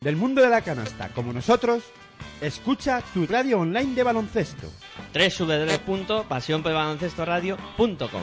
del mundo de la canasta como nosotros, escucha tu radio online de baloncesto. www.pasionpelbaloncestoradio.com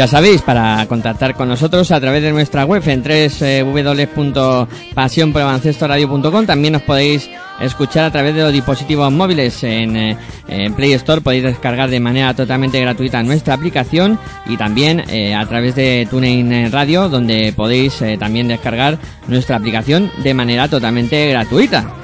Ya sabéis, para contactar con nosotros a través de nuestra web en www.pasionporbaloncestoradio.com también nos podéis escuchar a través de los dispositivos móviles en, eh, en Play Store, podéis descargar de manera totalmente gratuita nuestra aplicación y también eh, a través de TuneIn Radio donde podéis eh, también descargar nuestra aplicación de manera totalmente gratuita.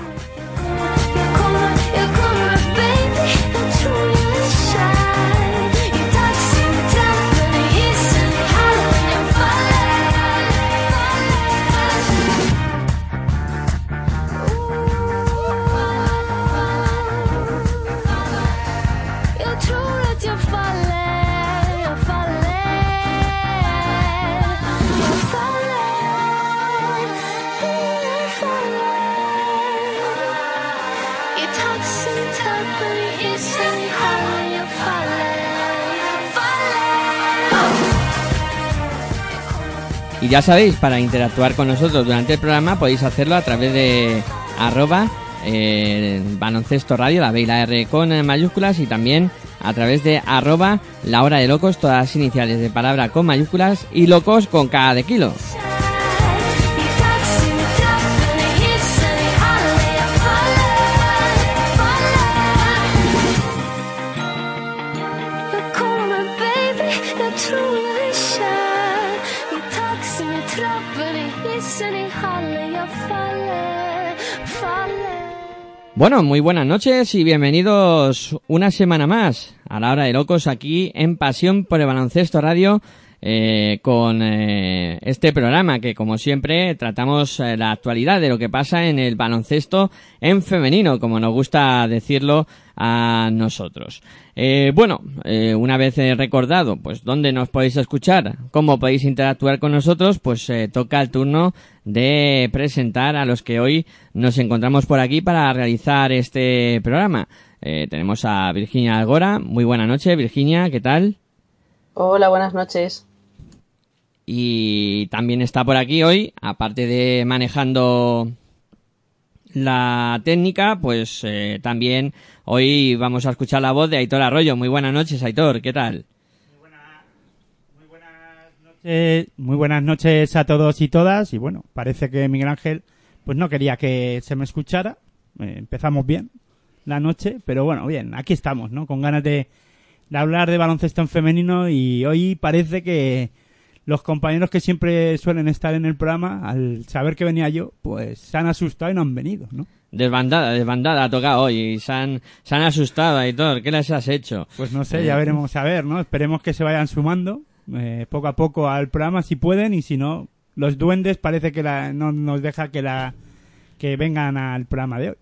Y ya sabéis, para interactuar con nosotros durante el programa podéis hacerlo a través de arroba eh, baloncesto radio, la B y la R con mayúsculas y también a través de arroba la hora de locos, todas iniciales de palabra con mayúsculas y locos con K de kilo. Bueno, muy buenas noches y bienvenidos una semana más a la hora de locos aquí en Pasión por el Baloncesto Radio eh, con eh, este programa que como siempre tratamos eh, la actualidad de lo que pasa en el baloncesto en femenino, como nos gusta decirlo a nosotros. Eh, bueno, eh, una vez recordado, pues dónde nos podéis escuchar, cómo podéis interactuar con nosotros, pues toca el turno de presentar a los que hoy nos encontramos por aquí para realizar este programa. Tenemos a Virginia Algora. Muy buena noche, Virginia, ¿qué tal? Hola, buenas noches. Y también está por aquí hoy, aparte de manejando la técnica, pues eh, también hoy vamos a escuchar la voz de Aitor Arroyo. Muy buenas noches, Aitor, ¿qué tal? Eh, muy buenas noches a todos y todas. Y bueno, parece que Miguel Ángel pues no quería que se me escuchara. Eh, empezamos bien la noche, pero bueno, bien, aquí estamos, ¿no? Con ganas de, de hablar de baloncesto en femenino y hoy parece que los compañeros que siempre suelen estar en el programa, al saber que venía yo, pues se han asustado y no han venido, ¿no? Desbandada, desbandada ha tocado hoy y se han, se han asustado, Aitor. ¿Qué les has hecho? Pues no sé, ya veremos a ver, ¿no? Esperemos que se vayan sumando eh, poco a poco al programa si pueden y si no, los duendes parece que la, no nos deja que la que vengan al programa de hoy.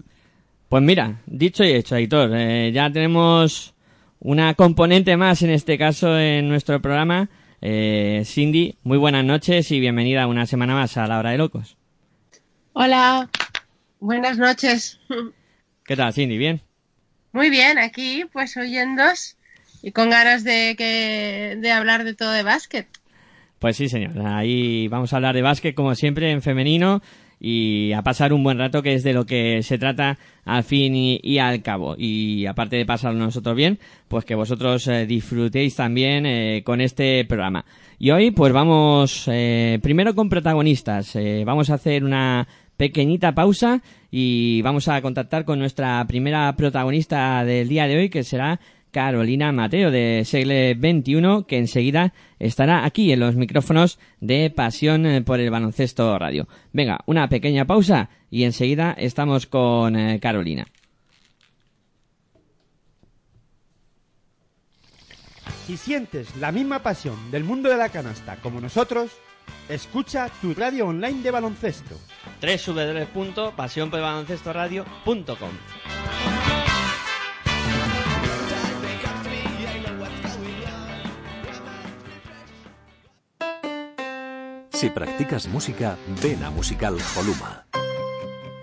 Pues mira, dicho y hecho, Aitor, eh, ya tenemos una componente más en este caso en nuestro programa. Eh, Cindy, muy buenas noches y bienvenida una semana más a la hora de locos. Hola, buenas noches. ¿Qué tal, Cindy? ¿Bien? Muy bien, aquí pues oyéndos y con ganas de, que, de hablar de todo de básquet. Pues sí, señor. Ahí vamos a hablar de básquet como siempre en femenino y a pasar un buen rato que es de lo que se trata al fin y, al cabo. Y aparte de pasarlo nosotros bien, pues que vosotros eh, disfrutéis también eh, con este programa. Y hoy pues vamos eh, primero con protagonistas. Eh, vamos a hacer una pequeñita pausa y vamos a contactar con nuestra primera protagonista del día de hoy que será Carolina Mateo de Segle 21 que enseguida estará aquí en los micrófonos de Pasión eh, por el Baloncesto Radio. Venga, una pequeña pausa y enseguida estamos con eh, Carolina. Si sientes la misma pasión del mundo de la canasta como nosotros, escucha tu radio online de baloncesto. www.pasionporelbaloncestoradio.com Si practicas música, ven a Musical Holuma.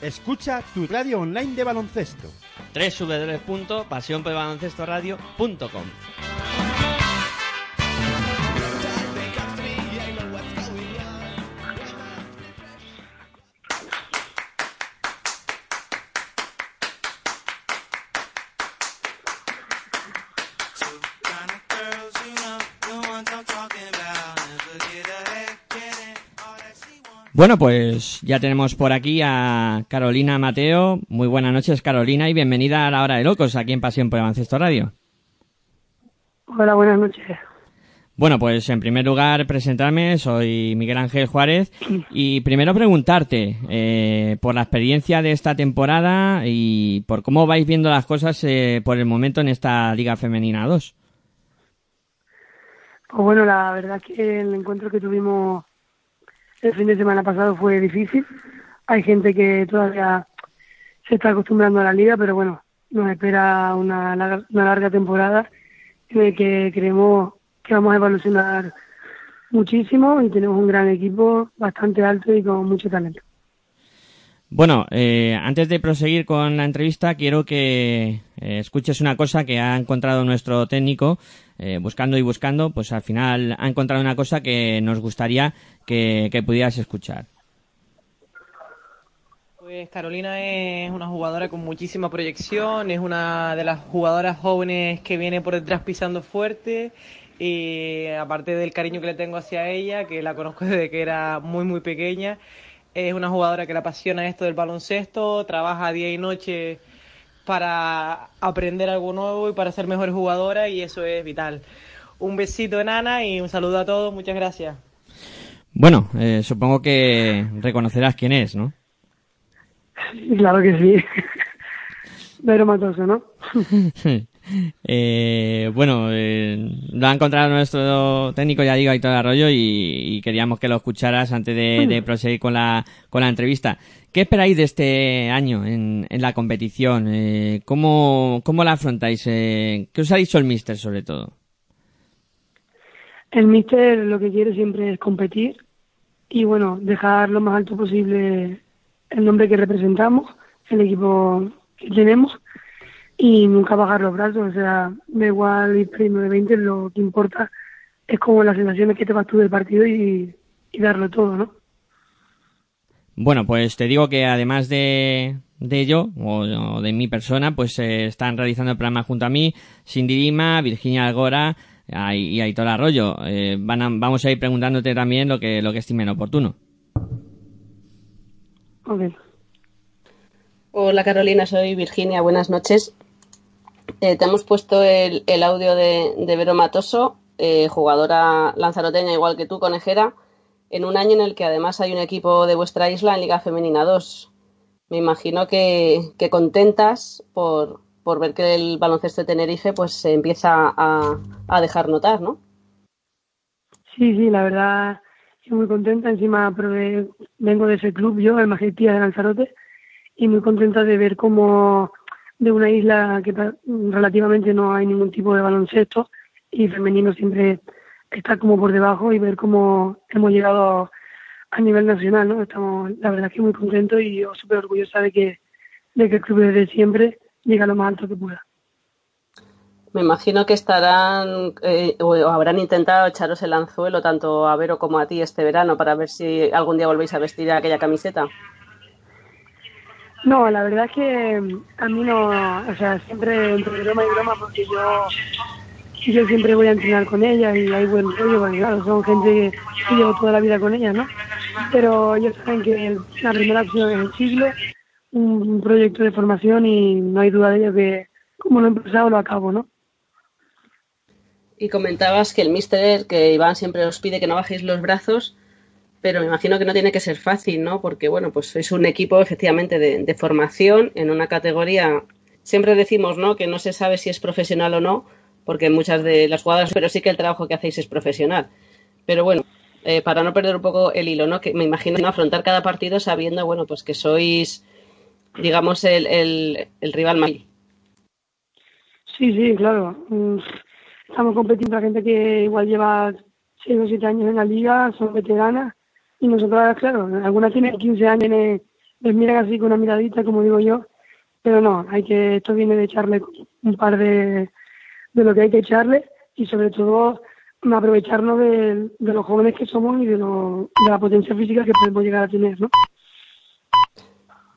escucha tu radio online de baloncesto. www.pasionporelbaloncestoradio.com Bueno, pues ya tenemos por aquí a Carolina Mateo. Muy buenas noches, Carolina, y bienvenida a la Hora de Locos aquí en Pasión por Baloncesto Radio. Hola, buenas noches. Bueno, pues en primer lugar presentarme, soy Miguel Ángel Juárez y primero preguntarte eh, por la experiencia de esta temporada y por cómo vais viendo las cosas eh, por el momento en esta Liga Femenina 2. Pues bueno, la verdad que el encuentro que tuvimos el fin de semana pasado fue difícil. Hay gente que todavía se está acostumbrando a la liga, pero bueno, nos espera una larga, una larga temporada en la que creemos que vamos a evolucionar muchísimo y tenemos un gran equipo bastante alto y con mucho talento. Bueno, eh, antes de proseguir con la entrevista, quiero que eh, escuches una cosa que ha encontrado nuestro técnico, eh, buscando y buscando, pues al final ha encontrado una cosa que nos gustaría que, que pudieras escuchar. Pues Carolina es una jugadora con muchísima proyección, es una de las jugadoras jóvenes que viene por detrás pisando fuerte y aparte del cariño que le tengo hacia ella, que la conozco desde que era muy muy pequeña, es una jugadora que le apasiona esto del baloncesto, trabaja día y noche para aprender algo nuevo y para ser mejor jugadora y eso es vital. Un besito enana y un saludo a todos, muchas gracias. Bueno, eh, supongo que reconocerás quién es, ¿no? Claro que sí. Pero matoso, ¿no? Eh, bueno, eh, lo ha encontrado nuestro técnico, ya digo, Aitor Arroyo, y, y queríamos que lo escucharas antes de, de proseguir con la, con la entrevista. ¿Qué esperáis de este año en, en la competición? Eh, ¿cómo, ¿Cómo la afrontáis? Eh, ¿Qué os ha dicho el míster, sobre todo? El míster lo que quiere siempre es competir y bueno, dejar lo más alto posible el nombre que representamos, el equipo que tenemos y nunca bajar los brazos, o sea, da igual ir primero de 20, lo que importa es como las sensaciones que te vas tú del partido y, y darlo todo, ¿no? Bueno, pues te digo que además de, de ello, o, o de mi persona, pues eh, están realizando el programa junto a mí, Cindy Lima, Virginia Algora y Aitor Arroyo. Eh, van a- vamos a ir preguntándote también lo que, lo que estimen oportuno. Ok. Hola Carolina, soy Virginia, buenas noches. Eh, te hemos puesto el, el audio de, de Vero Matoso, eh, jugadora lanzaroteña igual que tú, conejera, en un año en el que además hay un equipo de vuestra isla en Liga Femenina 2. Me imagino que, contentas por, por ver que el baloncesto de Tenerife pues se empieza a, a dejar notar, ¿no? Sí, sí, la verdad estoy muy contenta. Encima probé- vengo de ese club yo, el Majetía de Lanzarote, y muy contenta de ver cómo de una isla que relativamente no hay ningún tipo de baloncesto y femenino siempre está como por debajo y ver cómo hemos llegado a nivel nacional, ¿no? Estamos, la verdad que muy contentos y yo súper orgullosa de que, de que el club desde siempre llega lo más alto que pueda. Me imagino que estarán eh, o habrán intentado echaros el anzuelo tanto a Vero como a ti este verano para ver si algún día volvéis a vestir aquella camiseta. No, la verdad es que mm, a mí no, o sea, siempre entre broma y broma porque yo yo siempre voy a entrenar con ella y hay buen rollo, porque claro, son gente que, llevo toda la vida con ella, ¿no? Pero ellos saben que el- la primera opción es siglo, un, un proyecto de formación y no hay duda de ello que como lo he empezado lo acabo, ¿no? Y comentabas que el míster, que Iván siempre os pide que no bajéis los brazos, pero me imagino que no tiene que ser fácil, ¿no? Porque, bueno, pues sois un equipo efectivamente de, de formación en una categoría. Siempre decimos, ¿no? Que no se sabe si es profesional o no, porque muchas de las jugadoras, pero sí que el trabajo que hacéis es profesional. Pero bueno, eh, para no perder un poco el hilo, ¿no? Que me imagino ¿no? afrontar cada partido sabiendo, bueno, pues que sois, digamos, el, el, el rival más. Sí, sí, claro. Mm, Estamos competiendo a gente que igual lleva 6 o 7 años en la liga, son veteranas, y nosotras, claro, algunas tienen 15 años, les, miran así con una miradita, como digo yo, pero no, hay que, esto viene de echarle un par de, de lo que hay que echarle, y sobre todo aprovecharnos de, los jóvenes que somos y de, lo, de la potencia física que podemos llegar a tener, ¿no?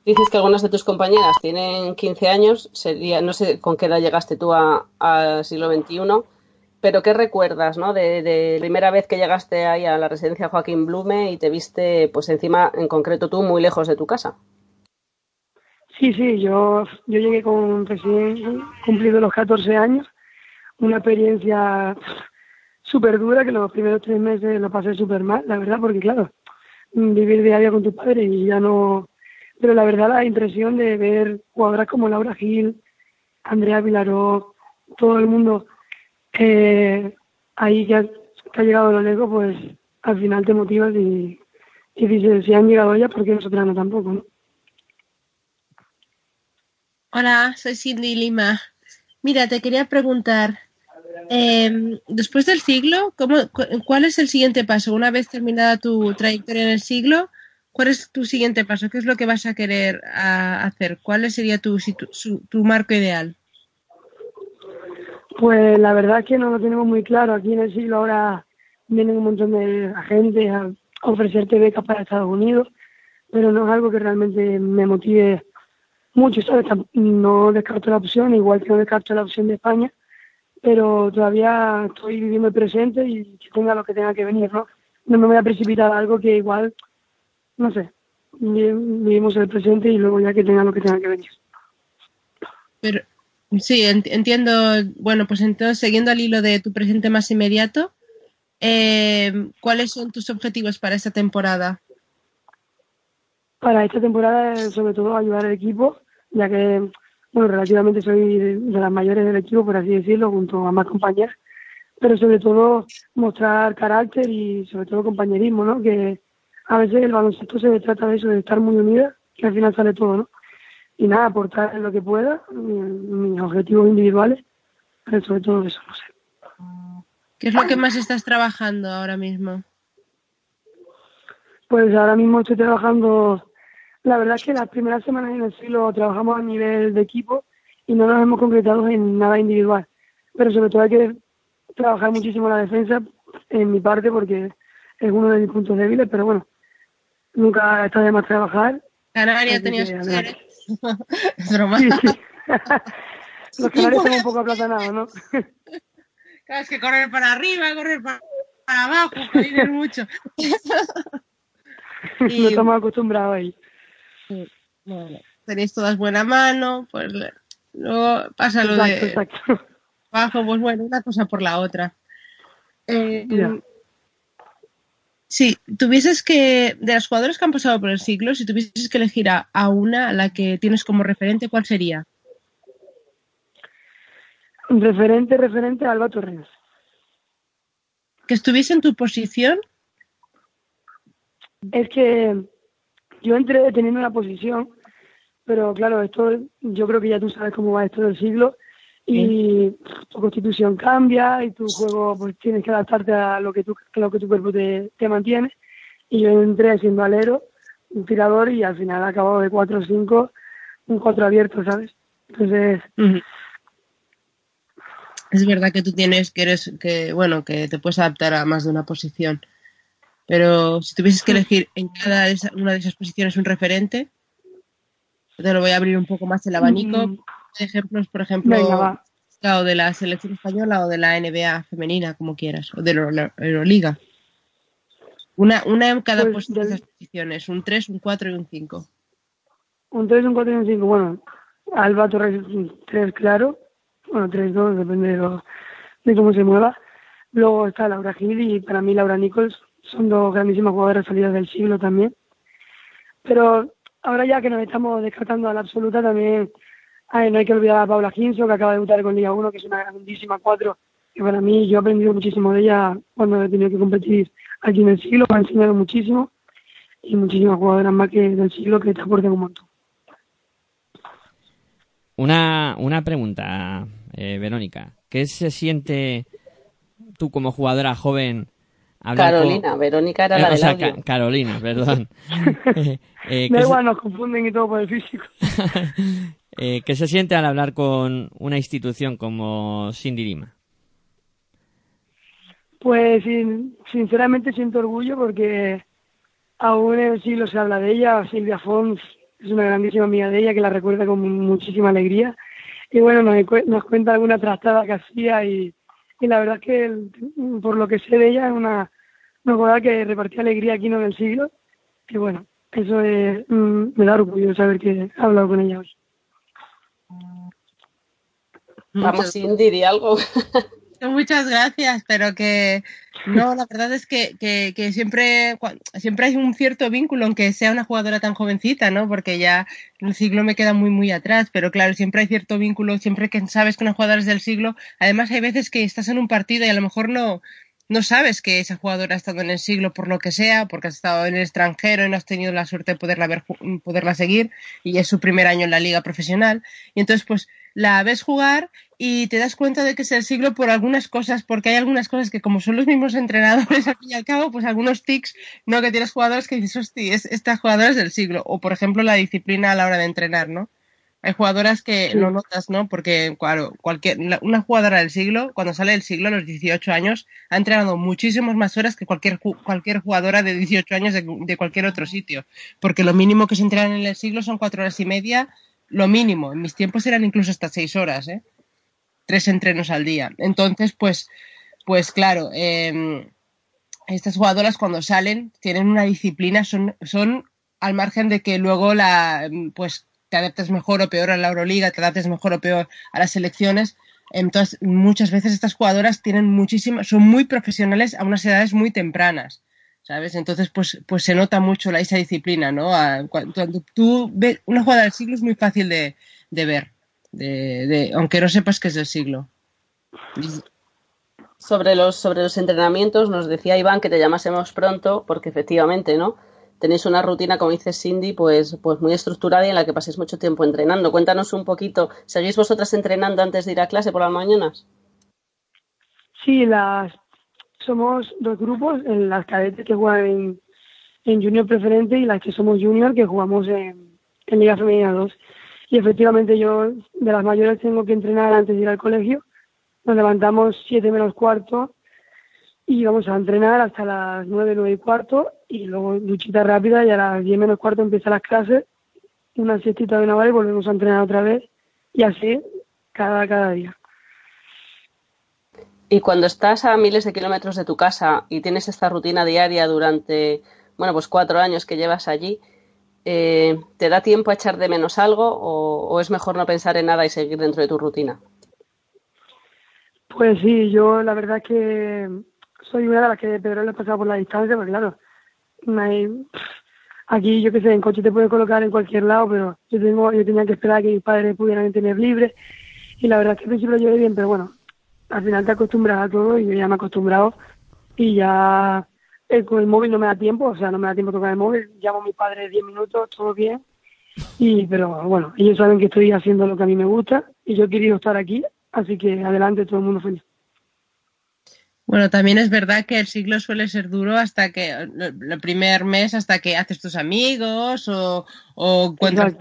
Dices que algunas de tus compañeras tienen 15 años, sería, no sé con qué edad llegaste tú al siglo XXI, pero ¿qué recuerdas, no? De, de primera vez que llegaste ahí a la residencia Joaquín Blume y te viste, pues encima, en concreto tú, muy lejos de tu casa. Sí, sí, yo, yo llegué con recién cumplido los 14 años, una experiencia súper dura que los primeros tres meses lo pasé súper mal, la verdad, porque claro, vivir diario con tus padres y ya no... Pero la verdad la impresión de ver jugadoras como Laura Gil, Andrea Vilaró, todo el mundo eh, ahí ha, que ha llegado lo lejos, pues al final te motivas y, dices, si han llegado ya, ¿por qué nosotras no tampoco? Hola, soy Cindy Lima. Mira, te quería preguntar, eh, después del siglo, ¿cómo, cu- ¿cuál es el siguiente paso? Una vez terminada tu trayectoria en el siglo, ¿cuál es tu siguiente paso? ¿Qué es lo que vas a querer hacer? ¿Cuál sería tu, situ- su- tu marco ideal? Pues la verdad es que no lo tenemos muy claro. Aquí en el siglo ahora vienen un montón de agentes a ofrecerte becas para Estados Unidos, pero no es algo que realmente me motive mucho, ¿sabes? No descarto la opción, igual que no descarto la opción de España, pero todavía estoy viviendo el presente y que tenga lo que tenga que venir, ¿no? No me voy a precipitar a algo que igual, no sé, vi- vivimos el presente y luego ya que tenga lo que tenga que venir. Pero sí, ent- entiendo. Bueno, pues entonces, siguiendo al hilo de tu presente más inmediato, eh, ¿cuáles son tus objetivos para esta temporada? para esta temporada sobre todo ayudar al equipo, ya que bueno relativamente soy de, las mayores del equipo, por así decirlo, junto a más compañeras, pero sobre todo mostrar carácter y sobre todo compañerismo, ¿no? Que a veces el baloncesto se trata de eso, de estar muy unidas, que al final sale todo, ¿no? Y nada, aportar en lo que pueda, mi- mis objetivos individuales, pero sobre todo eso, no sé. ¿Qué es lo que más estás trabajando ahora mismo? Pues ahora mismo estoy trabajando la verdad es que las primeras semanas en el siglo trabajamos a nivel de equipo y no nos hemos concretado en nada individual. Pero sobre todo hay que trabajar muchísimo la defensa en mi parte porque es uno de mis puntos débiles, pero bueno, nunca está de más trabajar. Canaria que, ser. Es broma. Sí, sí. Los canarios son un poco aplatanados, ¿no? Claro, es que correr para arriba, correr para, para abajo, caminar mucho. no Y- estamos acostumbrados ahí. Bueno, tenéis todas buena mano, pues luego pasa lo Exacto, de exacto. abajo, pues bueno, una cosa por la otra. Eh. Si tuvieses que, de las jugadoras que han pasado por el siglo, si tuvieses que elegir a, a una a la que tienes como referente, ¿cuál sería? Referente, referente a Alba Torres. Que estuviese en tu posición, Es que yo entré teniendo una posición, pero claro, esto yo creo que ya tú sabes cómo va esto del siglo y tu constitución cambia y tu juego pues tienes que adaptarte a lo que tu, a lo que tu cuerpo te, te mantiene. Y yo entré siendo alero, un tirador y al final acabo de 4 o 5, un 4 abierto, ¿sabes? Entonces, es verdad que tú tienes que eres, que bueno, que te puedes adaptar a más de una posición. Pero si tuvieses que elegir en cada una de esas posiciones un referente, te lo voy a abrir un poco más el abanico. Mm. Ejemplos, por ejemplo, Venga, va. o de la selección española o de la NBA femenina, como quieras, o de la Euro- Euroliga. Una, una en cada Pues pos- de esas posiciones, un 3, un 4 y un 5. un 3, un 4 y un 5. Bueno, Alba Torres 3, claro. Bueno, 3, 2, depende de, lo- de cómo se mueva. Luego está Laura Gil y para mí Laura Nichols son dos grandísimas jugadoras salidas del siglo también. Pero ahora ya que nos estamos descartando a la absoluta, también ay, no hay que olvidar a Paula Ginso, que acaba de debutar con Liga 1, que es una grandísima 4. Que para mí yo he aprendido muchísimo de ella cuando he tenido que competir aquí en el siglo, me ha enseñado muchísimo. Y muchísimas jugadoras más que del siglo que te aportan un montón. Una, una pregunta, eh, Verónica. ¿Qué se siente tú como jugadora joven con- Carolina, Verónica era Eh, la o sea. Ca- Carolina, perdón. Eh, eh, Da ¿qué, igual, nos confunden y todo por el físico. eh, qué se siente al hablar con una institución como Cindy Lima? Pues sin- sinceramente siento orgullo porque aún en el siglo se habla de ella. Silvia Fons es una grandísima amiga de ella que la recuerda con muchísima alegría. Y bueno, nos, cu- nos cuenta alguna trastada que hacía y, y la verdad es que el- por lo que sé de ella es una, una que repartía alegría aquí ¿no? en el siglo. Y bueno, eso es, mm, me da orgullo saber que he hablado con ella hoy. Vamos, Cindy, di algo. Muchas gracias, pero que no, la verdad es que, que, que siempre, siempre hay un cierto vínculo, aunque sea una jugadora tan jovencita, ¿no? Porque ya el siglo me queda muy, muy atrás, pero claro, siempre hay cierto vínculo, siempre que sabes que una jugadora es del siglo. Además, hay veces que estás en un partido y a lo mejor no, no sabes que esa jugadora ha estado en el siglo por lo que sea, porque has estado en el extranjero y no has tenido la suerte de poderla ver, ju- poderla seguir, y es su primer año en la liga profesional. Y entonces, pues, la ves jugar y te das cuenta de que es el siglo por algunas cosas, porque hay algunas cosas que como son los mismos entrenadores al fin y al cabo, pues algunos tics, no que tienes jugadores que dices, hostia, es, esta jugadora es del siglo, o por ejemplo la disciplina a la hora de entrenar, ¿no? Hay jugadoras que Sí. no notas, ¿no? Porque, claro, cualquier, una jugadora del siglo, cuando sale del siglo a los 18 años, ha entrenado muchísimas más horas que cualquier, cualquier jugadora de 18 años de, de cualquier otro sitio. Porque lo mínimo que se entrenan en el siglo son cuatro horas y media, lo mínimo. En mis tiempos eran incluso hasta seis horas, ¿eh? Tres entrenos al día. Entonces, pues, pues claro, eh, estas jugadoras cuando salen tienen una disciplina, son, son al margen de que luego la, pues te adaptes mejor o peor a la Euroliga, te adaptes mejor o peor a las selecciones. Entonces, muchas veces estas jugadoras tienen muchísimas, son muy profesionales a unas edades muy tempranas, ¿sabes? Entonces, pues, pues se nota mucho la, esa disciplina, ¿no? Cuando tú ves una jugada del siglo es muy fácil de, de ver, de, de, aunque no sepas que es del siglo. Sobre los, sobre los entrenamientos, nos decía Iván que te llamásemos pronto, porque efectivamente, ¿no? Tenéis una rutina, como dice Cindy, pues, pues muy estructurada y en la que paséis mucho tiempo entrenando. Cuéntanos un poquito, ¿seguís vosotras entrenando antes de ir a clase por las mañanas? Sí, las somos dos grupos, las cadetes que juegan en, en Junior Preferente y las que somos Junior, que jugamos en, en Liga Femenina 2. Y efectivamente yo de las mayores tengo que entrenar antes de ir al colegio. Nos levantamos 7 menos cuarto y vamos a entrenar hasta las 9, 9 y cuarto y luego duchita rápida y a las 10 menos cuarto empiezan las clases, una siestita de una hora y volvemos a entrenar otra vez y así cada, cada día. Y cuando estás a miles de kilómetros de tu casa y tienes esta rutina diaria durante, bueno, pues cuatro años que llevas allí, eh, ¿te da tiempo a echar de menos algo o, o es mejor no pensar en nada y seguir dentro de tu rutina? Pues sí, yo la verdad es que soy una de las que Pedro le he pasado por la distancia, porque claro, aquí yo qué sé, en coche te puedes colocar en cualquier lado, pero yo tengo, yo tenía que esperar a que mis padres pudieran tener libre y la verdad es que al principio lo llevé bien, pero bueno, al final te acostumbras a todo y yo ya me he acostumbrado y ya eh, con el móvil no me da tiempo, o sea, no me da tiempo tocar el móvil, llamo a mi padre 10 minutos, todo bien, y pero bueno, ellos saben que estoy haciendo lo que a mí me gusta y yo he querido estar aquí, así que adelante todo el mundo feliz. Bueno, también es verdad que el siglo suele ser duro hasta que el primer mes, hasta que haces tus amigos o, o pareja,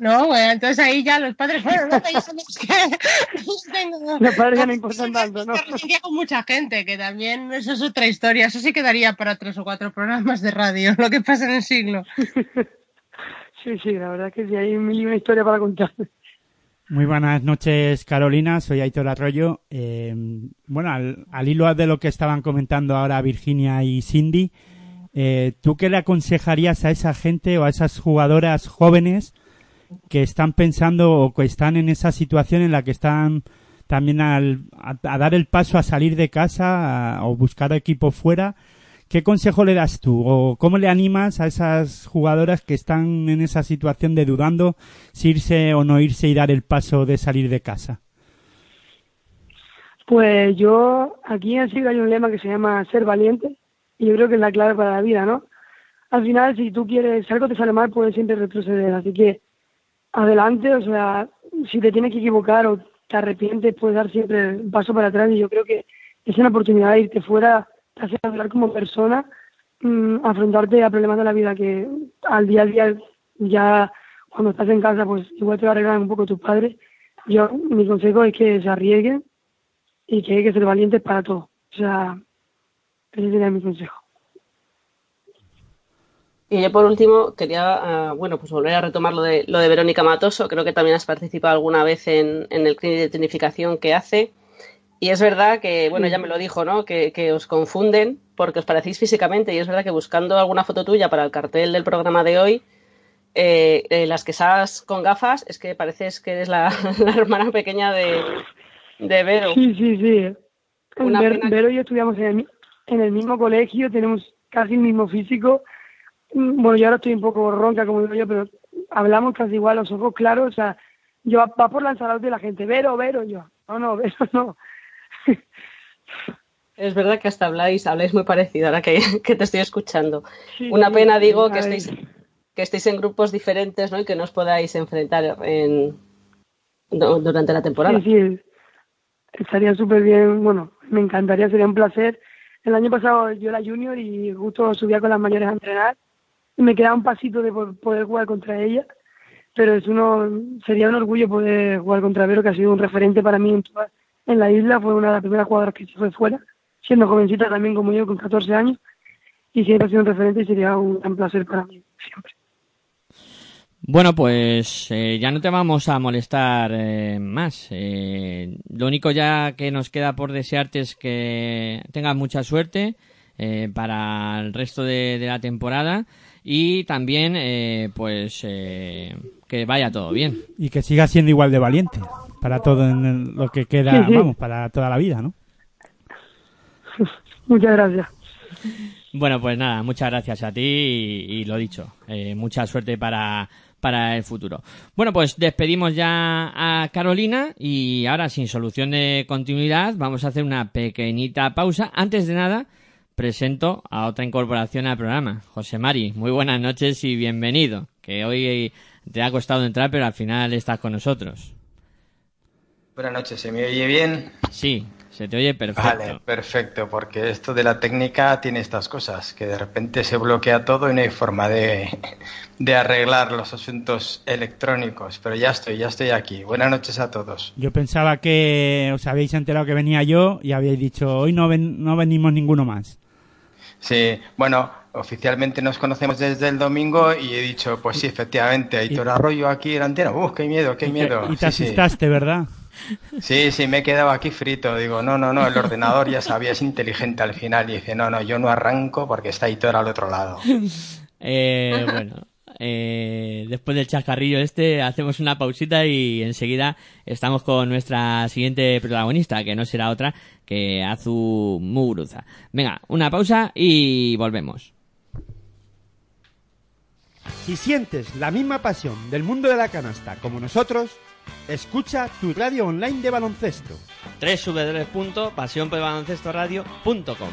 ¿no? Bueno, entonces ahí ya los padres, bueno, no, ya sabes que tengo- Los padres ya no importan tanto, ¿no? Con mucha gente, que también eso es otra historia. Eso sí quedaría para tres o cuatro programas de radio, lo que pasa en el siglo. Sí, sí, la verdad es que sí, hay mil y una historia para contar. Muy buenas noches, Carolina. Soy Aitor Arroyo. Eh, bueno, al, al hilo de lo que estaban comentando ahora Virginia y Cindy, eh, ¿tú qué le aconsejarías a esa gente o a esas jugadoras jóvenes que están pensando o que están en esa situación en la que están también al, a, dar el paso a salir de casa o buscar equipo fuera? ¿Qué consejo le das tú o cómo le animas a esas jugadoras que están en esa situación de dudando si irse o no irse y dar el paso de salir de casa? Pues yo, aquí en Siglo hay un lema que se llama ser valiente y yo creo que es la clave para la vida, ¿no? Al final, si tú quieres, algo te sale mal, puedes siempre retroceder, así que adelante, o sea, si te tienes que equivocar o te arrepientes, puedes dar siempre un paso para atrás y yo creo que es una oportunidad de irte fuera, te hace hablar como persona, mm, afrontarte a problemas de la vida que al día a día ya cuando estás en casa pues igual te va a arreglar un poco tus padres. Yo, mi consejo es que se arriesguen y que hay que ser valientes para todo. O sea, ese sería mi consejo. Y yo por último quería, ah, bueno, pues volver a retomar lo de, lo de Verónica Matoso. Creo que también has participado alguna vez en, en el clínic de tonificación que hace. Y es verdad que, bueno, ya me lo dijo, ¿no? Que, que os confunden porque os parecéis físicamente. Y es verdad que buscando alguna foto tuya para el cartel del programa de hoy, eh, eh, las que estás con gafas, es que pareces que eres la, la hermana pequeña de, de Vero. Sí, sí, sí. Una Ver- pena Vero y yo estudiamos en el, en el mismo colegio, tenemos casi el mismo físico. Mm, Bueno, yo ahora estoy un poco ronca, como digo yo, pero hablamos casi igual, los ojos claros. O sea, yo va, por la ensalada de la gente, Vero, Vero, yo. No, no, Vero, no. Es verdad que hasta habláis, habláis muy parecido ahora que, que te estoy escuchando. Sí, Una pena, digo, que estéis, que estéis en grupos diferentes, ¿no? Y que no os podáis enfrentar en, du- durante la temporada. Sí, sí, estaría súper bien, bueno, me encantaría, sería un placer. El año pasado yo era junior y justo subía con las mayores a entrenar y me quedaba un pasito de po- poder jugar contra ella, pero es uno, sería un orgullo poder jugar contra Vero, que ha sido un referente para mí en, toda- en la isla, fue una de las primeras jugadoras que se fue fuera, siendo jovencita también como yo, con 14 años, y siempre ha sido un referente y sería un gran placer para mí, siempre. Bueno, pues eh, ya no te vamos a molestar eh, más. Eh, lo único ya que nos queda por desearte es que tengas mucha suerte eh, para el resto de, de la temporada y también eh, pues eh, que vaya todo bien. Y que siga siendo igual de valiente para todo en el- lo que queda, Sí, sí. vamos, para toda la vida, ¿no? Muchas gracias. Bueno, pues nada, muchas gracias a ti y, y lo dicho, eh, mucha suerte para, para el futuro. Bueno, pues despedimos ya a Carolina y ahora sin solución de continuidad vamos a hacer una pequeñita pausa. Antes de nada, presento a otra incorporación al programa, José Mari. Muy buenas noches y bienvenido, que hoy te ha costado entrar pero al final estás con nosotros. Buenas noches, ¿se me oye bien? Sí, Se te oye perfecto. Vale, perfecto, porque esto de la técnica tiene estas cosas, que de repente se bloquea todo y no hay forma de, de arreglar los asuntos electrónicos. Pero ya estoy, ya estoy aquí. Buenas noches a todos. Yo pensaba que os habéis enterado que venía yo y habíais dicho, hoy no, ven- no venimos ninguno más. Sí, bueno, oficialmente nos conocemos desde el domingo y he dicho, pues sí, efectivamente, Aitor Arroyo aquí en la antena. ¡Uf, qué miedo, qué Y te- miedo! Y te Sí, sí. asustaste, ¿verdad? Sí, sí, me he quedado aquí frito. Digo, no, no, no, el ordenador ya sabía, es inteligente al final. Y dice, no, no, yo no arranco porque está Aitor al otro lado. Eh, bueno, eh, después del chascarrillo este, hacemos una pausita y enseguida estamos con nuestra siguiente protagonista, que no será otra que Azu Muguruza. Venga, una pausa y volvemos. Si sientes la misma pasión del mundo de la canasta como nosotros, escucha tu radio online de baloncesto. www.pasionpelbaloncestoradio.com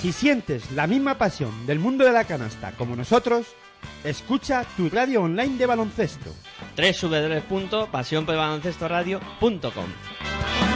Si sientes la misma pasión del mundo de la canasta como nosotros, escucha tu radio online de baloncesto. www.pasionpelbaloncestoradio.com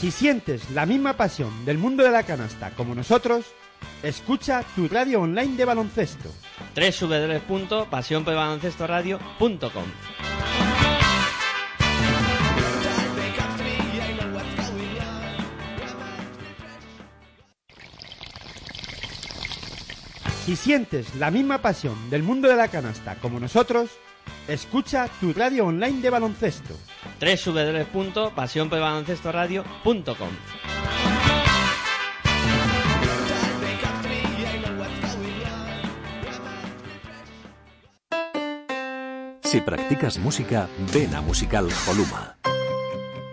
Si sientes la misma pasión del mundo de la canasta como nosotros, escucha tu radio online de baloncesto. www.pasionpelbaloncestoradio.com Si sientes la misma pasión del mundo de la canasta como nosotros, escucha tu radio online de baloncesto. www.pasionpelbaloncestoradio.com Si practicas música, ven a Musical Holuma.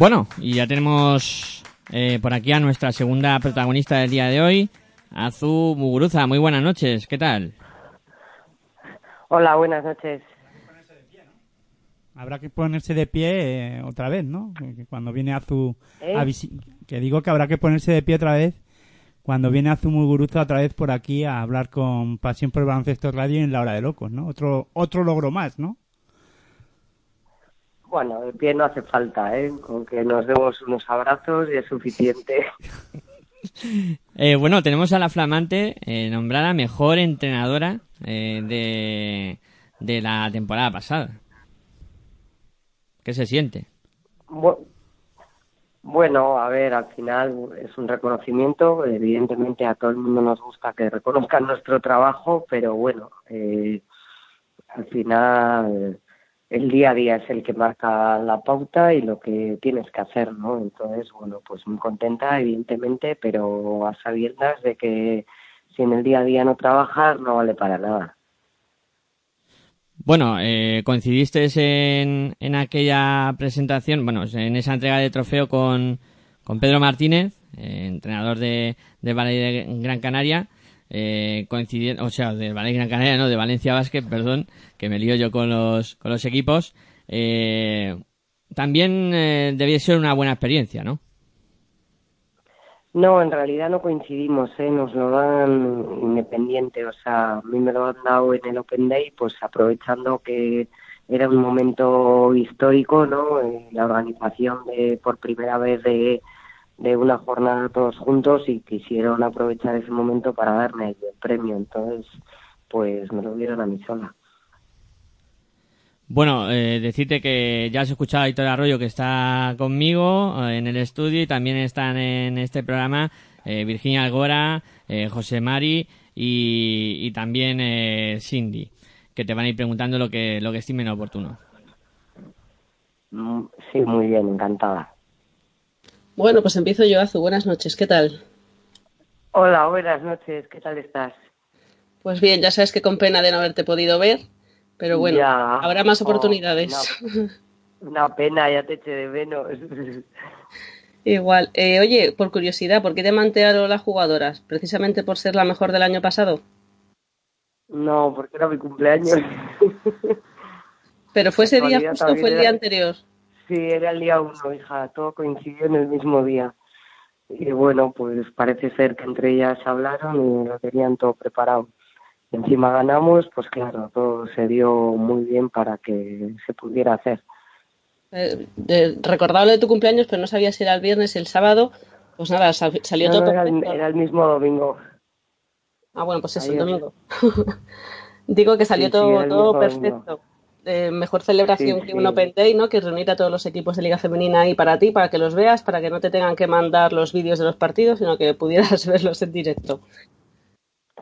Bueno, y ya tenemos eh, por aquí a nuestra segunda protagonista del día de hoy, Azu Muguruza. Muy buenas noches, ¿qué tal? Hola, buenas noches. Habrá que ponerse de pie eh, otra vez, ¿no? Cuando viene Azu ¿Eh? a que digo que habrá que ponerse de pie otra vez cuando viene Azu Muguruza otra vez por aquí a hablar con Pasión por el Baloncesto Radio en la hora de locos, ¿no? Otro otro logro más, ¿no? Bueno, de pie no hace falta, ¿eh? Con que nos demos unos abrazos y es suficiente. Eh, bueno, tenemos a la flamante eh, nombrada mejor entrenadora eh, de, de la temporada pasada. ¿Qué se siente? Bu- Bueno, a ver, al final es un reconocimiento. Evidentemente a todo el mundo nos gusta que reconozcan nuestro trabajo, pero bueno, eh, al final el día a día es el que marca la pauta y lo que tienes que hacer, ¿no? Entonces, bueno, pues muy contenta, evidentemente, pero a sabiendas de que si en el día a día no trabajas no vale para nada. Bueno, eh, coincidiste en, en aquella presentación, bueno, en esa entrega de trofeo con, con Pedro Martínez, eh, entrenador de, de Ballet de Gran Canaria, eh, coincidiendo, o sea, de Canaria, no, de Valencia Basket, perdón, que me lío yo con los, con los equipos. Eh, también eh, debía ser una buena experiencia, ¿no? No, en realidad no coincidimos, ¿eh? nos lo dan independiente, o sea, a mí me lo han dado en el Open Day, pues aprovechando que era un momento histórico, ¿no? Eh, la organización de por primera vez de, de una jornada todos juntos y quisieron aprovechar ese momento para darme el premio, entonces, pues me lo dieron a mí sola. Bueno, eh, decirte que ya has escuchado a Hitor Arroyo que está conmigo eh, en el estudio y también están en este programa eh, Virginia Algora, eh, José Mari y, y también eh, Cindy, que te van a ir preguntando lo que, lo que estimen oportuno. Mm, Sí, muy bien, encantada. Bueno, pues empiezo yo, Azu. Buenas noches, ¿qué tal? Hola, buenas noches, ¿qué tal estás? Pues bien, ya sabes que con pena de no haberte podido ver, pero bueno, Ya. habrá más Oh, oportunidades. Una pena, ya te eché de menos. Igual. Eh, oye, por curiosidad, ¿por qué te mantearon las jugadoras? ¿Precisamente por ser la mejor del año pasado? No, porque era mi cumpleaños. ¿Pero fue ese día justo o fue el día anterior? Sí, era el día uno, hija, todo coincidió en el mismo día. Y bueno, pues parece ser que entre ellas hablaron y lo tenían todo preparado. Encima ganamos, pues claro, todo se dio muy bien para que se pudiera hacer. Eh, eh, recordaba lo de tu cumpleaños, pero no sabía si era el viernes, el sábado. Pues nada, sal- salió No, todo no, era, el, perfecto. era el mismo domingo. Ah, bueno, pues eso, el domingo. Digo que salió Sí, todo, todo domingo. Eh, mejor celebración Sí, que sí. un Open Day, ¿no? Que reunir a todos los equipos de Liga Femenina ahí para ti, para que los veas, para que no te tengan que mandar los vídeos de los partidos, sino que pudieras verlos en directo.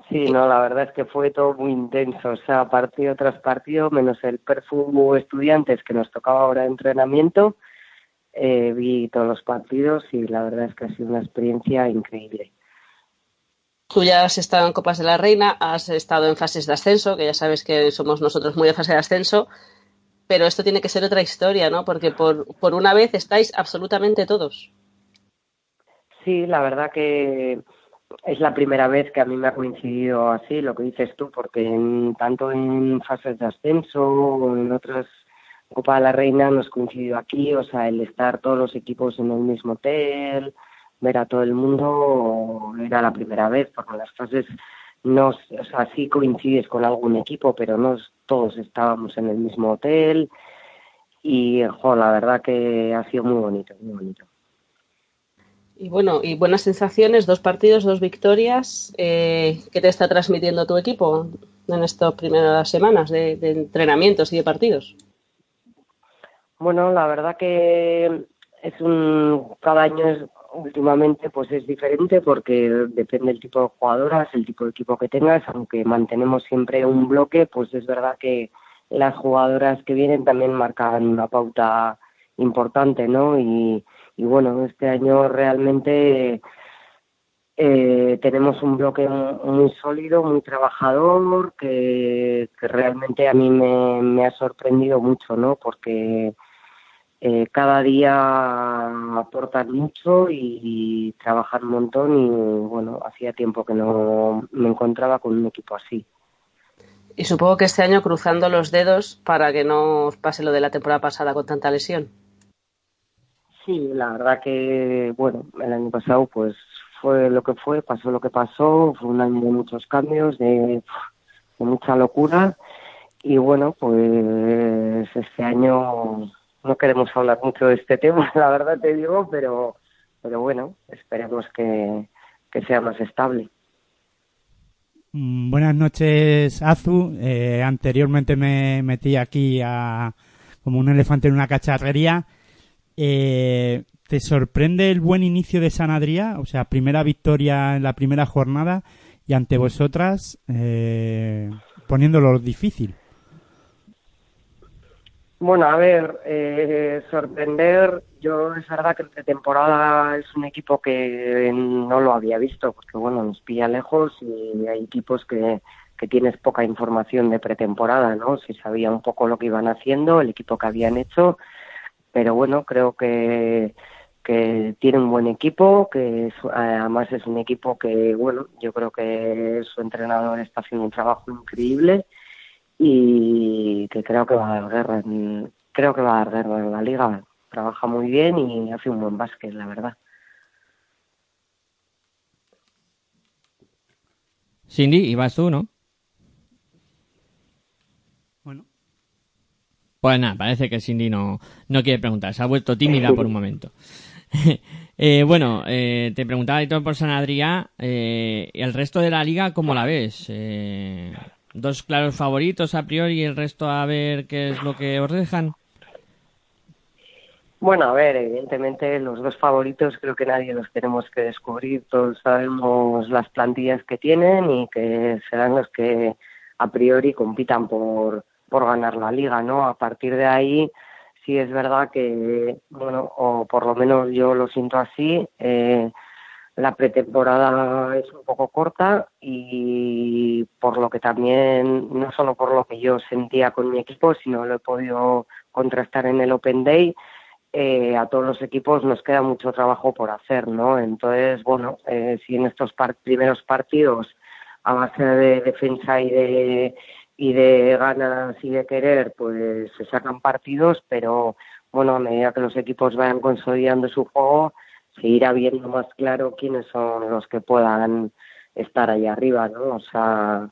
Sí, no, la verdad es que fue todo muy intenso, o sea, partido tras partido, menos el perfume estudiantes que nos tocaba ahora de entrenamiento, eh, vi todos los partidos y la verdad es que ha sido una experiencia increíble. Tú ya has estado en Copas de la Reina, has estado en fases de ascenso, que ya sabes que somos nosotros muy de fase de ascenso, pero esto tiene que ser otra historia, ¿no? Porque por, por una vez estáis absolutamente todos. Sí, la verdad que es la primera vez que a mí me ha coincidido así, lo que dices tú, porque en, tanto en fases de ascenso o en otras Copa de la Reina nos coincidió aquí, o sea, el estar todos los equipos en el mismo hotel, ver a todo el mundo, era la primera vez, porque en las fases no, o sea, sí coincides con algún equipo, pero no todos estábamos en el mismo hotel y, jo, la verdad que ha sido muy bonito, muy bonito. Y bueno, y buenas sensaciones, dos partidos, dos victorias. Eh, ¿Qué te está transmitiendo tu equipo en estas primeras semanas de, de entrenamientos y de partidos? Bueno, la verdad que es un cada año es últimamente pues es diferente porque depende del tipo de jugadoras, el tipo de equipo que tengas, aunque mantenemos siempre un bloque, pues es verdad que las jugadoras que vienen también marcan una pauta importante, ¿no? Y, y bueno, este año realmente eh, tenemos un bloque muy sólido, muy trabajador, que, realmente a mí me, me ha sorprendido mucho, ¿no? Porque eh, cada día aportan mucho y, y trabajan un montón y bueno, hacía tiempo que no me encontraba con un equipo así. Y supongo que este año cruzando los dedos para que no os pase lo de la temporada pasada con tanta lesión. Sí, la verdad que, bueno, el año pasado pues fue lo que fue, pasó lo que pasó, fue un año de muchos cambios, de, de mucha locura y bueno, pues este año no queremos hablar mucho de este tema, la verdad te digo, pero, pero bueno, esperemos que, que sea más estable. Mm, Buenas noches, Azu. Eh, anteriormente me metí aquí a, como un elefante en una cacharrería. Eh, ¿Te sorprende el buen inicio de San Adrià? O sea, primera victoria en la primera jornada y ante vosotras eh, poniéndolo difícil. Bueno, a ver, eh, sorprender, yo es verdad que en pretemporada es un equipo que no lo había visto, porque bueno, nos pilla lejos y hay equipos que, que tienes poca información de pretemporada, ¿no? Si sabía un poco lo que iban haciendo, el equipo que habían hecho, pero bueno, creo que, que tiene un buen equipo, que es- además es un equipo que, bueno, yo creo que su entrenador está haciendo un trabajo increíble y que creo que va a dar guerra, en- creo que va a dar guerra en la liga. Trabaja muy bien y hace un buen básquet, la verdad. Cindy, ibas tú, ¿no? Bueno. Pues nada, parece que Cindy no, no quiere preguntar. Se ha vuelto tímida por un momento. Eh, bueno, eh, te preguntaba Aitor por San Adrià. Eh, ¿El resto de la liga cómo la ves? Eh, ¿Dos claros favoritos a priori y el resto a ver qué es lo que os dejan? Bueno, a ver, evidentemente los dos favoritos creo que nadie los tenemos que descubrir. Todos sabemos las plantillas que tienen y que serán los que a priori compitan por, por ganar la liga, ¿no? A partir de ahí, sí es verdad que, bueno, o por lo menos yo lo siento así, eh, la pretemporada es un poco corta y por lo que también, no solo por lo que yo sentía con mi equipo, sino lo he podido contrastar en el Open Day, eh, a todos los equipos nos queda mucho trabajo por hacer, ¿no? Entonces, bueno, eh, si en estos par- primeros partidos, a base de defensa y de, y de ganas y de querer, pues se sacan partidos, pero bueno, a medida que los equipos vayan consolidando su juego, se irá viendo más claro quiénes son los que puedan estar ahí arriba, ¿no? O sea,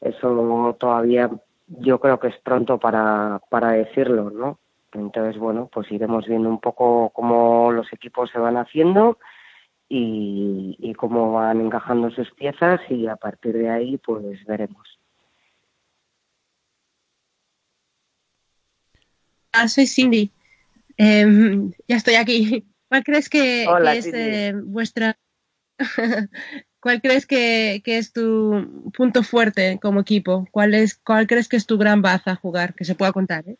eso todavía yo creo que es pronto para, para decirlo, ¿no? Entonces, bueno, pues iremos viendo un poco cómo los equipos se van haciendo y, cómo van encajando sus piezas y a partir de ahí, pues veremos. Ah, soy Cindy. Em, ya estoy aquí. ¿Cuál crees que, Hola, que es eh, vuestra... ¿Cuál crees que, que es tu punto fuerte como equipo? ¿Cuál, es, ¿Cuál crees que es tu gran baza a jugar? Que se pueda contar, ¿eh?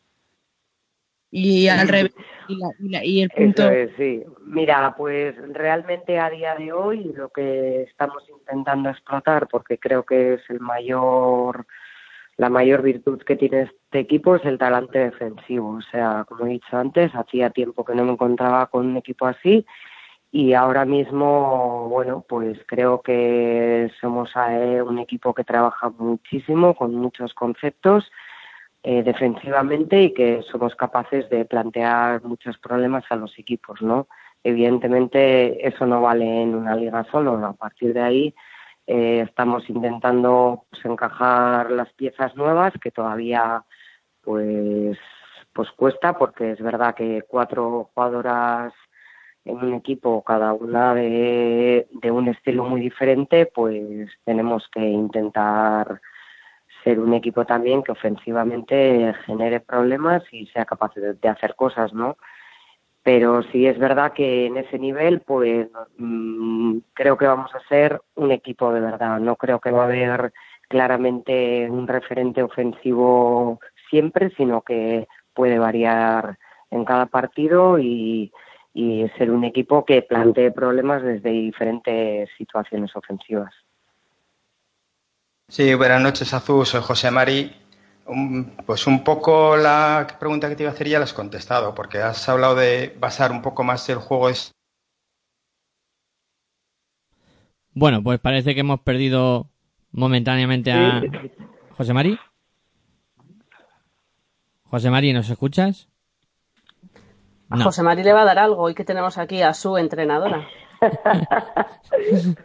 Y al revés. Y, la- y la- y el punto... Es, sí. Mira, pues realmente a día de hoy lo que estamos intentando explotar, porque creo que es el mayor, la mayor virtud que tiene este equipo es el talante defensivo. O sea, como he dicho antes, hacía tiempo que no me encontraba con un equipo así y ahora mismo, bueno, pues creo que somos eh, un equipo que trabaja muchísimo con muchos conceptos eh, defensivamente y que somos capaces de plantear muchos problemas a los equipos, ¿no? Evidentemente eso no vale en una liga solo, a partir de ahí eh, estamos intentando pues, encajar las piezas nuevas que todavía pues pues cuesta porque es verdad que cuatro jugadoras en un equipo cada una de, un estilo muy diferente pues tenemos que intentar ser un equipo también que ofensivamente genere problemas y sea capaz de hacer cosas, ¿no? Pero sí es verdad que en ese nivel, pues mm, creo que vamos a ser un equipo de verdad. No creo que va a haber claramente un referente ofensivo siempre, sino que puede variar en cada partido y, ser un equipo que plantee problemas desde diferentes situaciones ofensivas. Sí, buenas noches, Azul. Soy José Mari. Un- pues un poco la pregunta que te iba a hacer ya la has contestado, porque has hablado de basar un poco más el juego. Es... Bueno, pues parece que hemos perdido momentáneamente a José Mari. José Mari, ¿nos escuchas? A No. José Mari le va a dar algo hoy que tenemos aquí a su entrenadora.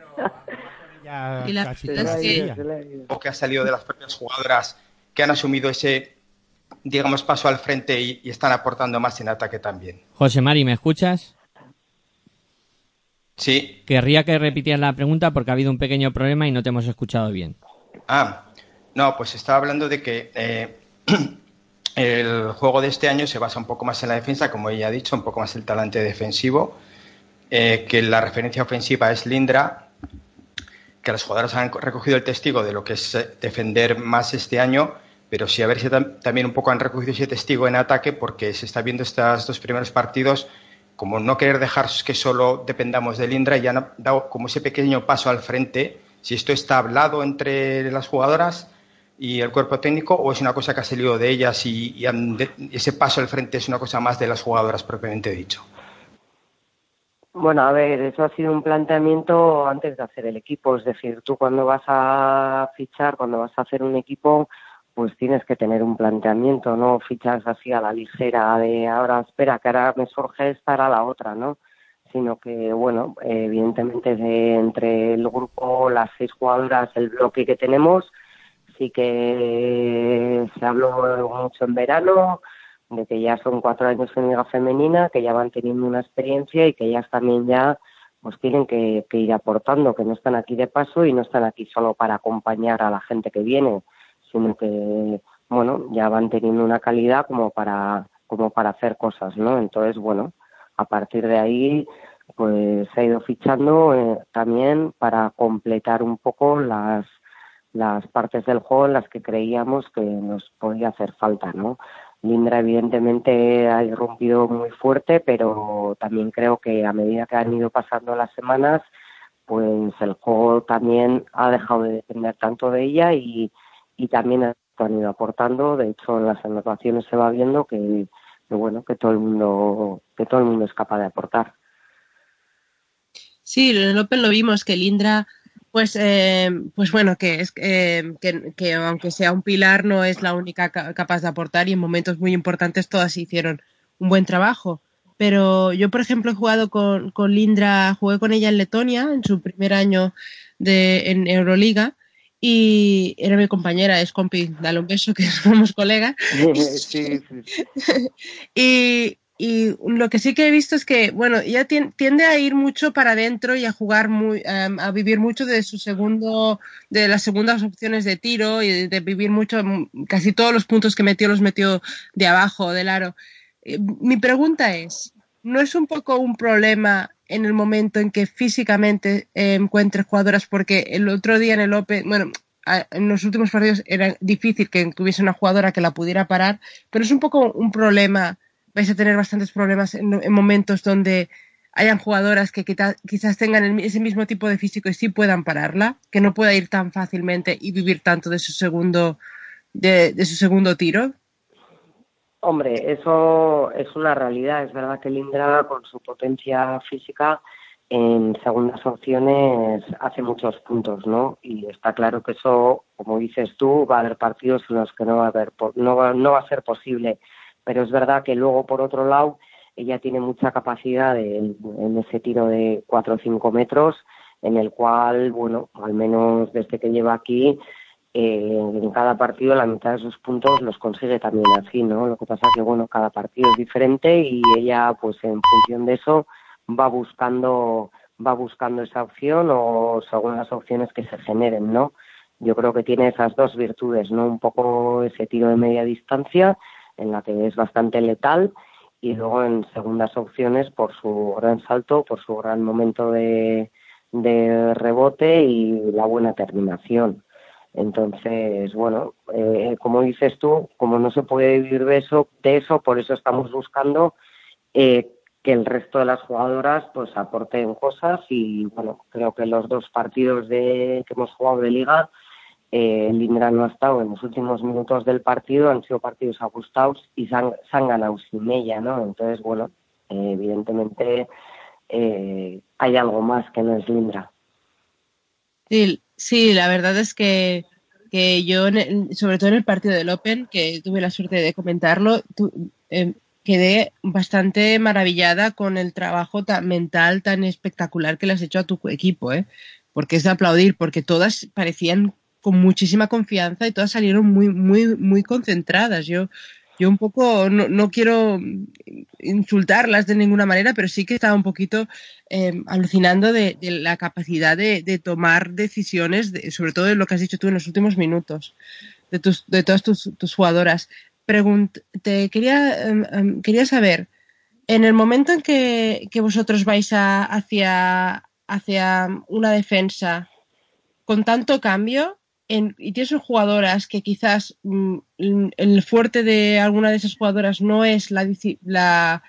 Ya Y la es que- o que ha salido de las propias jugadoras que han asumido ese, digamos, paso al frente y, y están aportando más en ataque también. José Mari, ¿me escuchas? Sí, Querría que repitieras la pregunta porque ha habido un pequeño problema y no te hemos escuchado bien. Ah, no, pues estaba hablando de que eh, el juego de este año se basa un poco más en la defensa, como ella ha dicho, un poco más el talante defensivo, eh, que la referencia ofensiva es Lindra, que los jugadores han recogido el testigo de lo que es eh, defender más este año, pero sí a ver si tam- también un poco han recogido ese testigo en ataque, porque se está viendo estos dos primeros partidos como no querer dejar que solo dependamos de Lindra y han dado como ese pequeño paso al frente, si esto está hablado entre las jugadoras y el cuerpo técnico o es una cosa que ha salido de ellas y, ese paso al frente es una cosa más de las jugadoras propiamente dicho. Bueno, a ver, eso ha sido un planteamiento antes de hacer el equipo. Es decir, tú cuando vas a fichar, cuando vas a hacer un equipo, pues tienes que tener un planteamiento, no fichas así a la ligera de ahora espera que ahora me surge esta, ahora la otra, ¿no? Sino que, bueno, evidentemente de- entre el grupo, las seis jugadoras, el bloque que tenemos, sí que se habló mucho en verano, de que ya son cuatro años en Liga Femenina, que ya van teniendo una experiencia y que ellas también ya pues tienen que, ir aportando, que no están aquí de paso y no están aquí solo para acompañar a la gente que viene, sino que bueno ya van teniendo una calidad como para como para hacer cosas, ¿no? Entonces bueno a partir de ahí pues se ha ido fichando eh, también para completar un poco las las partes del juego en las que creíamos que nos podía hacer falta, ¿no? Lindra evidentemente ha irrumpido muy fuerte, pero también creo que a medida que han ido pasando las semanas, pues el juego también ha dejado de depender tanto de ella y, y también han ido aportando. De hecho, en las anotaciones se va viendo que, bueno que todo el mundo que todo el mundo es capaz de aportar. Sí, en lo vimos que Lindra, pues, eh, pues bueno, que es eh, que, que aunque sea un pilar, no es la única ca- capaz de aportar y en momentos muy importantes todas hicieron un buen trabajo. Pero yo, por ejemplo, he jugado con, con Lindra, jugué con ella en Letonia en su primer año de, en Euroliga y era mi compañera, es compi, dale un beso que somos colegas. sí, sí. Y, y lo que sí que he visto es que, bueno, ella tien- tiende a ir mucho para adentro y a jugar muy, em, a vivir mucho de su segundo, de las segundas opciones de tiro y de, vivir mucho, mm, casi todos los puntos que metió los metió de abajo, del aro. Eh, Mi pregunta es, ¿no es un poco un problema en el momento en que físicamente eh, encuentres jugadoras? Porque el otro día en el Open, bueno, en los últimos partidos era difícil que tuviese una jugadora que la pudiera parar, pero es un poco un problema. Vais a tener bastantes problemas en, en momentos donde hayan jugadoras que quizás tengan ese mismo tipo de físico y sí puedan pararla, que no pueda ir tan fácilmente y vivir tanto de su segundo, de, de su segundo tiro. Hombre, eso es una realidad. Es verdad que Lindra, con su potencia física, en segundas opciones hace muchos puntos, ¿no? Y está claro que eso, como dices tú, va a haber partidos en los que no va a haber, no va, no va a ser posible. Pero es verdad que luego, por otro lado, ella tiene mucha capacidad de- en ese tiro de 4 o 5 metros, en el cual, bueno, al menos desde que lleva aquí, eh, en cada partido la mitad de sus puntos los consigue también así, ¿no? Lo que pasa que, bueno, cada partido es diferente y ella, pues en función de eso, va buscando, va buscando esa opción o según las opciones que se generen, ¿no? Yo creo que tiene esas dos virtudes, ¿no? Un poco ese tiro de media distancia, en la que es bastante letal, y luego en segundas opciones por su gran salto, por su gran momento de, rebote y la buena terminación. Entonces, bueno, eh, como dices tú, como no se puede vivir de eso, de eso, por eso estamos buscando eh, que el resto de las jugadoras pues aporten cosas y bueno, creo que los dos partidos de que hemos jugado de liga, eh, Lindra no ha estado en los últimos minutos del partido, han sido partidos ajustados y se han, ganado sin ella, ¿no? Entonces, bueno, eh, evidentemente eh, hay algo más que no es Lindra. Sí, sí, la verdad es que, que yo, sobre todo en el partido del Open, que tuve la suerte de comentarlo, tu- eh, quedé bastante maravillada con el trabajo tan mental tan espectacular que le has hecho a tu equipo, ¿eh? porque es de aplaudir, porque todas parecían con muchísima confianza y todas salieron muy, muy, muy concentradas. Yo, yo un poco, no, no quiero insultarlas de ninguna manera, pero sí que estaba un poquito eh, alucinando de, de la capacidad de, de tomar decisiones, de- sobre todo de lo que has dicho tú en los últimos minutos, de, tus, de todas tus, tus jugadoras. Pregunt te quería, em, quería saber, en el momento en que, que vosotros vais a, hacia, hacia una defensa con tanto cambio y tienes jugadoras que quizás mm, el fuerte de alguna de esas jugadoras no es la, disci- la,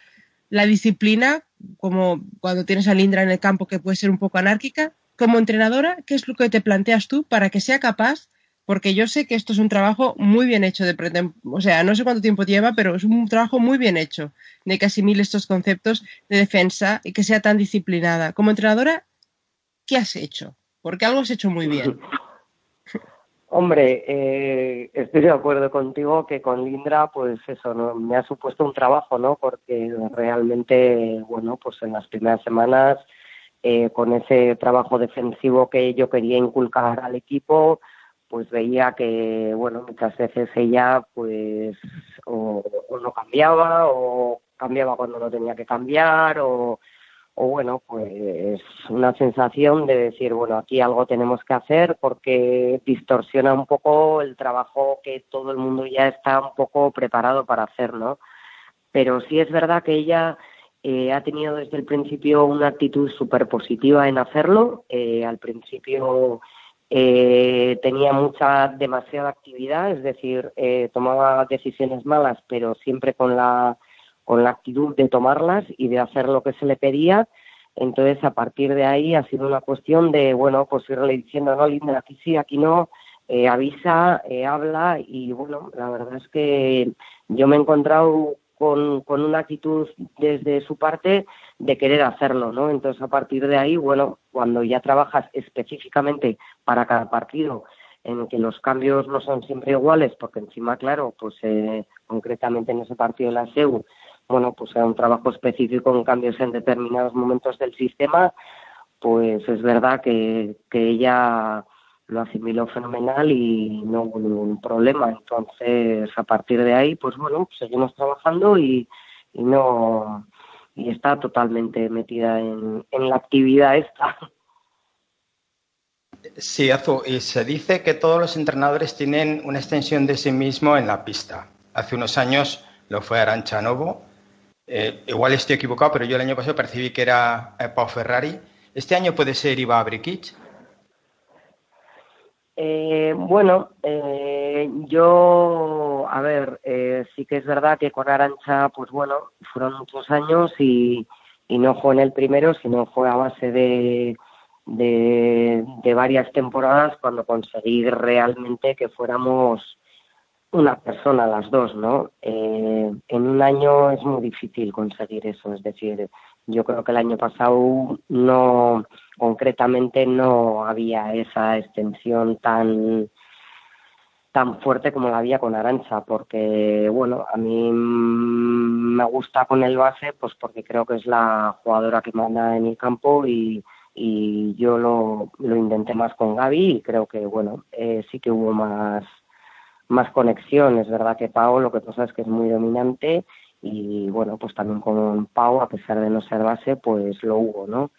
la disciplina, como cuando tienes a Lindra en el campo que puede ser un poco anárquica, como entrenadora, ¿qué es lo que te planteas tú para que sea capaz Porque yo sé que esto es un trabajo muy bien hecho de o sea, no sé cuánto tiempo lleva, pero es un trabajo muy bien hecho de que asimile estos conceptos de defensa y que sea tan disciplinada. Como entrenadora, ¿qué has hecho? Porque algo has hecho muy bien. Hombre, eh, estoy de acuerdo contigo que con Lindra, pues eso, ¿no? me ha supuesto un trabajo, ¿no? Porque realmente, bueno, pues en las primeras semanas, eh, con ese trabajo defensivo que yo quería inculcar al equipo, pues veía que, bueno, muchas veces ella, pues, o, o no cambiaba, o cambiaba cuando no tenía que cambiar, o, o bueno, pues una sensación de decir, bueno, aquí algo tenemos que hacer porque distorsiona un poco el trabajo que todo el mundo ya está un poco preparado para hacer, ¿no? Pero sí es verdad que ella eh, ha tenido desde el principio una actitud súper positiva en hacerlo. Eh, al principio eh, tenía mucha, demasiada actividad, es decir, eh, tomaba decisiones malas, pero siempre con la con la actitud de tomarlas y de hacer lo que se le pedía. Entonces, a partir de ahí ha sido una cuestión de, bueno, pues irle diciendo, no, Linda, aquí sí, aquí no, eh, avisa, eh, habla y, bueno, la verdad es que yo me he encontrado con, con una actitud desde su parte de querer hacerlo, ¿no? Entonces, a partir de ahí, bueno, cuando ya trabajas específicamente para cada partido, en que los cambios no son siempre iguales, porque encima, claro, pues eh, concretamente en ese partido de la SEU, bueno, pues era un trabajo específico en cambios en determinados momentos del sistema, pues es verdad que, que ella lo asimiló fenomenal y no hubo ningún problema. Entonces, a partir de ahí, pues bueno, seguimos trabajando y, y no y está totalmente metida en, en la actividad esta. Sí, Azu, y se dice que todos los entrenadores tienen una extensión de sí mismo en la pista. Hace unos años lo fue Arancha Novo. Eh, igual estoy equivocado, pero yo el año pasado percibí que era eh, Pau Ferrari. ¿Este año puede ser Iva Brikic? Eh, bueno, eh, yo, a ver, eh, sí que es verdad que con Arancha, pues bueno, fueron muchos años y, no fue en el primero, sino fue a base de, de varias temporadas cuando conseguí realmente que fuéramos una persona las dos, ¿no? Eh, en un año es muy difícil conseguir eso, es decir, yo creo que el año pasado no, concretamente no había esa extensión tan tan fuerte como la había con Arancha, porque bueno, a mí me gusta con el base, pues porque creo que es la jugadora que manda en el campo y, y yo lo, lo intenté más con Gaby y creo que bueno, eh, sí que hubo más más conexión. Es verdad que Pau lo que pasa es que es muy dominante y bueno, pues también con Pau, a pesar de no ser base, pues lo hubo, ¿no?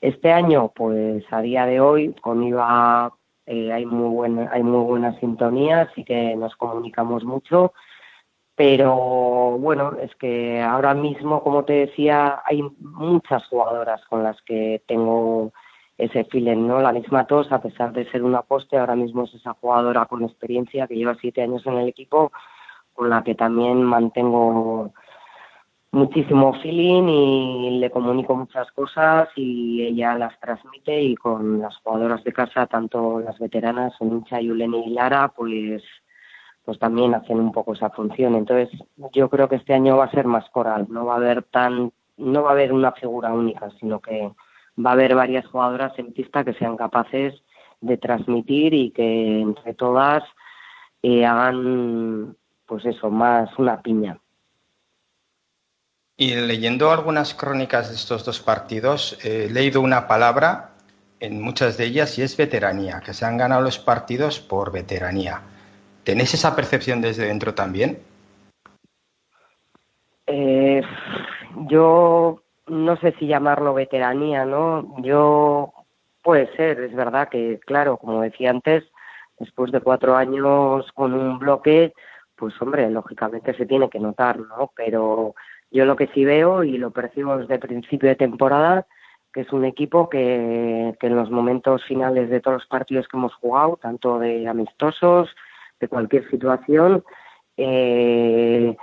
Este año, pues a día de hoy, con Iva eh, hay muy buena, hay muy buena sintonía, así que nos comunicamos mucho. Pero bueno, es que ahora mismo, como te decía, hay muchas jugadoras con las que tengo ese feeling, ¿no? La misma Tos, a pesar de ser una poste, ahora mismo es esa jugadora con experiencia que lleva siete años en el equipo, con la que también mantengo muchísimo feeling y le comunico muchas cosas y ella las transmite y con las jugadoras de casa, tanto las veteranas, Onincha, Yuleni y Lara, pues pues también hacen un poco esa función. Entonces, yo creo que este año va a ser más coral, no va a haber tan no va a haber una figura única, sino que va a haber varias jugadoras en pista que sean capaces de transmitir y que entre todas eh, hagan pues eso, más una piña. Y leyendo algunas crónicas de estos dos partidos, eh, he leído una palabra en muchas de ellas y es veteranía, que se han ganado los partidos por veteranía. ¿Tenéis esa percepción desde dentro también? Eh, yo no sé si llamarlo veteranía, ¿no? Yo puede ser, es verdad que, claro, como decía antes, después de cuatro años con un bloque, pues hombre, lógicamente se tiene que notar, ¿no? Pero yo lo que sí veo y lo percibo desde principio de temporada, que es un equipo que, que en los momentos finales de todos los partidos que hemos jugado, tanto de amistosos, de cualquier situación, eh,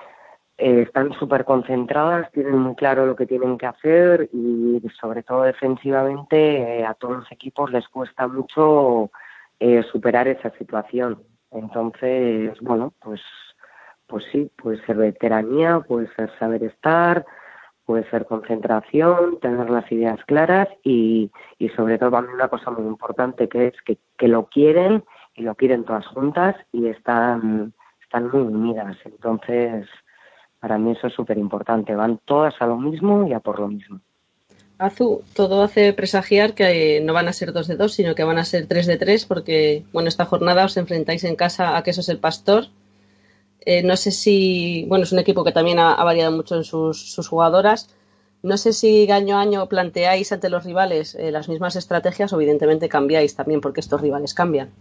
eh, están súper concentradas, tienen muy claro lo que tienen que hacer y sobre todo defensivamente eh, a todos los equipos les cuesta mucho eh, superar esa situación. Entonces, bueno, pues, pues sí, puede ser veteranía, puede ser saber estar, puede ser concentración, tener las ideas claras y, y sobre todo también una cosa muy importante que es que, que lo quieren y lo quieren todas juntas y están, están muy unidas. Entonces, para mí eso es súper importante. Van todas a lo mismo y a por lo mismo. Azu, todo hace presagiar que eh, no van a ser dos de dos, sino que van a ser tres de tres, porque, bueno, esta jornada os enfrentáis en casa a Quesos el Pastor. Eh, no sé si, bueno, es un equipo que también ha, ha variado mucho en sus, sus, jugadoras. No sé si año a año planteáis ante los rivales eh, las mismas estrategias o evidentemente cambiáis también porque estos rivales cambian.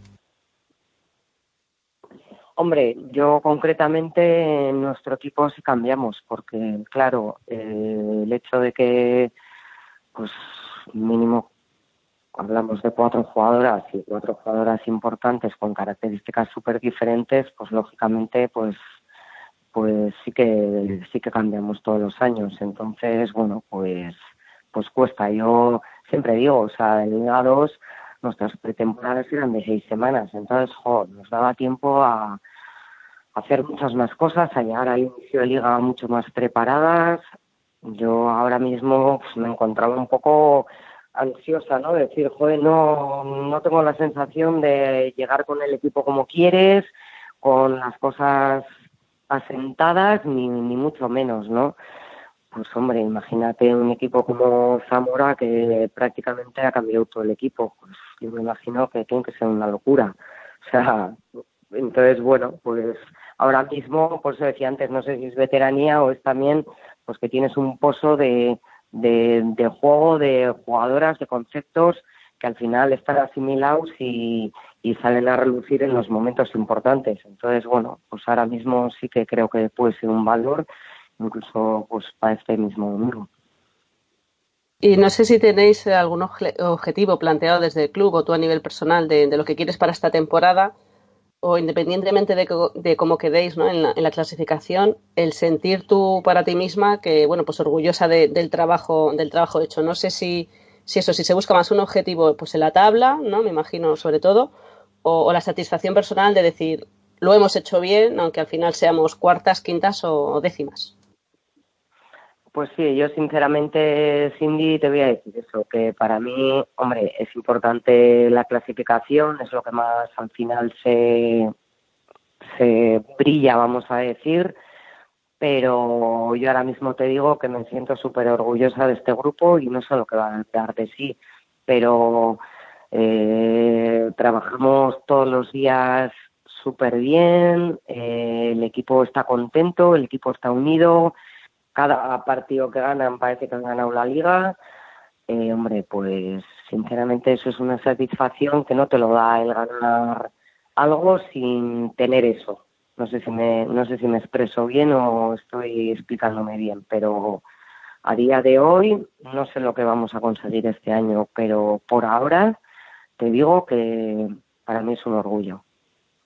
Hombre, yo concretamente en nuestro equipo sí cambiamos, porque claro, eh, el hecho de que, pues mínimo, hablamos de cuatro jugadoras y cuatro jugadoras importantes con características súper diferentes, pues lógicamente, pues pues sí que sí que cambiamos todos los años. Entonces, bueno, pues pues cuesta. Yo siempre digo, o sea, en Liga 2 nuestras pretemporadas eran de seis semanas, entonces, jo, nos daba tiempo a hacer muchas más cosas, a llegar al inicio de liga mucho más preparadas. Yo ahora mismo pues, me encontraba un poco ansiosa, ¿no? De decir, joder, no, no tengo la sensación de llegar con el equipo como quieres, con las cosas asentadas, ni, ni mucho menos, ¿no? Pues hombre, imagínate un equipo como Zamora que prácticamente ha cambiado todo el equipo. Pues yo me imagino que tiene que ser una locura. O sea, entonces, bueno, pues ahora mismo, por eso decía antes, no sé si es veteranía o es también pues que tienes un pozo de, de, juego, de jugadoras, de conceptos que al final están asimilados y, y salen a relucir en los momentos importantes. Entonces, bueno, pues ahora mismo sí que creo que puede ser un valor, incluso pues para este mismo domingo. Y no sé si tenéis algún objetivo planteado desde el club o tú a nivel personal de, de lo que quieres para esta temporada o independientemente de, de cómo quedéis ¿no? en, la, clasificación, el sentir tú para ti misma que, bueno, pues orgullosa de, del trabajo, del trabajo hecho. No sé si, si eso, si se busca más un objetivo, pues en la tabla, ¿no? Me imagino, sobre todo, o la satisfacción personal de decir, lo hemos hecho bien, aunque al final seamos cuartas, quintas o décimas. Pues sí, yo sinceramente, Cindy, te voy a decir eso, que para mí, hombre, es importante la clasificación, es lo que más al final se, se brilla, vamos a decir, pero yo ahora mismo te digo que me siento súper orgullosa de este grupo y no sé lo que va a dar de sí, pero eh, trabajamos todos los días súper bien, eh, el equipo está contento, el equipo está unido, cada partido que ganan parece que han ganado la liga. Eh, hombre, pues sinceramente eso es una satisfacción que no te lo da el ganar algo sin tener eso. No sé si me, no sé si me expreso bien o estoy explicándome bien, pero a día de hoy no sé lo que vamos a conseguir este año, pero por ahora te digo que para mí es un orgullo.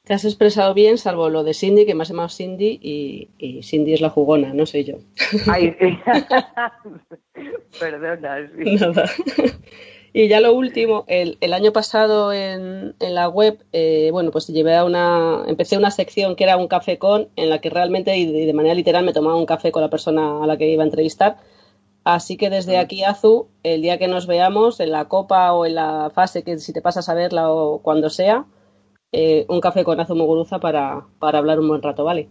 Te has expresado bien, salvo lo de Cindy, que me has llamado Cindy, y, y Cindy es la jugona, no soy yo. Ay, sí. Perdona, sí. Nada. Y ya lo último, el, el año pasado en, en la web, eh, bueno, pues llevé a una, empecé una sección que era un café con, en la que realmente y de, de manera literal me tomaba un café con la persona a la que iba a entrevistar. Así que desde aquí, Azu, el día que nos veamos, en la copa o en la fase, que si te pasas a verla o cuando sea, eh, un café con Azu Muguruza para, para hablar un buen rato, ¿vale?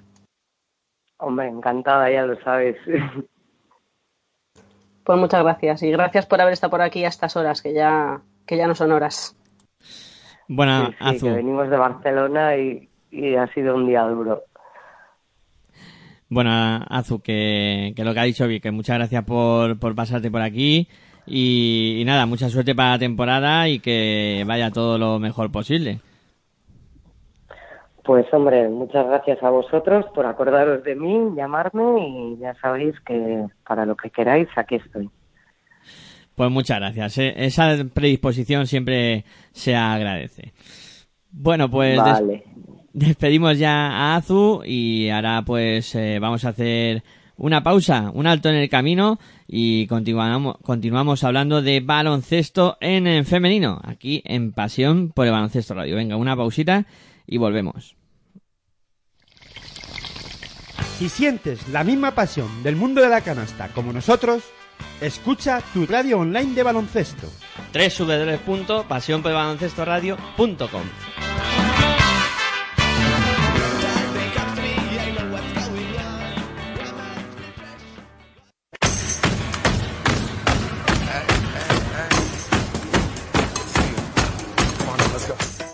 Hombre, encantada, ya lo sabes. Pues muchas gracias y gracias por haber estado por aquí a estas horas, que ya, que ya no son horas. Bueno, sí, sí, Azu. que venimos de Barcelona y, y ha sido un día duro. Bueno, Azu, que, que lo que ha dicho, que muchas gracias por, por pasarte por aquí y, y nada, mucha suerte para la temporada y que vaya todo lo mejor posible. Pues hombre, muchas gracias a vosotros por acordaros de mí, llamarme y ya sabéis que para lo que queráis aquí estoy. Pues muchas gracias. eh. Esa predisposición siempre se agradece. Bueno, pues des- despedimos ya a Azu y ahora pues eh, vamos a hacer una pausa, un alto en el camino y continuamos, continuamos hablando de baloncesto en, en femenino, aquí en Pasión por el Baloncesto Radio. Venga, una pausita y volvemos. Si sientes la misma pasión del mundo de la canasta como nosotros, escucha tu radio online de baloncesto. www.pasionporelbaloncestoradio.com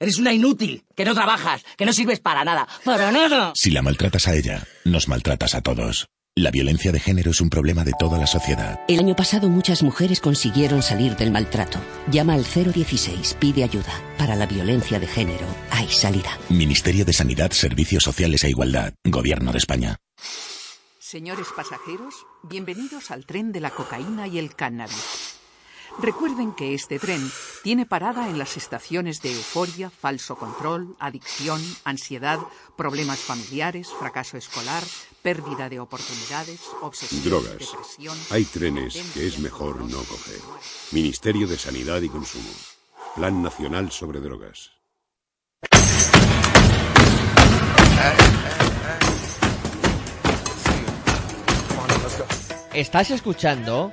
Eres una inútil, que no trabajas, que no sirves para nada. ¡Para nada! Si la maltratas a ella, nos maltratas a todos. La violencia de género es un problema de toda la sociedad. El año pasado muchas mujeres consiguieron salir del maltrato. Llama al 016, pide ayuda. Para la violencia de género hay salida. Ministerio de Sanidad, Servicios Sociales e Igualdad. Gobierno de España. Señores pasajeros, bienvenidos al tren de la cocaína y el cannabis. Recuerden que este tren tiene parada en las estaciones de euforia, falso control, adicción, ansiedad, problemas familiares, fracaso escolar, pérdida de oportunidades, obsesión, Drogas. depresión. Hay trenes que es mejor no coger. Ministerio de Sanidad y Consumo. Plan Nacional sobre Drogas. Estás escuchando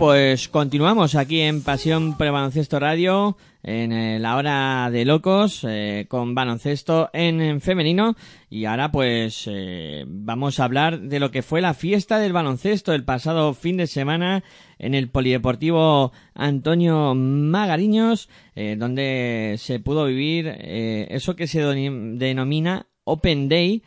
Pues continuamos aquí en Pasión por Baloncesto Radio, en eh, la hora de locos, eh, con baloncesto en, en femenino. Y ahora pues eh, vamos a hablar de lo que fue la fiesta del baloncesto el pasado fin de semana en el Polideportivo Antonio Magariños, donde se pudo vivir eso que se denomina Open Day,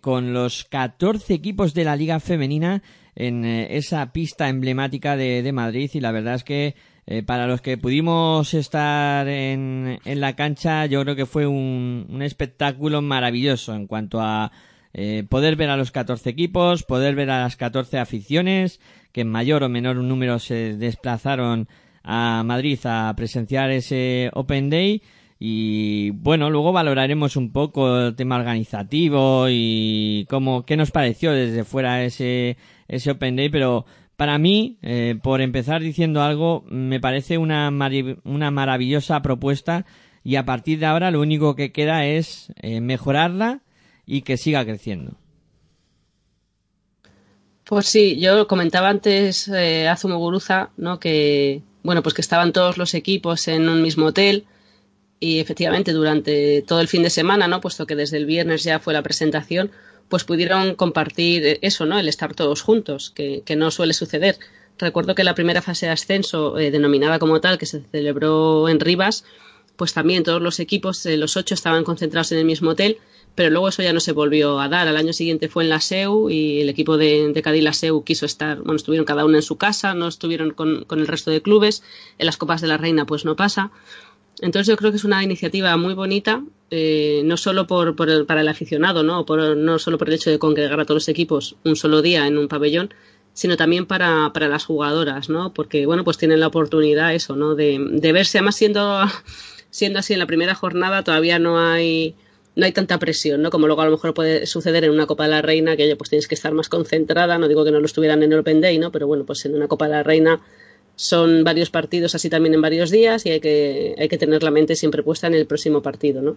con los 14 equipos de la Liga Femenina en eh, esa pista emblemática de, de Madrid. Y la verdad es que eh, para los que pudimos estar en, en la cancha yo creo que fue un, un espectáculo maravilloso en cuanto a eh, poder ver a los 14 equipos, poder ver a las 14 aficiones que en mayor o menor número se desplazaron a Madrid a presenciar ese Open Day. Y bueno, luego valoraremos un poco el tema organizativo y cómo, qué nos pareció desde fuera ese, ese Open Day, pero Para mí, eh, por empezar diciendo algo, me parece una, una maravillosa propuesta y a partir de ahora lo único que queda es eh, mejorarla y que siga creciendo. Pues sí, yo comentaba antes eh, a Zumoguruza, ¿no? Que, bueno, pues que estaban todos los equipos en un mismo hotel y efectivamente durante todo el fin de semana, ¿no? Puesto que desde el viernes ya fue la presentación, pues pudieron compartir eso, ¿no? El estar todos juntos, que, que no suele suceder. Recuerdo que la primera fase de ascenso, eh, denominada como tal, que se celebró en Rivas, pues también todos los equipos, eh, los ocho, estaban concentrados en el mismo hotel, pero luego eso ya no se volvió a dar. Al año siguiente fue en la SEU y el equipo de, de Cádiz SEU quiso estar, bueno, estuvieron cada uno en su casa, no estuvieron con, con el resto de clubes. En las Copas de la Reina, pues no pasa. Entonces yo creo que es una iniciativa muy bonita, eh, no solo por, por el- para el aficionado, ¿no? Por- no solo por el hecho de congregar a todos los equipos un solo día en un pabellón, sino también para, para las jugadoras, ¿no? Porque, bueno, pues tienen la oportunidad eso, ¿no? De, de verse, además siendo, siendo así en la primera jornada, todavía no hay, no hay tanta presión, ¿no? Como luego a lo mejor puede suceder en una Copa de la Reina, que oye, pues tienes que estar más concentrada, no digo que no lo estuvieran en el Open Day, ¿no? Pero bueno, pues en una Copa de la Reina son varios partidos así también en varios días y hay que, hay que tener la mente siempre puesta en el próximo partido, ¿no?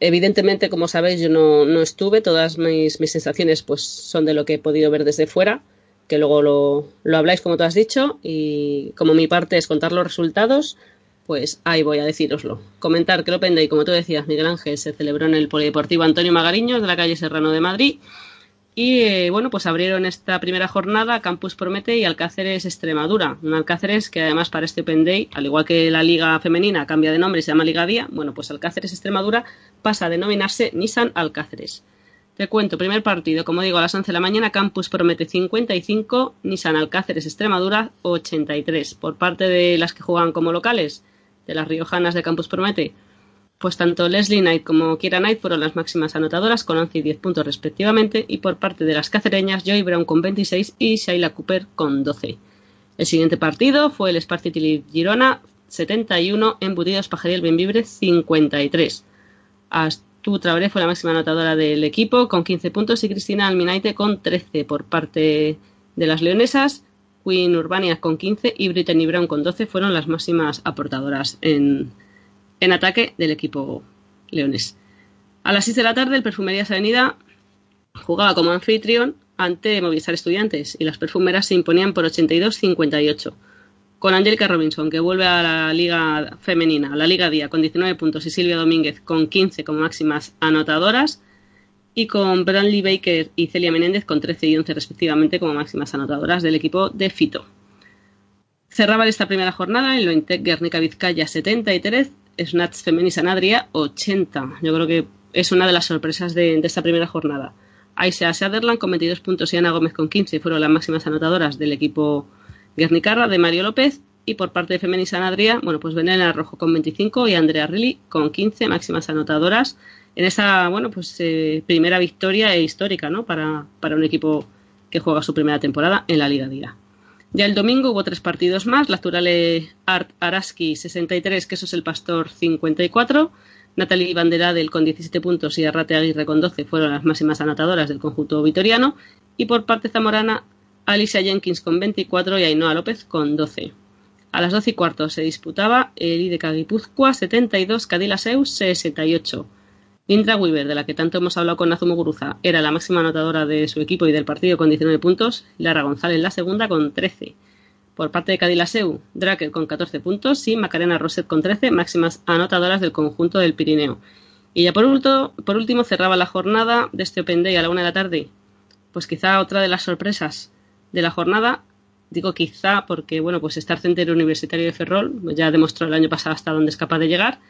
Evidentemente, como sabéis, yo no, no estuve, todas mis, mis sensaciones pues son de lo que he podido ver desde fuera, que luego lo, lo habláis como tú has dicho, y como mi parte es contar los resultados, pues ahí voy a decíroslo. Comentar que el Open Day, como tú decías, Miguel Ángel, se celebró en el Polideportivo Antonio Magariños de la calle Serrano de Madrid. Y eh, bueno, pues abrieron esta primera jornada Campus Promete y Alcáceres Extremadura. Un Alcáceres que además para este Open Day, al igual que la Liga Femenina cambia de nombre y se llama Liga Día, bueno, pues Alcáceres Extremadura pasa a denominarse Nissan Alcáceres. Te cuento, primer partido, como digo, a las 11 de la mañana, Campus Promete 55, Nissan Alcáceres Extremadura 83. Por parte de las que juegan como locales, de las riojanas de Campus Promete, pues tanto Leslie Knight como Kira Knight fueron las máximas anotadoras con 11 y 10 puntos respectivamente y por parte de las cacereñas Joy Brown con 26 y Shaila Cooper con 12. El siguiente partido fue el Spartity Girona 71, Embutidos Pajariel Benvibre 53. Astu Traoré fue la máxima anotadora del equipo con 15 puntos y Cristina Alminaite con 13 por parte de las leonesas. Queen Urbania con 15 y Brittany Brown con 12 fueron las máximas aportadoras en, en ataque del equipo leones. A las 6 de la tarde, el Perfumerías Avenida jugaba como anfitrión ante Movistar Estudiantes y las perfumeras se imponían por 82-58. Con Angélica Robinson, que vuelve a la Liga Femenina, a la Liga Día, con 19 puntos, y Silvia Domínguez con 15 como máximas anotadoras, y con Bradley Baker y Celia Menéndez con 13 y 11 respectivamente como máximas anotadoras del equipo de Fito. Cerraba esta primera jornada en Lointec Guernica Vizcaya 73, Snatch Femení Sanadria 80. Yo creo que es una de las sorpresas de, esta primera jornada. Aisha Sutherland con 22 puntos y Ana Gómez con 15 fueron las máximas anotadoras del equipo Guernicarra de Mario López. Y por parte de Femení Sanadria, bueno, pues Venena Rojo con 25 y Andrea Rilly con 15 máximas anotadoras en esa, bueno, pues eh, primera victoria histórica, ¿no? Para, para un equipo que juega su primera temporada en la Liga Día. Ya el domingo hubo tres partidos más, la Turale Art Araski 63, Quesos el Pastor 54, Natalie Banderadel con 17 puntos y Arrate Aguirre con 12 fueron las máximas anotadoras del conjunto vitoriano y por parte zamorana Alicia Jenkins con 24 y Ainhoa López con 12. A las 12 y cuarto se disputaba el IDK Guipúzcoa 72, Cadila Seus 68. Indra Weaver, de la que tanto hemos hablado con Nazumo Guruza, era la máxima anotadora de su equipo y del partido con 19 puntos. Lara González la segunda con 13. Por parte de Cadilaseu, Draker con 14 puntos y Macarena Roset con 13, máximas anotadoras del conjunto del Pirineo. Y ya por último, por último cerraba la jornada de este Open Day a la una de la tarde. Pues quizá otra de las sorpresas de la jornada, digo quizá porque bueno, pues Star Center Universitario de Ferrol ya demostró el año pasado hasta dónde es capaz de llegar.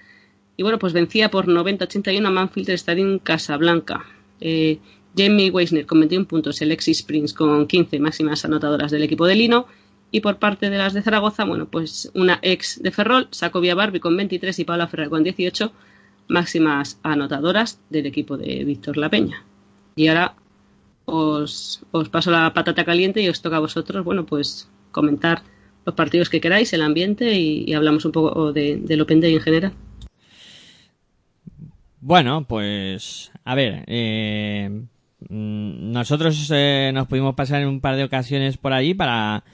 Y bueno, pues vencía por 90-81 a Manfield Stadium Casablanca. Eh, Jamie Weisner con 21 puntos, Alexis Prince con 15 máximas anotadoras del equipo de Lino. Y por parte de las de Zaragoza, bueno, pues una ex de Ferrol, Sacovia Barbie con 23 y Paula Ferrer con 18, máximas anotadoras del equipo de Víctor La Peña. Y ahora os, os paso la patata caliente y os toca a vosotros, bueno, pues comentar los partidos que queráis, el ambiente y, y hablamos un poco de, del Open Day en general. Bueno, pues a ver, eh, Mm, Nosotros eh, nos pudimos pasar en un par de ocasiones por allí para,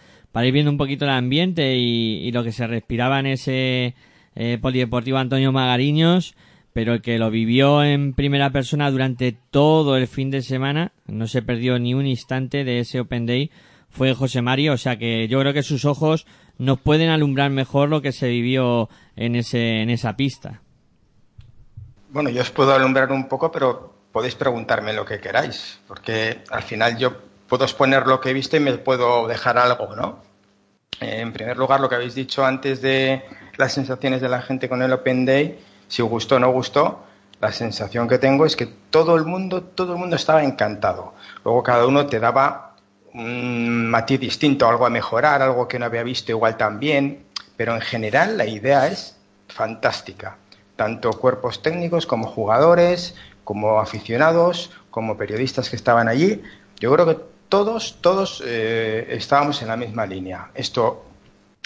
ir viendo un poquito el ambiente y, y lo que se respiraba en ese eh, polideportivo Antonio Magariños, pero el que lo vivió en primera persona durante todo el fin de semana, no se perdió ni un instante de ese Open Day, fue José Mario, o sea que yo creo que sus ojos nos pueden alumbrar mejor lo que se vivió en ese en esa pista. Bueno, yo os puedo alumbrar un poco, pero podéis preguntarme lo que queráis, porque al final yo puedo exponer lo que he visto y me puedo dejar algo, ¿no? Eh, en primer lugar, lo que habéis dicho antes de las sensaciones de la gente con el Open Day, si gustó o no gustó, la sensación que tengo es que todo el mundo, todo el mundo estaba encantado. Luego cada uno te daba un matiz distinto, algo a mejorar, algo que no había visto igual también, pero en general la idea es fantástica. Tanto cuerpos técnicos como jugadores, como aficionados, como periodistas que estaban allí. Yo creo que todos, todos eh, estábamos en la misma línea. Esto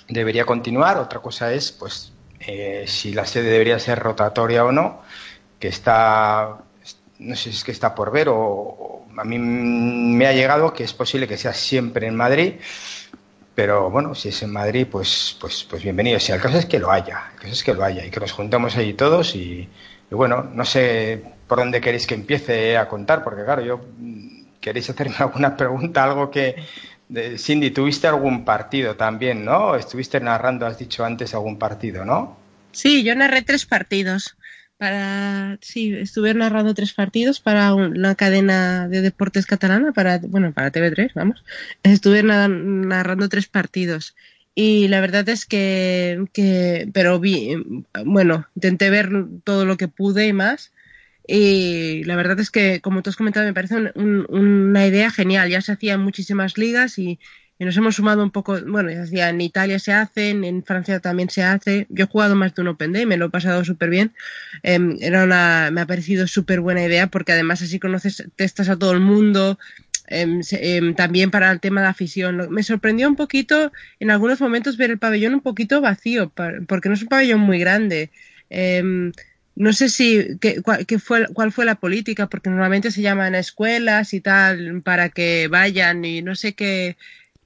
debería continuar. Otra cosa es, pues, eh, si la sede debería ser rotatoria o no, que está, no sé si es que está por ver o, o a mí me ha llegado que es posible que sea siempre en Madrid. Pero bueno, si es en Madrid, pues, pues, pues bienvenido. Si el caso es que lo haya, el caso es que lo haya y que nos juntemos allí todos y, y bueno, no sé por dónde queréis que empiece a contar, porque claro, yo mm, queréis hacerme alguna pregunta, algo que Cindy, tuviste algún partido también, ¿no? Estuviste narrando, has dicho antes algún partido, ¿no? Sí, yo narré tres partidos. Para, sí, estuve narrando tres partidos para una cadena de deportes catalana, para, bueno, para TV3, vamos. Estuve na- narrando tres partidos. Y la verdad es que, que, pero vi, bueno, intenté ver todo lo que pude y más. Y la verdad es que, como tú has comentado, me parece un- un- una idea genial. Ya se hacían muchísimas ligas y, y nos hemos sumado un poco, bueno, decía, en Italia se hacen, en Francia también se hace. Yo he jugado más de un Open Day, me lo he pasado súper bien. Em, era una, me ha parecido súper buena idea porque además así conoces, testas a todo el mundo. em, em, también para el tema de afición. Me sorprendió un poquito en algunos momentos ver el pabellón un poquito vacío, porque no es un pabellón muy grande. No sé si qué, cuál, qué fue, cuál fue la política, porque normalmente se llaman escuelas y tal para que vayan y no sé qué,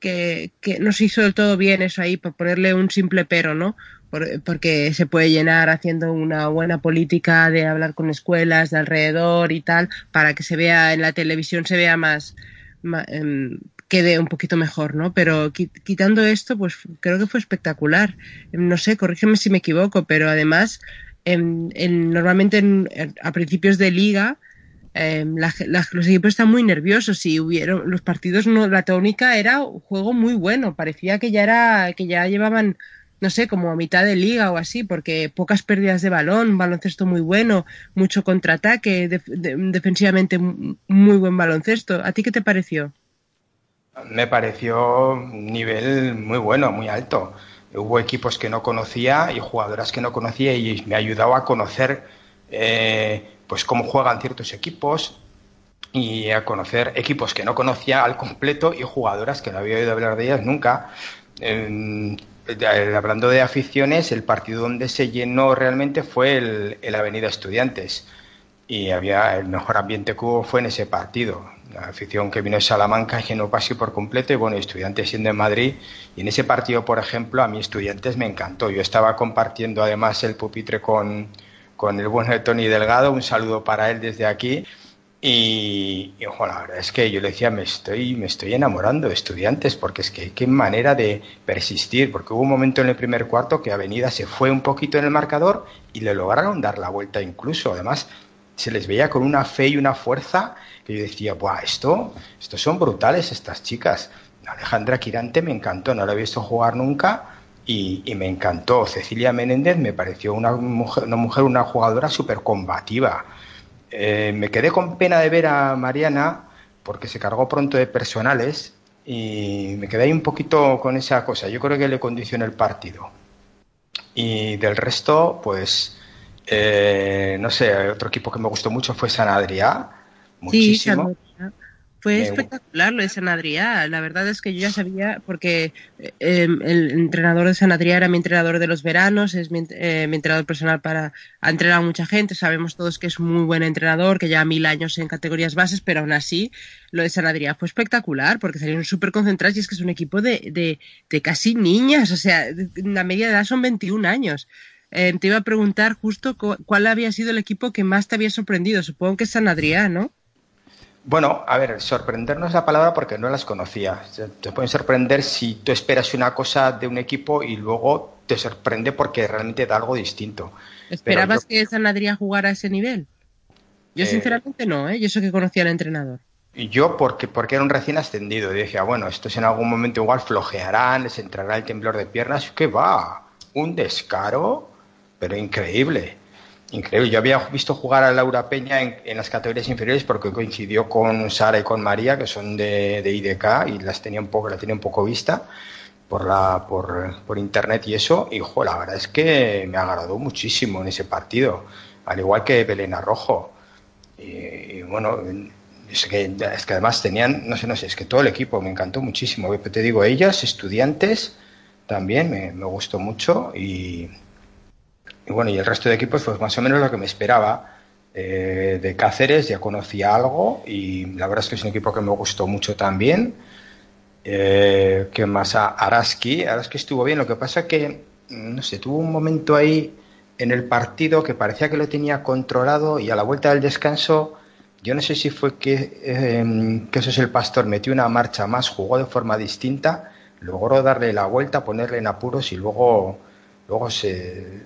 que, que no se hizo del todo bien eso ahí, por ponerle un simple pero, ¿no? Por- porque se puede llenar haciendo una buena política de hablar con escuelas de alrededor y tal, para que se vea en la televisión, se vea más, ma- em, quede un poquito mejor, ¿no? Pero qui- quitando esto, pues creo que fue espectacular. Em, No sé, corrígeme si me equivoco, pero además, en- en- normalmente en- en- a principios de liga, em, los equipos están muy nerviosos y hubieron los partidos no la tónica era un juego muy bueno parecía que ya era que ya llevaban no sé como a mitad de liga o así porque pocas pérdidas de balón baloncesto muy bueno mucho contraataque def- de- defensivamente muy buen baloncesto a ti qué te pareció Me pareció un nivel muy bueno, muy alto. Hubo equipos que no conocía y jugadoras que no conocía y me ayudaba a conocer eh, pues cómo juegan ciertos equipos y a conocer equipos que no conocía al completo y jugadoras que no había oído hablar de ellas nunca. Hablando de aficiones, el partido donde se llenó realmente fue el, el Avenida Estudiantes y había el mejor ambiente que hubo fue en ese partido. La afición que vino de Salamanca llenó casi por completo y bueno, estudiantes siendo en Madrid. Y en ese partido, por ejemplo, a mí estudiantes me encantó. Yo estaba compartiendo además el pupitre con, con el bueno de Tony Delgado. Un saludo para él desde aquí. Y, y, ojo, la verdad es que yo le decía, me estoy, me estoy enamorando estudiantes, porque es que qué manera de persistir, porque hubo un momento en el primer cuarto que Avenida se fue un poquito en el marcador y le lograron dar la vuelta incluso. Además, se les veía con una fe y una fuerza que yo decía, Buah, esto, estos son brutales estas chicas. Alejandra Quirante me encantó, no la he visto jugar nunca y, y me encantó. Cecilia Menéndez me pareció una mujer, una, mujer, una jugadora súper combativa. Eh, me quedé con pena de ver a Mariana porque se cargó pronto de personales y me quedé ahí un poquito con esa cosa. Yo creo que le condicionó el partido. Y del resto, pues, eh, no sé, otro equipo que me gustó mucho fue San Adrià. Muchísimo. Sí, Fue espectacular lo de San Adrià. La verdad es que yo ya sabía, porque eh, el entrenador de San Adrià era mi entrenador de los veranos, es mi, eh, mi entrenador personal para. Ha entrenado a mucha gente, sabemos todos que es muy buen entrenador, que lleva mil años en categorías bases, pero aún así lo de San Adrià fue espectacular, porque salieron súper concentrados y es que es un equipo de, de, de casi niñas, o sea, la media de edad son 21 años. Eh, te iba a preguntar justo cu- cuál había sido el equipo que más te había sorprendido. Supongo que es San Adrià, ¿no? Bueno, a ver, sorprendernos es la palabra porque no las conocía. Te pueden sorprender si tú esperas una cosa de un equipo y luego te sorprende porque realmente da algo distinto. ¿Esperabas que San Adrià jugara a ese nivel? Yo Eh, sinceramente no, ¿eh? Yo sé que conocía al entrenador. Y yo porque, porque era un recién ascendido. Y dije, ah, bueno, estos en algún momento igual flojearán, les entrará el temblor de piernas. ¿Qué va? Un descaro, pero increíble. Increíble. Yo había visto jugar a Laura Peña en, en las categorías inferiores porque coincidió con Sara y con María, que son de, de IDK, y las tenía un poco, la tenía un poco vista por la por, por internet y eso. Y jo, la verdad es que me agradó muchísimo en ese partido. Al igual que Belén Arrojo. Y, y bueno, es que, es que además tenían, no sé, no sé, es que todo el equipo me encantó muchísimo. Te digo, ellas, estudiantes, también me, me gustó mucho y, y bueno, y el resto de equipos, pues más o menos lo que me esperaba. Eh, de Cáceres ya conocía algo y la verdad es que es un equipo que me gustó mucho también. Eh, ¿Qué más? A Araski. Araski estuvo bien, lo que pasa que, no sé, tuvo un momento ahí en el partido que parecía que lo tenía controlado y a la vuelta del descanso, yo no sé si fue que, eh, que eso es el pastor, metió una marcha más, jugó de forma distinta, logró darle la vuelta, ponerle en apuros y luego, luego se,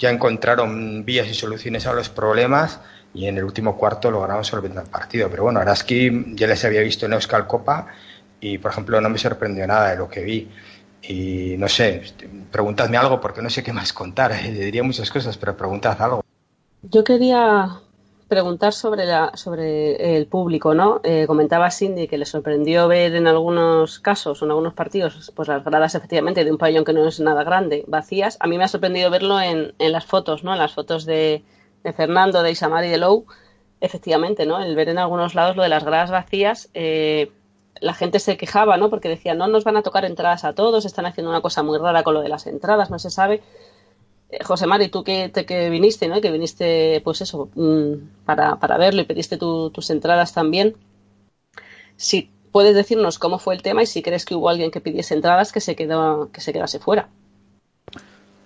ya encontraron vías y soluciones a los problemas y en el último cuarto lograron solventar el partido. Pero bueno, Araski ya les había visto en Euskal Copa y, por ejemplo, no me sorprendió nada de lo que vi. Y no sé, preguntadme algo porque no sé qué más contar. Le diría muchas cosas, pero preguntad algo. Yo quería preguntar sobre, la, sobre el público, ¿no? Eh, comentaba Cindy que le sorprendió ver en algunos casos, en algunos partidos, pues las gradas efectivamente de un pabellón que no es nada grande, vacías. A mí me ha sorprendido verlo en, en las fotos, ¿no? En las fotos de, de Fernando, de Isamar y de Lou. Efectivamente, ¿no? El ver en algunos lados lo de las gradas vacías, eh, la gente se quejaba, ¿no? Porque decía, no nos van a tocar entradas a todos, están haciendo una cosa muy rara con lo de las entradas, no se sabe. Eh, José Mari, tú que, te, que viniste, ¿no? Que viniste, pues eso, mm, para, para verlo y pediste tu- tus entradas también. Si puedes decirnos cómo fue el tema y si crees que hubo alguien que pidiese entradas que se quedó, que se quedase fuera.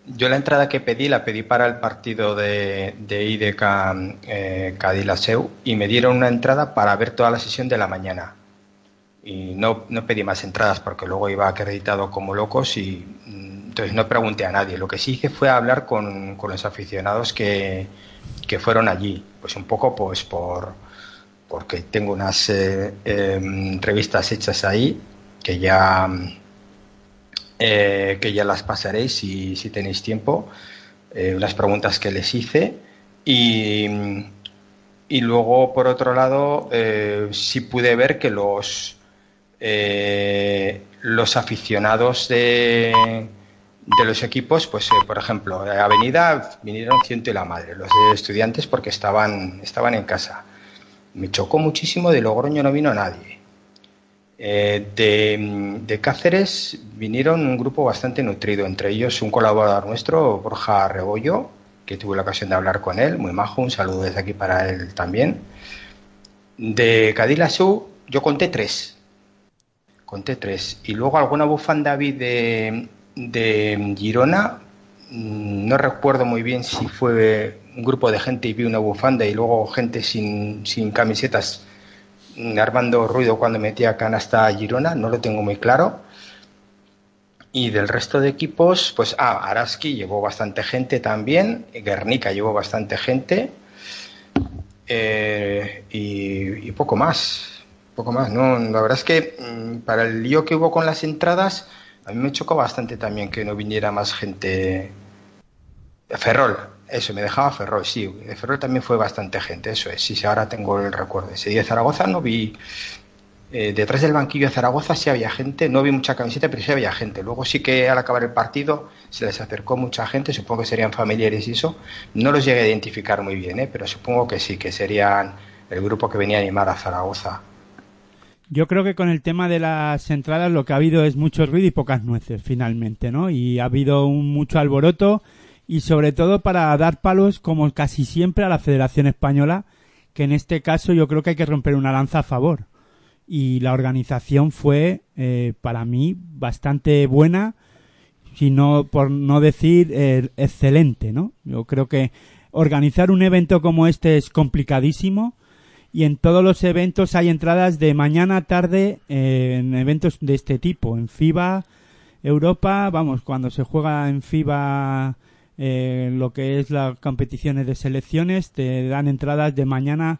Yo la entrada que pedí la pedí para el partido de, de IDK eh, Cadillaceu y me dieron una entrada para ver toda la sesión de la mañana. Y no, no pedí más entradas porque luego iba acreditado como locos y entonces no pregunté a nadie. Lo que sí hice fue hablar con, con los aficionados que, que fueron allí. Pues un poco pues por porque tengo unas eh, eh, entrevistas hechas ahí que ya eh, que ya las pasaréis si, si tenéis tiempo, eh, unas preguntas que les hice y, y luego por otro lado eh, sí pude ver que los los aficionados de, de los equipos, pues eh, por ejemplo, a Avenida vinieron ciento y la madre, los estudiantes porque estaban, estaban en casa. Me chocó muchísimo, de Logroño no vino nadie. Eh, de, de Cáceres vinieron un grupo bastante nutrido, entre ellos un colaborador nuestro, Borja Rebollo, que tuve la ocasión de hablar con él, muy majo, un saludo desde aquí para él también. De Cadillacú yo conté tres, conté tres, y luego alguna bufanda vi de, de Girona, mm, no recuerdo muy bien si fue un grupo de gente y vi una bufanda y luego gente sin, sin camisetas mm, armando ruido cuando metía canasta a Girona, no lo tengo muy claro. Y del resto de equipos, pues ah, Araski llevó bastante gente también, Guernica llevó bastante gente eh, y, y poco más, poco más. No, la verdad es que mm, para el lío que hubo con las entradas, a mí me chocó bastante también que no viniera más gente. Ferrol, eso, me dejaba Ferrol, sí. Ferrol también fue bastante gente, eso es. Sí, sí, ahora tengo el recuerdo. Ese día de Zaragoza no vi. eh, detrás del banquillo de Zaragoza sí había gente, no vi mucha camiseta, pero sí había gente. Luego sí que al acabar el partido se les acercó mucha gente, supongo que serían familiares y eso. No los llegué a identificar muy bien, ¿eh? pero supongo que sí, que serían el grupo que venía a animar a Zaragoza. Yo creo que con el tema de las entradas lo que ha habido es mucho ruido y pocas nueces finalmente, ¿no? Y ha habido un mucho alboroto y sobre todo para dar palos como casi siempre a la Federación Española, que en este caso yo creo que hay que romper una lanza a favor. Y la organización fue eh, para mí bastante buena, sino por no decir eh, excelente, ¿no? Yo creo que organizar un evento como este es complicadísimo y en todos los eventos hay entradas de mañana a tarde en eventos de este tipo, en FIBA Europa, vamos, cuando se juega en FIBA eh, lo que es las competiciones de selecciones, te dan entradas de mañana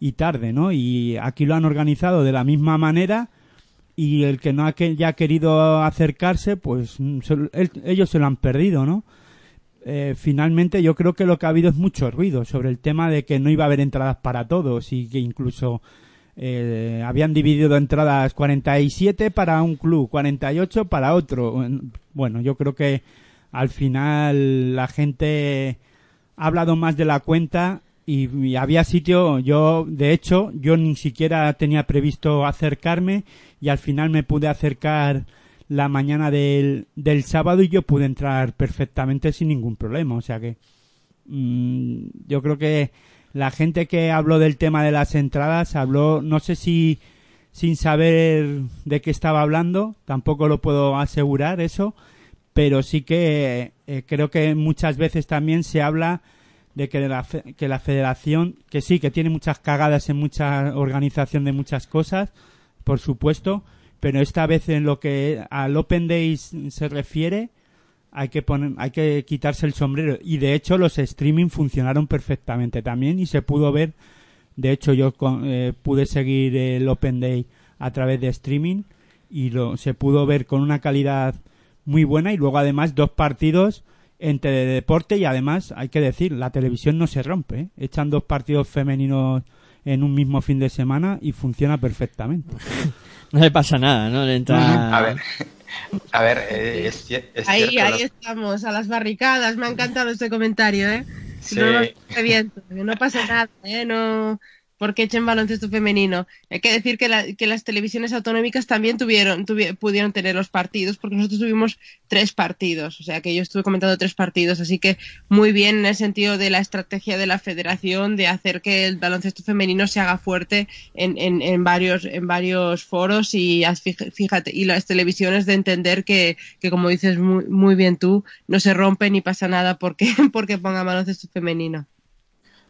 y tarde, ¿no? Y aquí lo han organizado de la misma manera y el que no ha que, ya querido acercarse, pues ellos se lo han perdido, ¿no? Eh, finalmente yo creo que lo que ha habido es mucho ruido sobre el tema de que no iba a haber entradas para todos y que incluso eh, habían dividido entradas 47 para un club, 48 para otro. Bueno, yo creo que al final la gente ha hablado más de la cuenta y, y había sitio, yo de hecho, yo ni siquiera tenía previsto acercarme y al final me pude acercar la mañana del, del sábado y yo pude entrar perfectamente sin ningún problema. O sea que mm, yo creo que la gente que habló del tema de las entradas habló, no sé si sin saber de qué estaba hablando, tampoco lo puedo asegurar eso, pero sí que eh, creo que muchas veces también se habla de que la, que la federación, que sí, que tiene muchas cagadas en mucha organización de muchas cosas, por supuesto, pero esta vez en lo que al Open Days se refiere, hay que poner, hay que quitarse el sombrero. Y de hecho los streaming funcionaron perfectamente también y se pudo ver. De hecho yo eh, pude seguir el Open Day a través de streaming y lo, se pudo ver con una calidad muy buena y luego además dos partidos entre deporte y además hay que decir la televisión no se rompe ¿eh? echan dos partidos femeninos en un mismo fin de semana y funciona perfectamente No le pasa nada, ¿no? Le entra... A ver, a ver, eh, es, es Ahí, cierto. ahí estamos, a las barricadas. Me ha encantado este comentario, ¿eh? Sí. No que no pasa nada, ¿eh? No, porque echen baloncesto femenino. Hay que decir que, la- que las televisiones autonómicas también tuvieron, tuvi- pudieron tener los partidos, porque nosotros tuvimos tres partidos, o sea que yo estuve comentando tres partidos, así que muy bien en el sentido de la estrategia de la federación de hacer que el baloncesto femenino se haga fuerte en, en, en varios, en varios foros y fíjate, y las televisiones de entender que, que como dices muy, muy bien tú, no se rompe ni pasa nada porque, porque ponga baloncesto femenino.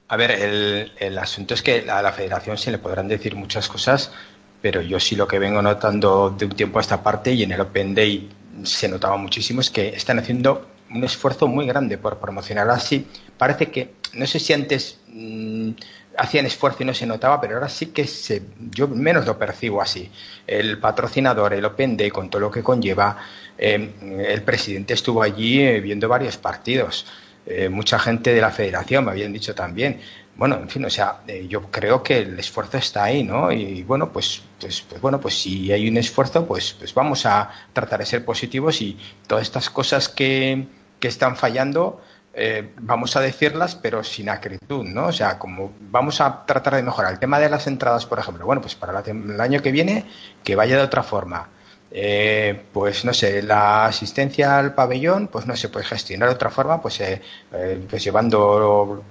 A ver, el, el asunto es que a la federación se le podrán decir muchas cosas, pero yo sí lo que vengo notando de un tiempo a esta parte y en el Open Day se notaba muchísimo es que están haciendo un esfuerzo muy grande por promocionar así. Parece que, no sé si antes mm, hacían esfuerzo y no se notaba, pero ahora sí que se, yo menos lo percibo así. El patrocinador, el Open Day, con todo lo que conlleva, eh, el presidente estuvo allí eh, viendo varios partidos. Eh, mucha gente de la federación me habían dicho también. Bueno, en fin, o sea, eh, yo creo que el esfuerzo está ahí, ¿no? Y bueno, pues, pues, pues bueno, pues si hay un esfuerzo, pues, pues vamos a tratar de ser positivos y todas estas cosas que, que están fallando, eh, vamos a decirlas, pero sin acritud, ¿no? O sea, como vamos a tratar de mejorar el tema de las entradas, por ejemplo, bueno, pues para la el año que viene, que vaya de otra forma. Eh, pues no sé, la asistencia al pabellón, pues no se puede gestionar de otra forma, pues, eh, eh, pues llevando,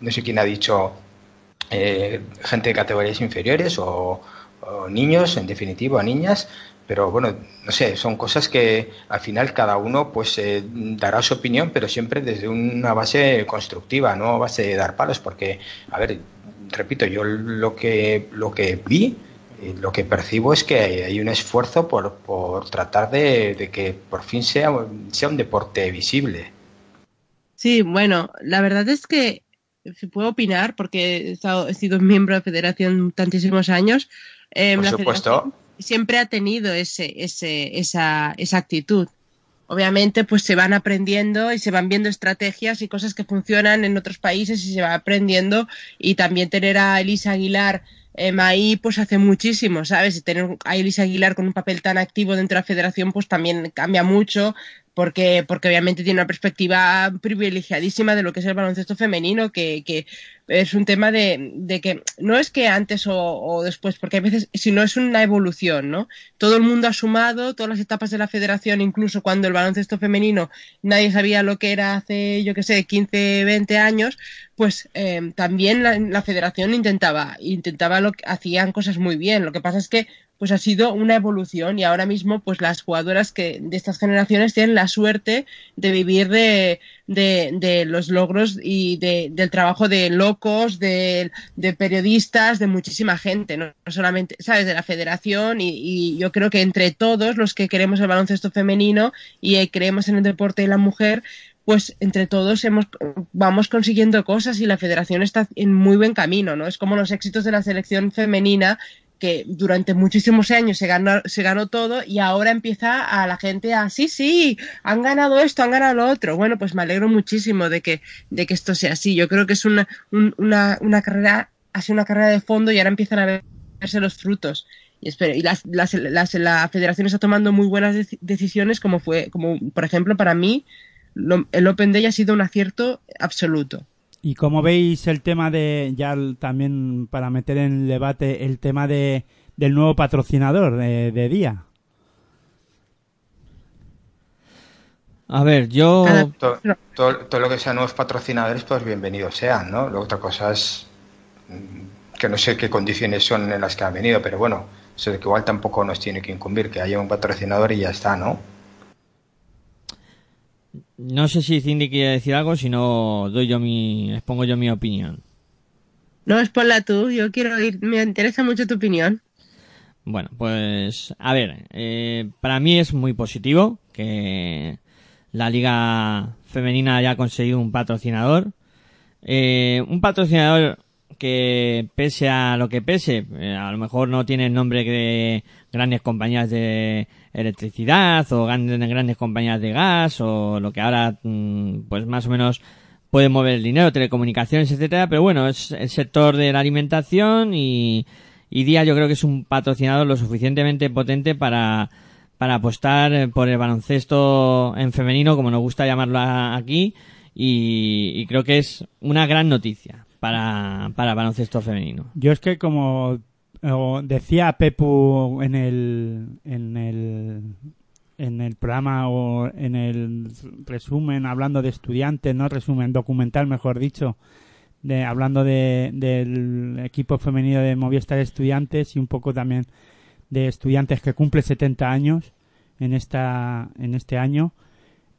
no sé quién ha dicho, eh, gente de categorías inferiores o, niños, en definitiva, niñas, pero bueno, no sé, son cosas que al final cada uno pues eh, dará su opinión, pero siempre desde una base constructiva, no base de dar palos, porque, a ver, repito, yo lo que, lo que vi, lo que percibo es que hay, hay un esfuerzo por, por tratar de, de que por fin sea, sea un deporte visible. Sí, bueno, la verdad es que si puedo opinar, porque he, estado- he sido miembro de la federación tantísimos años. eh, Por la supuesto. siempre ha tenido ese, ese, esa, esa actitud. Obviamente, pues se van aprendiendo y se van viendo estrategias y cosas que funcionan en otros países y se va aprendiendo. Y también tener a Elisa Aguilar ahí, pues hace muchísimo, ¿sabes? Y tener a Elisa Aguilar con un papel tan activo dentro de la federación, pues también cambia mucho porque, porque obviamente tiene una perspectiva privilegiadísima de lo que es el baloncesto femenino, que, que es un tema de, de que no es que antes o, después, porque a veces, sino es una evolución, ¿no? Todo el mundo ha sumado, todas las etapas de la federación, incluso cuando el baloncesto femenino nadie sabía lo que era hace, yo qué sé, 15, 20 años, pues eh, también la, la federación intentaba, intentaba lo que hacían cosas muy bien. Lo que pasa es que pues ha sido una evolución y ahora mismo pues las jugadoras que de estas generaciones tienen la suerte de vivir de, de, los logros y de, del trabajo de locos, de, periodistas, de muchísima gente, no, no solamente, ¿sabes?, de la federación y, y, yo creo que entre todos los que queremos el baloncesto femenino y eh, creemos en el deporte de la mujer, pues entre todos hemos, vamos consiguiendo cosas y la federación está en muy buen camino, ¿no? Es como los éxitos de la selección femenina que durante muchísimos años se ganó, se ganó todo y ahora empieza a la gente a, sí, sí, han ganado esto, han ganado lo otro. Bueno, pues me alegro muchísimo de que, de que esto sea así. Yo creo que es una, un, una, una carrera, ha sido una carrera de fondo y ahora empiezan a verse los frutos. Y, espero, y las, las, las, la federación está tomando muy buenas de decisiones, como fue, como por ejemplo, para mí, lo, el Open Day ha sido un acierto absoluto. Y como veis el tema de, ya también para meter en el debate, el tema de, del nuevo patrocinador de, de Día. A ver, yo... Todo, todo, todo, lo que sean nuevos patrocinadores, pues bienvenidos sean, ¿no? La otra cosa es que no sé qué condiciones son en las que han venido, pero bueno, eso de que igual tampoco nos tiene que incumbir que haya un patrocinador y ya está, ¿no? No sé si Cindy quiere decir algo, si no doy yo mi, expongo yo mi opinión. No, exponla tú, yo quiero ir, me interesa mucho tu opinión. Bueno, pues a ver, eh, para mí es muy positivo que la liga femenina haya conseguido un patrocinador. Eh, un patrocinador que pese a lo que pese, eh, a lo mejor no tiene el nombre de grandes compañías de electricidad o grandes, grandes compañías de gas o lo que ahora mm, pues más o menos puede mover el dinero, telecomunicaciones, etcétera, pero bueno, es el sector de la alimentación y, y Día yo creo que es un patrocinador lo suficientemente potente para, para apostar por el baloncesto en femenino, como nos gusta llamarlo aquí, y, y creo que es una gran noticia para, para baloncesto femenino. Yo es que como decía Pepu en el, en el en el programa o en el resumen hablando de estudiantes, no resumen documental mejor dicho, de hablando de, del equipo femenino de Movistar Estudiantes y un poco también de estudiantes que cumple 70 años en esta en este año.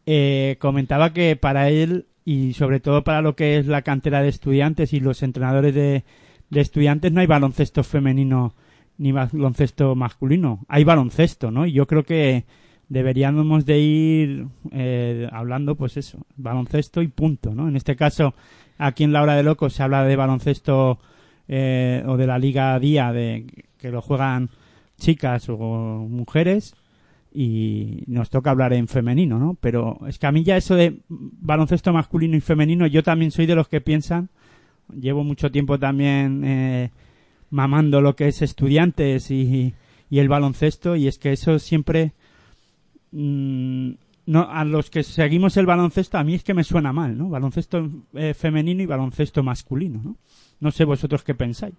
Eh, comentaba que para él y sobre todo para lo que es la cantera de estudiantes y los entrenadores de, de estudiantes no hay baloncesto femenino ni baloncesto masculino. Hay baloncesto, ¿no? Y yo creo que deberíamos de ir eh, hablando, pues eso, baloncesto y punto, ¿no? En este caso, aquí en la hora de locos se habla de baloncesto eh, o de la liga día de que lo juegan chicas o mujeres y nos toca hablar en femenino, ¿no? Pero es que a mí ya eso de baloncesto masculino y femenino, yo también soy de los que piensan, llevo mucho tiempo también eh, mamando lo que es estudiantes y, y, el baloncesto y es que eso siempre mmm, no a los que seguimos el baloncesto a mí es que me suena mal, ¿no? Baloncesto eh, femenino y baloncesto masculino, ¿no? No sé vosotros qué pensáis.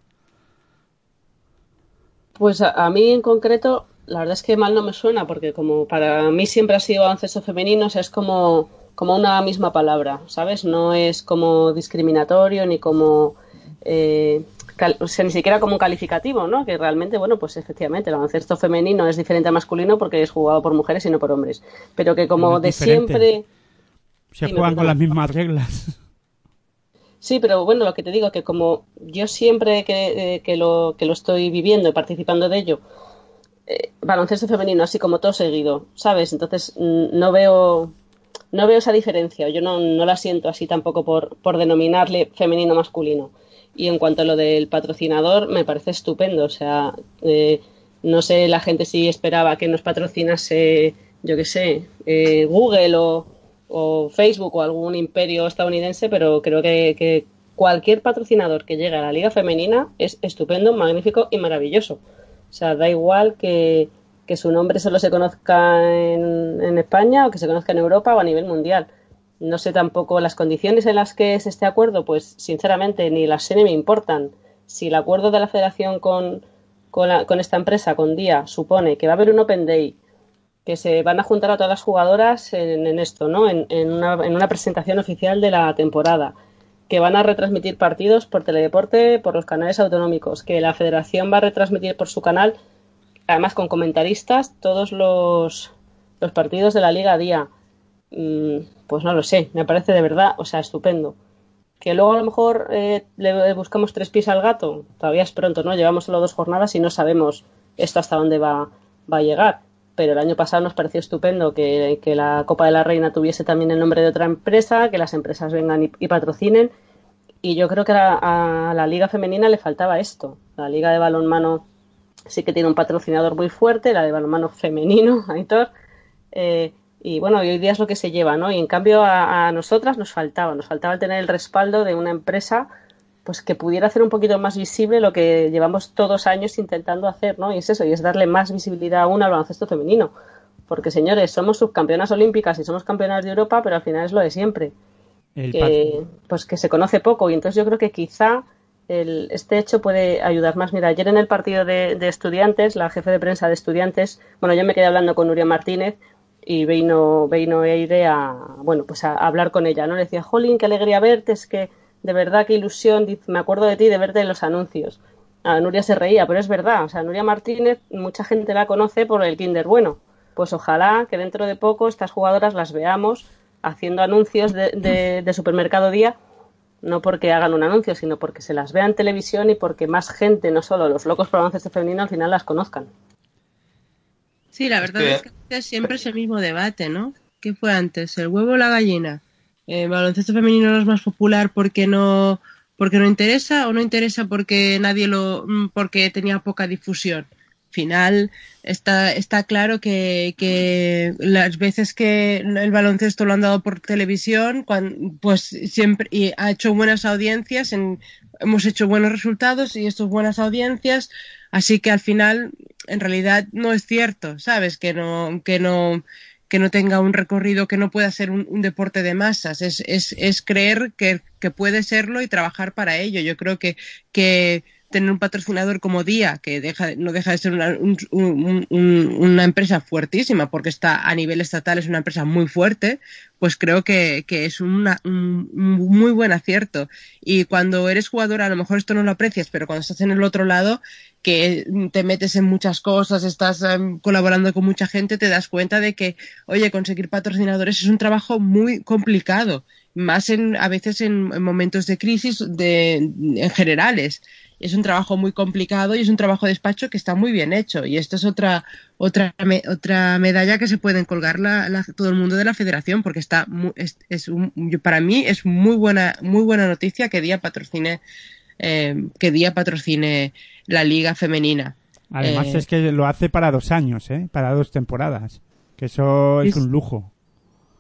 Pues a, a mí en concreto la verdad es que mal no me suena, porque como para mí siempre ha sido baloncesto femenino, o sea, es como, como una misma palabra, ¿sabes? No es como discriminatorio ni como. Eh, cal, o sea, ni siquiera como un calificativo, ¿no? Que realmente, bueno, pues efectivamente, el baloncesto femenino es diferente al masculino porque es jugado por mujeres y no por hombres. Pero que como es de siempre. Se juegan con las mismas reglas. Sí, pero bueno, lo que te digo, que como yo siempre que, eh, que, lo, que lo estoy viviendo y participando de ello, eh, baloncesto femenino, así como todo seguido, ¿sabes? Entonces mm, no veo no veo esa diferencia, yo no, no la siento así tampoco por, por denominarle femenino masculino. Y en cuanto a lo del patrocinador, me parece estupendo, o sea, eh, no sé la gente si esperaba que nos patrocinase, yo qué sé, eh, Google o, o Facebook o algún imperio estadounidense, pero creo que, que cualquier patrocinador que llegue a la liga femenina es estupendo, magnífico y maravilloso. O sea, da igual que, que su nombre solo se conozca en, España o que se conozca en Europa o a nivel mundial. No sé tampoco las condiciones en las que es este acuerdo, pues sinceramente ni las sé ni me importan. Si el acuerdo de la federación con, con, esta empresa, con Día, supone que va a haber un Open Day, que se van a juntar a todas las jugadoras en, esto, ¿no? En, en una, en una presentación oficial de la temporada, que van a retransmitir partidos por teledeporte, por los canales autonómicos, que la federación va a retransmitir por su canal, además con comentaristas, todos los, los partidos de la Liga Día. Mm, pues no lo sé, me parece de verdad, o sea, estupendo. Que luego a lo mejor eh, le buscamos tres pies al gato, todavía es pronto, ¿no? Llevamos solo dos jornadas y no sabemos esto hasta dónde va, va a llegar. Pero el año pasado nos pareció estupendo que, que la Copa de la Reina tuviese también el nombre de otra empresa, que las empresas vengan y, y patrocinen. Y yo creo que a, a la Liga Femenina le faltaba esto. La Liga de Balonmano sí que tiene un patrocinador muy fuerte, la de balonmano femenino, Aitor. Eh, y bueno, hoy día es lo que se lleva, ¿no? Y en cambio a, a nosotras nos faltaba, nos faltaba tener el respaldo de una empresa pues que pudiera hacer un poquito más visible lo que llevamos todos años intentando hacer, ¿no? Y es eso, y es darle más visibilidad aún al baloncesto femenino. Porque, señores, somos subcampeonas olímpicas y somos campeonas de Europa, pero al final es lo de siempre. El Que, pues que se conoce poco. Y entonces yo creo que quizá el- este hecho puede ayudar más. Mira, ayer en el partido de, estudiantes, la jefe de prensa de estudiantes, bueno, yo me quedé hablando con Nuria Martínez y vino, vino Eire a, bueno, pues a, hablar con ella, ¿no? Le decía, Jolín, qué alegría verte, es que de verdad qué ilusión, me acuerdo de ti de verte en los anuncios. A Nuria se reía, pero es verdad, o sea, Nuria Martínez, mucha gente la conoce por el Kinder Bueno. Pues ojalá que dentro de poco estas jugadoras las veamos haciendo anuncios de- de supermercado día, no porque hagan un anuncio, sino porque se las vea en televisión y porque más gente, no solo los locos por baloncesto femenino, al final las conozcan. Sí, la verdad es que siempre es el mismo debate, ¿no? ¿Qué fue antes? ¿El huevo o la gallina? ¿El baloncesto femenino no es más popular porque no, porque no interesa o no interesa porque nadie lo, mm, porque tenía poca difusión? Al final está, está claro que, que las veces que el baloncesto lo han dado por televisión, cuan- pues siempre y ha hecho buenas audiencias, en- hemos hecho buenos resultados y estas buenas audiencias, así que al final en realidad no es cierto, ¿sabes? Que no, que no, que no tenga un recorrido, que no pueda ser un, un deporte de masas. Es, es, es creer que, que puede serlo y trabajar para ello. Yo creo que, que tener un patrocinador como Día, que deja, no deja de ser una, un- un- un- una empresa fuertísima, porque está a nivel estatal, es una empresa muy fuerte, pues creo que, que es una, un, un muy buen acierto. Y cuando eres jugador, a lo mejor esto no lo aprecias, pero cuando estás en el otro lado, que te metes en muchas cosas, estás em, colaborando con mucha gente, te das cuenta de que, oye, conseguir patrocinadores es un trabajo muy complicado, más en, a veces en, en momentos de crisis de, en generales. Es un trabajo muy complicado y es un trabajo de despacho que está muy bien hecho. Y esto es otra, otra, me- otra medalla que se pueden colgar la, la- todo el mundo de la federación, porque está es, es un- para mí es muy buena, muy buena noticia que Día patrocine, eh, que Día patrocine la liga femenina. Además Eh, es que lo hace para dos años, ¿eh? Para dos temporadas. Que eso es Es- un lujo.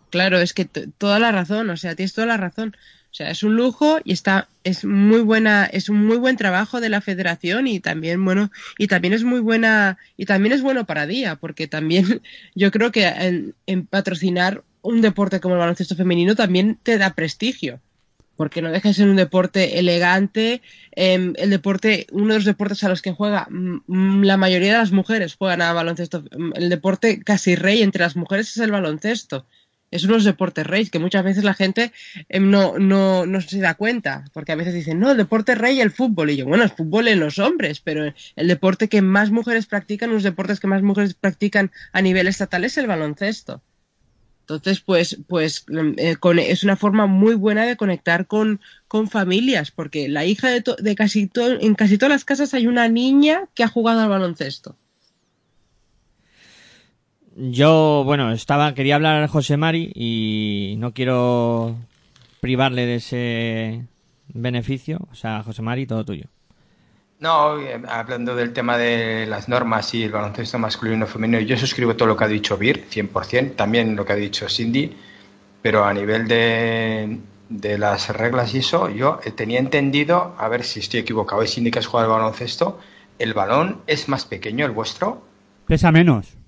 Claro, es que toda la razón, o sea, tienes toda la razón. O sea, es un lujo y está, es muy buena, es un muy buen trabajo de la federación y también, bueno, y también es muy buena, y también es bueno para Día, porque también yo creo que en, patrocinar un deporte como el baloncesto femenino también te da prestigio. Porque no deja de ser un deporte elegante, em, el deporte, uno de los deportes a los que juega mm, mm, la mayoría de las mujeres juegan a baloncesto. El deporte casi rey entre las mujeres es el baloncesto es unos deportes reyes que muchas veces la gente em, no, no, no se da cuenta, porque a veces dicen, no, el deporte rey el fútbol. Y yo, bueno, el fútbol en los hombres, pero el deporte que más mujeres practican, los deportes que más mujeres practican a nivel estatal es el baloncesto. Entonces, pues, pues em, eh, es una forma muy buena de conectar con, con familias, porque la hija de, casi en casi todas las casas hay una niña que ha jugado al baloncesto. Yo, bueno, estaba, quería hablar a José Mari y no quiero privarle de ese beneficio. O sea, José Mari, todo tuyo. No, eh, hablando del tema de las normas y el baloncesto masculino y femenino, yo suscribo todo lo que ha dicho Bir, 100%, también lo que ha dicho Cindy, pero a nivel de, de las reglas y eso, yo tenía entendido, a ver si estoy equivocado, es Cindy que has jugado al baloncesto, el balón es más pequeño, el vuestro, Pesa menos.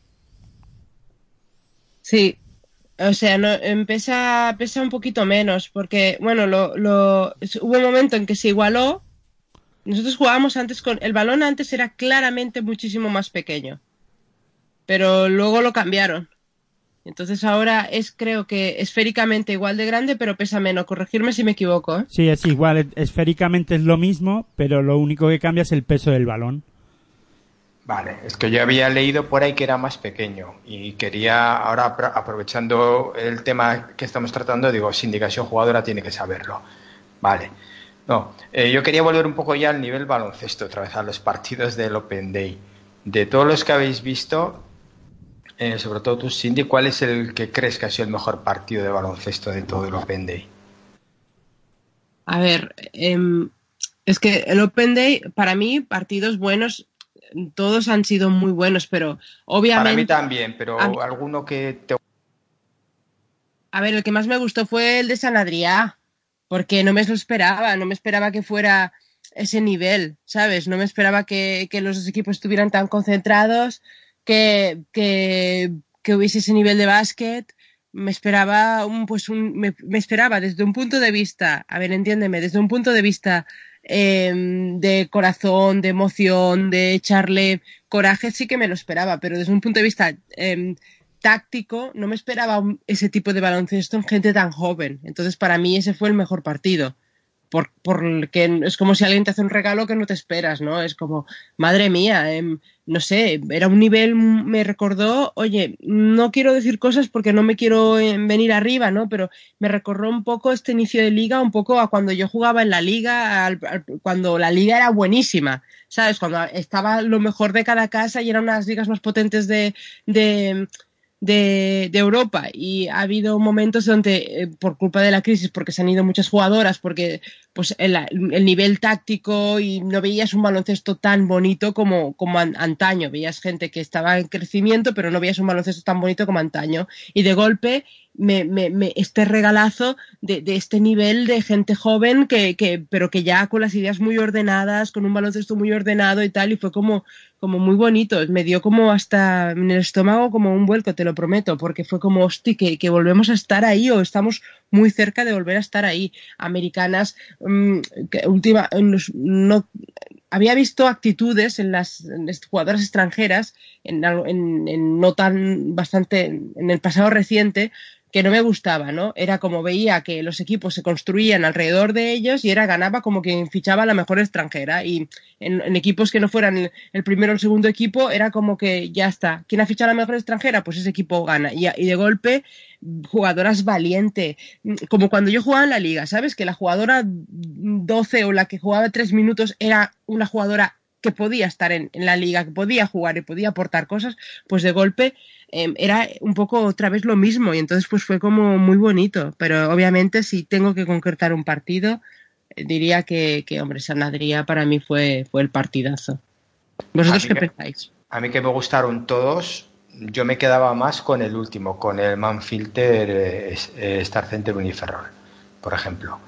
Sí, o sea, no, em, pesa, pesa un poquito menos, porque, bueno, lo, lo, hubo un momento en que se igualó. Nosotros jugábamos antes con. El balón antes era claramente muchísimo más pequeño, pero luego lo cambiaron. Entonces ahora es, creo que esféricamente igual de grande, pero pesa menos. Corregirme si me equivoco, ¿eh? Sí, es igual, es- esféricamente es lo mismo, pero lo único que cambia es el peso del balón. Vale, es que yo había leído por ahí que era más pequeño y quería, ahora apro- aprovechando el tema que estamos tratando, digo, sindicación jugadora tiene que saberlo. Vale. No, eh, yo quería volver un poco ya al nivel baloncesto, otra vez a los partidos del Open Day. De todos los que habéis visto, eh, sobre todo tú, Cindy, ¿cuál es el que crees que ha sido el mejor partido de baloncesto de todo el Open Day? A ver, em, es que el Open Day, para mí, partidos buenos, todos han sido muy buenos, pero obviamente. Para mí también, pero mí- alguno que te A ver, el que más me gustó fue el de San Adrià, porque no me lo esperaba, no me esperaba que fuera ese nivel, ¿sabes? No me esperaba que, que los dos equipos estuvieran tan concentrados, que, que, que hubiese ese nivel de básquet. Me esperaba un, pues un, me, me esperaba desde un punto de vista, a ver, entiéndeme, desde un punto de vista eh, de corazón, de emoción, de echarle coraje, sí que me lo esperaba, pero desde un punto de vista eh, táctico, no me esperaba ese tipo de baloncesto en gente tan joven. Entonces, para mí ese fue el mejor partido. Por, porque es como si alguien te hace un regalo que no te esperas, ¿no? Es como, madre mía, em, no sé, era un nivel, me recordó, oye, no quiero decir cosas porque no me quiero em, venir arriba, ¿no? Pero me recordó un poco este inicio de liga, un poco a cuando yo jugaba en la liga, al- cuando la liga era buenísima, ¿sabes? Cuando estaba lo mejor de cada casa y eran unas ligas más potentes de, de, de, de Europa. Y ha habido momentos donde eh, por culpa de la crisis porque se han ido muchas jugadoras porque pues el, el nivel táctico y no veías un baloncesto tan bonito como, como an- antaño. Veías gente que estaba en crecimiento pero no veías un baloncesto tan bonito como antaño. Y de golpe me, me, me- este regalazo de, de este nivel de gente joven que, que pero que ya con las ideas muy ordenadas con un baloncesto muy ordenado y tal y fue como como muy bonito. Me dio como hasta en el estómago como un vuelco, te lo prometo, porque fue como, hostia, que, que volvemos a estar ahí o estamos muy cerca de volver a estar ahí. Americanas, mm, que última, no, había visto actitudes en las, jugadoras extranjeras, en, en, en no tan bastante, en el pasado reciente, que no me gustaba, ¿no? Era como veía que los equipos se construían alrededor de ellos y era ganaba como quien fichaba la mejor extranjera y en, equipos que no fueran el, primero el segundo equipo era como que ya está. ¿Quién ha fichado a la mejor extranjera? Pues ese equipo gana. Y, de golpe, jugadoras valiente. Como cuando yo jugaba en la liga, ¿sabes? Que la jugadora 12 o la que jugaba tres minutos era una jugadora que podía estar en, la liga, que podía jugar y podía aportar cosas, pues de golpe eh, era un poco otra vez lo mismo y entonces pues fue como muy bonito. Pero obviamente si tengo que concretar un partido, diría que, que hombre, San Adrià para mí fue, fue el partidazo. ¿Vosotros A qué que- pensáis? A mí que me gustaron todos, yo me quedaba más con el último, con el Manfilter eh, eh, Star Center Uniferrol, por ejemplo.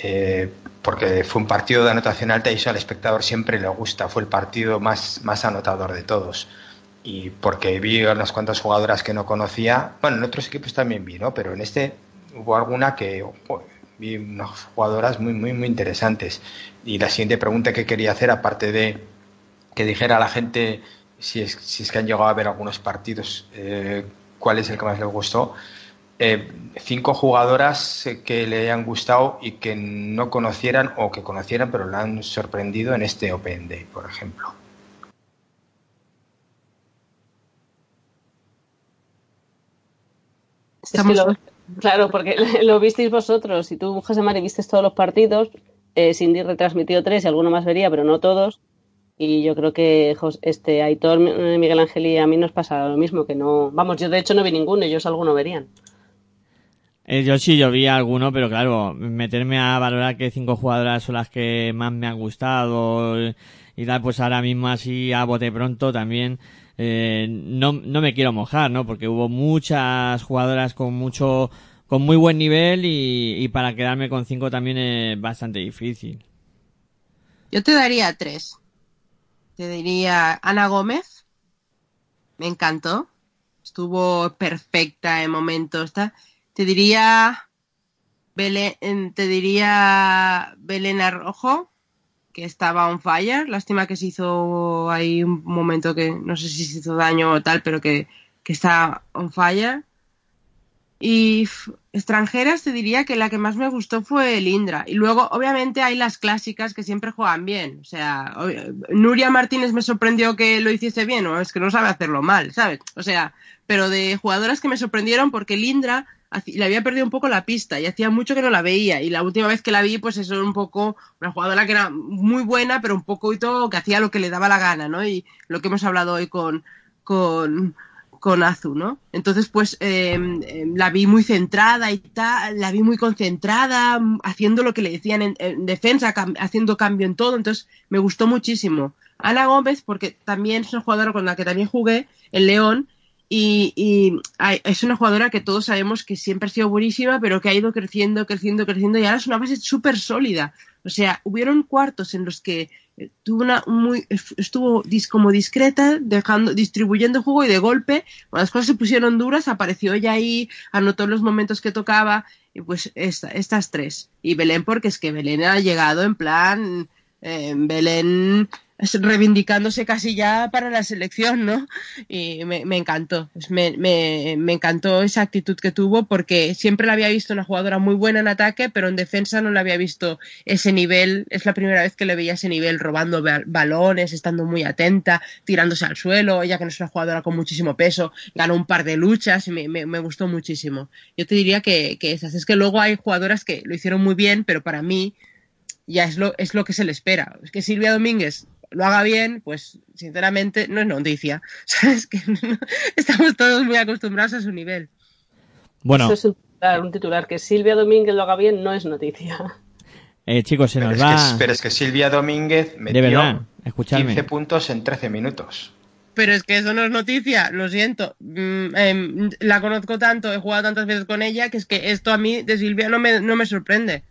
Eh, porque fue un partido de anotación alta y eso al espectador siempre le gusta, fue el partido más, más anotador de todos. Y porque vi unas cuantas jugadoras que no conocía, bueno, en otros equipos también vi, ¿no? Pero en este hubo alguna que vi unas jugadoras muy, muy, muy interesantes. Y la siguiente pregunta que quería hacer, aparte de que dijera a la gente si es, si es que han llegado a ver algunos partidos, eh, cuál es el que más les gustó. Eh, cinco jugadoras eh, que le hayan gustado y que no conocieran o que conocieran pero le han sorprendido en este Open Day, por ejemplo. Es que lo- claro, porque lo visteis vosotros y tú, José Mari, viste todos los partidos. Eh, Cindy retransmitió tres y alguno más vería, pero no todos. Y yo creo que este Aitor, eh, Miguel Ángel y a mí nos pasa lo mismo, que no. Vamos, yo de hecho no vi ninguno, ellos alguno verían. Eh, yo sí, yo vi alguno, pero claro, meterme a valorar que cinco jugadoras son las que más me han gustado y tal, pues ahora mismo así a bote pronto también eh, no, no me quiero mojar, ¿no? Porque hubo muchas jugadoras con mucho, con muy buen nivel y, y para quedarme con cinco también es bastante difícil. Yo te daría tres. Te diría Ana Gómez. Me encantó. Estuvo perfecta en momentos. Te diría Belén, te diría Belén Arrojo, que estaba on fire. Lástima que se hizo ahí un momento que no sé si se hizo daño o tal, pero que, que está on fire. Y extranjeras te diría que la que más me gustó fue Lindra. Y luego, obviamente, hay las clásicas que siempre juegan bien. O sea, Nuria Martínez me sorprendió que lo hiciese bien, o es que no sabe hacerlo mal, ¿sabes? O sea, pero de jugadoras que me sorprendieron porque Lindra haci- le había perdido un poco la pista y hacía mucho que no la veía. Y la última vez que la vi, pues eso era un poco una jugadora que era muy buena, pero un poquito que hacía lo que le daba la gana, ¿no? Y lo que hemos hablado hoy con, con, con Azu, ¿no? Entonces, pues eh, eh, la vi muy centrada y tal, la vi muy concentrada, haciendo lo que le decían en, en defensa, haciendo cambio en todo, entonces me gustó muchísimo. Ana Gómez, porque también es una jugadora con la que también jugué en León, y, es una jugadora que todos sabemos que siempre ha sido buenísima, pero que ha ido creciendo, creciendo, creciendo, y ahora es una base súper sólida. O sea, hubieron cuartos en los que tuvo una muy estuvo como discreta dejando distribuyendo juego y de golpe cuando las cosas se pusieron duras apareció ella ahí anotó los momentos que tocaba y pues esta- estas tres. Y Belén porque es que Belén ha llegado en plan eh, Belén reivindicándose casi ya para la selección, ¿no? Y me, encantó, me, encantó esa actitud que tuvo porque siempre la había visto una jugadora muy buena en ataque, pero en defensa no la había visto ese nivel, es la primera vez que le veía ese nivel robando ba- balones, estando muy atenta, tirándose al suelo, ella que no es una jugadora con muchísimo peso, ganó un par de luchas y me gustó muchísimo. Yo te diría que, que esas, es que luego hay jugadoras que lo hicieron muy bien, pero para mí ya es lo, es lo que se le espera. Es que Silvia Domínguez lo haga bien, pues sinceramente no es noticia. ¿Sabes? Que no- estamos todos muy acostumbrados a su nivel. Bueno, Eso es un titular, un titular. Que Silvia Domínguez lo haga bien no es noticia. eh, chicos, se Pero nos es, que, va... es- pero es que Silvia Domínguez metió verdad, escuchadme. 15 puntos en 13 minutos. Pero es que eso no es noticia, lo siento. Mm, em, la conozco tanto, he jugado tantas veces con ella, que es que esto a mí de Silvia no me, no me sorprende.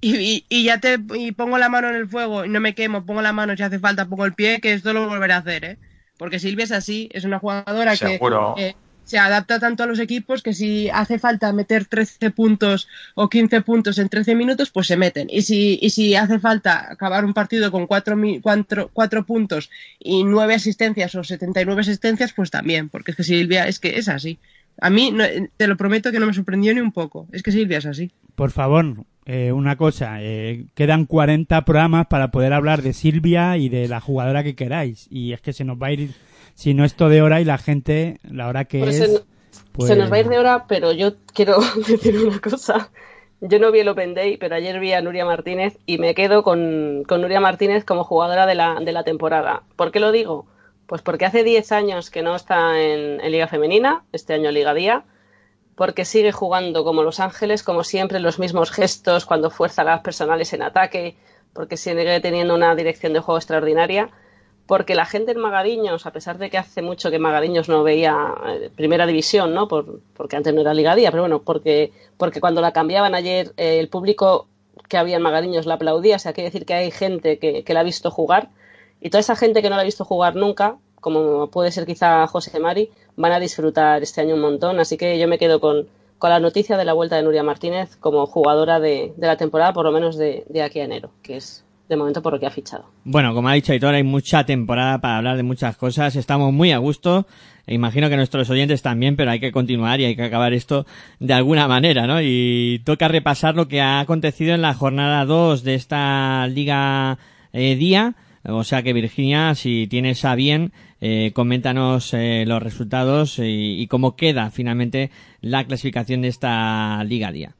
Y, y- y ya te y pongo la mano en el fuego y no me quemo, pongo la mano si hace falta, pongo el pie, que esto lo volveré a hacer, ¿eh? Porque Silvia es así, es una jugadora Seguro. que eh, se adapta tanto a los equipos que si hace falta meter 13 puntos o 15 puntos en 13 minutos, pues se meten. Y si, y si hace falta acabar un partido con 4, cuatro, cuatro puntos y 9 asistencias o 79 asistencias, pues también, porque es que Silvia es que es así. A mí, no- te lo prometo que no me sorprendió ni un poco. Es que Silvia es así. Por favor, eh, una cosa, eh, quedan 40 programas para poder hablar de Silvia y de la jugadora que queráis. Y es que se nos va a ir, si no esto de hora y la gente, la hora que Pues es... se, pues- se nos va a ir de hora, pero yo quiero decir una cosa. Yo no vi el Open Day, pero ayer vi a Nuria Martínez y me quedo con, con Nuria Martínez como jugadora de la, de la temporada. ¿Por qué lo digo? Pues porque hace 10 años que no está en, en Liga Femenina, este año Liga Día, porque sigue jugando como Los Ángeles, como siempre, los mismos gestos cuando fuerza las personales en ataque, porque sigue teniendo una dirección de juego extraordinaria, porque la gente en Magariños, a pesar de que hace mucho que Magariños no veía eh, primera división, ¿no? Por, porque antes no era Liga Día, pero bueno, porque, porque cuando la cambiaban ayer eh, el público que había en Magariños la aplaudía, o sea, quiere decir que hay gente que, que la ha visto jugar y toda esa gente que no la ha visto jugar nunca, como puede ser quizá José Mari, van a disfrutar este año un montón. Así que yo me quedo con, con la noticia de la vuelta de Nuria Martínez como jugadora de, de la temporada, por lo menos de, de aquí a enero, que es de momento por lo que ha fichado. Bueno, como ha dicho Aitor, hay mucha temporada para hablar de muchas cosas. Estamos muy a gusto. E imagino que nuestros oyentes también, pero hay que continuar y hay que acabar esto de alguna manera, ¿no? Y toca repasar lo que ha acontecido en la jornada 2 de esta Liga eh, Día. O sea que Virginia, si tienes a bien, eh, coméntanos eh, los resultados y, y cómo queda finalmente la clasificación de esta Liga Día.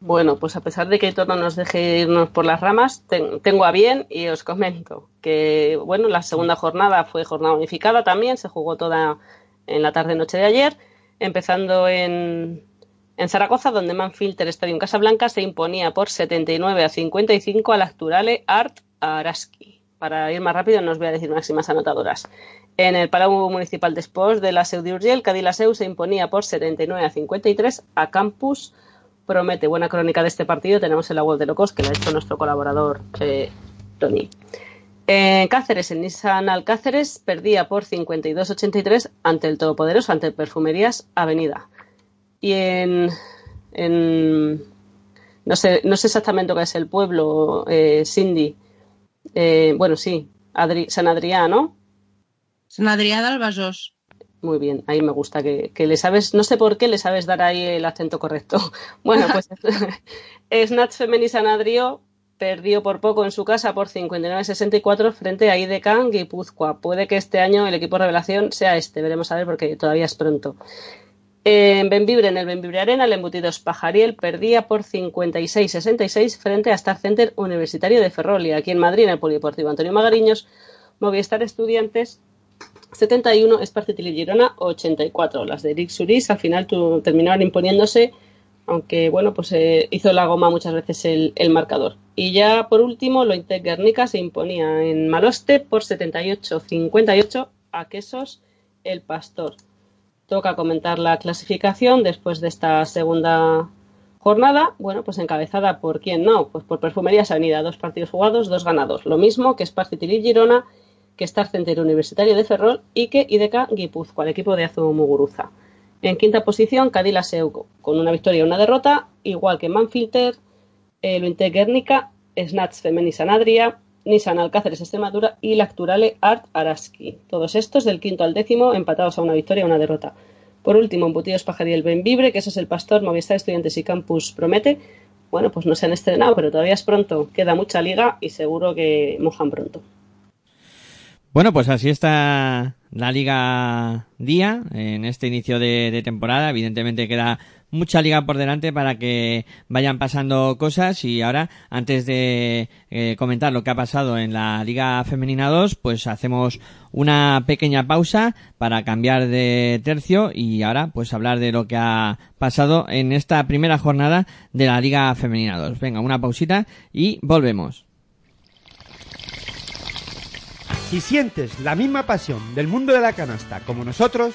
Bueno, pues a pesar de que no nos deje irnos por las ramas, ten- tengo a bien y os comento que, bueno, la segunda jornada fue jornada unificada también, se jugó toda en la tarde-noche de ayer, empezando en, en Zaragoza, donde Manfilter Stadium Casablanca se imponía por 79 a 55 al Acturale Art Araski. Para ir más rápido, no os voy a decir máximas anotadoras. En el Palau Municipal de Sports de la Seu d'Urgell, Cadilaseu se imponía por 79 a 53 a Campus promete buena crónica de este partido. Tenemos en la web de Locos, que la ha hecho nuestro colaborador eh, Tony. En Cáceres, el Nissan Alcáceres perdía por 52-83 ante el Todopoderoso, ante Perfumerías Avenida. Y en, no sé, no sé exactamente qué es el pueblo, eh, Cindy. Eh, bueno, sí, Adri- San Adrián, ¿no? San Adrià del Besòs. Muy bien, ahí me gusta que, que le sabes, no sé por qué le sabes dar ahí el acento correcto. Bueno, pues Snatch Femení San Adrió perdió por poco en su casa por 59-64 frente a IDK Guipúzcoa. Puede que este año el equipo revelación sea este, veremos a ver porque todavía es pronto. En Benvibre, en el Benvibre Arena, el embutidos Pajariel perdía por 56-66 frente a Star Center Universitario de Ferrol. Y aquí en Madrid, en el Polideportivo Antonio Magariños, Movistar Estudiantes 71, Esparcetili Girona 84. Las de Eric Suris al final tu- terminaron imponiéndose, aunque bueno, pues eh, hizo la goma muchas veces el, marcador. Y ya por último, lo Intec Guernica se imponía en Maloste por 78-58 a Quesos el Pastor. Toca comentar la clasificación después de esta segunda jornada. Bueno, pues encabezada por quién no, pues por Perfumerías Avenida, dos partidos jugados, dos ganados. Lo mismo que Esparcetili Girona, que Star Center Universitario de Ferrol y que IDK Guipúzcoa, el equipo de Azu Muguruza. En quinta posición, Cadila Seuco, con una victoria y una derrota, igual que Manfilter, el Intec Guernica, Snatch Femeni Sanadria, Nissan Alcáceres Extremadura y Lacturale Art Araski. Todos estos del quinto al décimo empatados a una victoria y una derrota. Por último, Embutidos Pajariel Benvibre, que ese es el pastor Movistar Estudiantes y Campus Promete. Bueno, pues no se han estrenado, pero todavía es pronto. Queda mucha liga y seguro que mojan pronto. Bueno, pues así está la Liga Día en este inicio de, de temporada. Evidentemente queda mucha liga por delante para que vayan pasando cosas y ahora, antes de eh, comentar lo que ha pasado en la Liga Femenina 2, pues hacemos una pequeña pausa para cambiar de tercio y ahora pues hablar de lo que ha pasado en esta primera jornada de la Liga Femenina 2. Venga, una pausita y volvemos. Si sientes la misma pasión del mundo de la canasta como nosotros,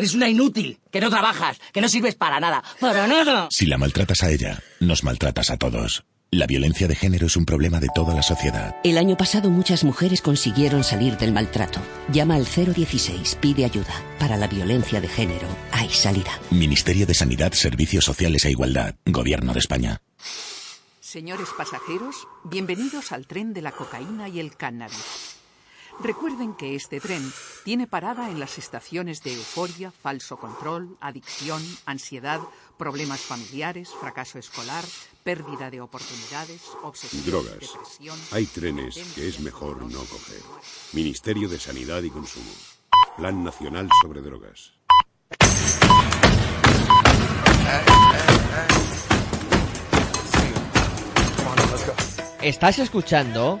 Eres una inútil, que no trabajas, que no sirves para nada. ¡Para nada! Si la maltratas a ella, nos maltratas a todos. La violencia de género es un problema de toda la sociedad. El año pasado muchas mujeres consiguieron salir del maltrato. Llama al 016, pide ayuda. Para la violencia de género hay salida. Ministerio de Sanidad, Servicios Sociales e Igualdad, Gobierno de España. Señores pasajeros, bienvenidos al tren de la cocaína y el cannabis. Recuerden que este tren tiene parada en las estaciones de euforia, falso control, adicción, ansiedad, problemas familiares, fracaso escolar, pérdida de oportunidades, obsesión, Drogas. depresión. Hay trenes que es mejor no coger. Ministerio de Sanidad y Consumo. Plan Nacional sobre Drogas. Estás escuchando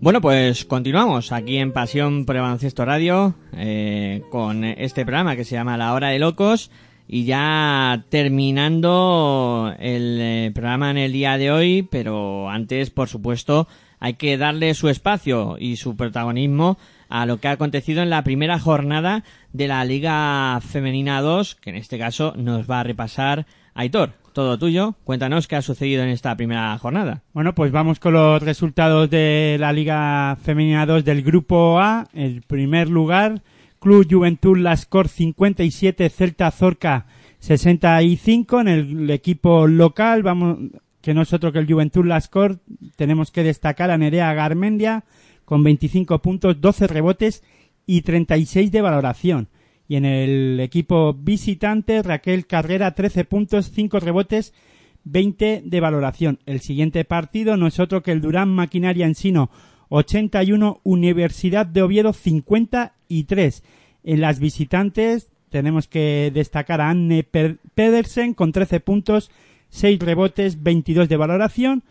Bueno, pues continuamos aquí en Pasión por el Radio eh, con este programa que se llama La Hora de Locos y ya terminando el eh, programa en el día de hoy, pero antes, por supuesto, hay que darle su espacio y su protagonismo a lo que ha acontecido en la primera jornada de la Liga Femenina 2, que en este caso nos va a repasar Aitor. Todo tuyo. Cuéntanos qué ha sucedido en esta primera jornada. Bueno, pues vamos con los resultados de la Liga Femenina 2 del Grupo A. El primer lugar, Club Juventud Lascor 57, Celta Zorca 65. En el equipo local, vamos, que nosotros que el Juventud Lascor, tenemos que destacar a Nerea Garmendia con 25 puntos, 12 rebotes y 36 de valoración. Y en el equipo visitante, Raquel Carrera, 13 puntos, 5 rebotes, 20 de valoración. El siguiente partido no es otro que el Durán Maquinaria Ensino, 81, Universidad de Oviedo, 53. En las visitantes tenemos que destacar a Anne Pedersen con 13 puntos, 6 rebotes, 22 de valoración.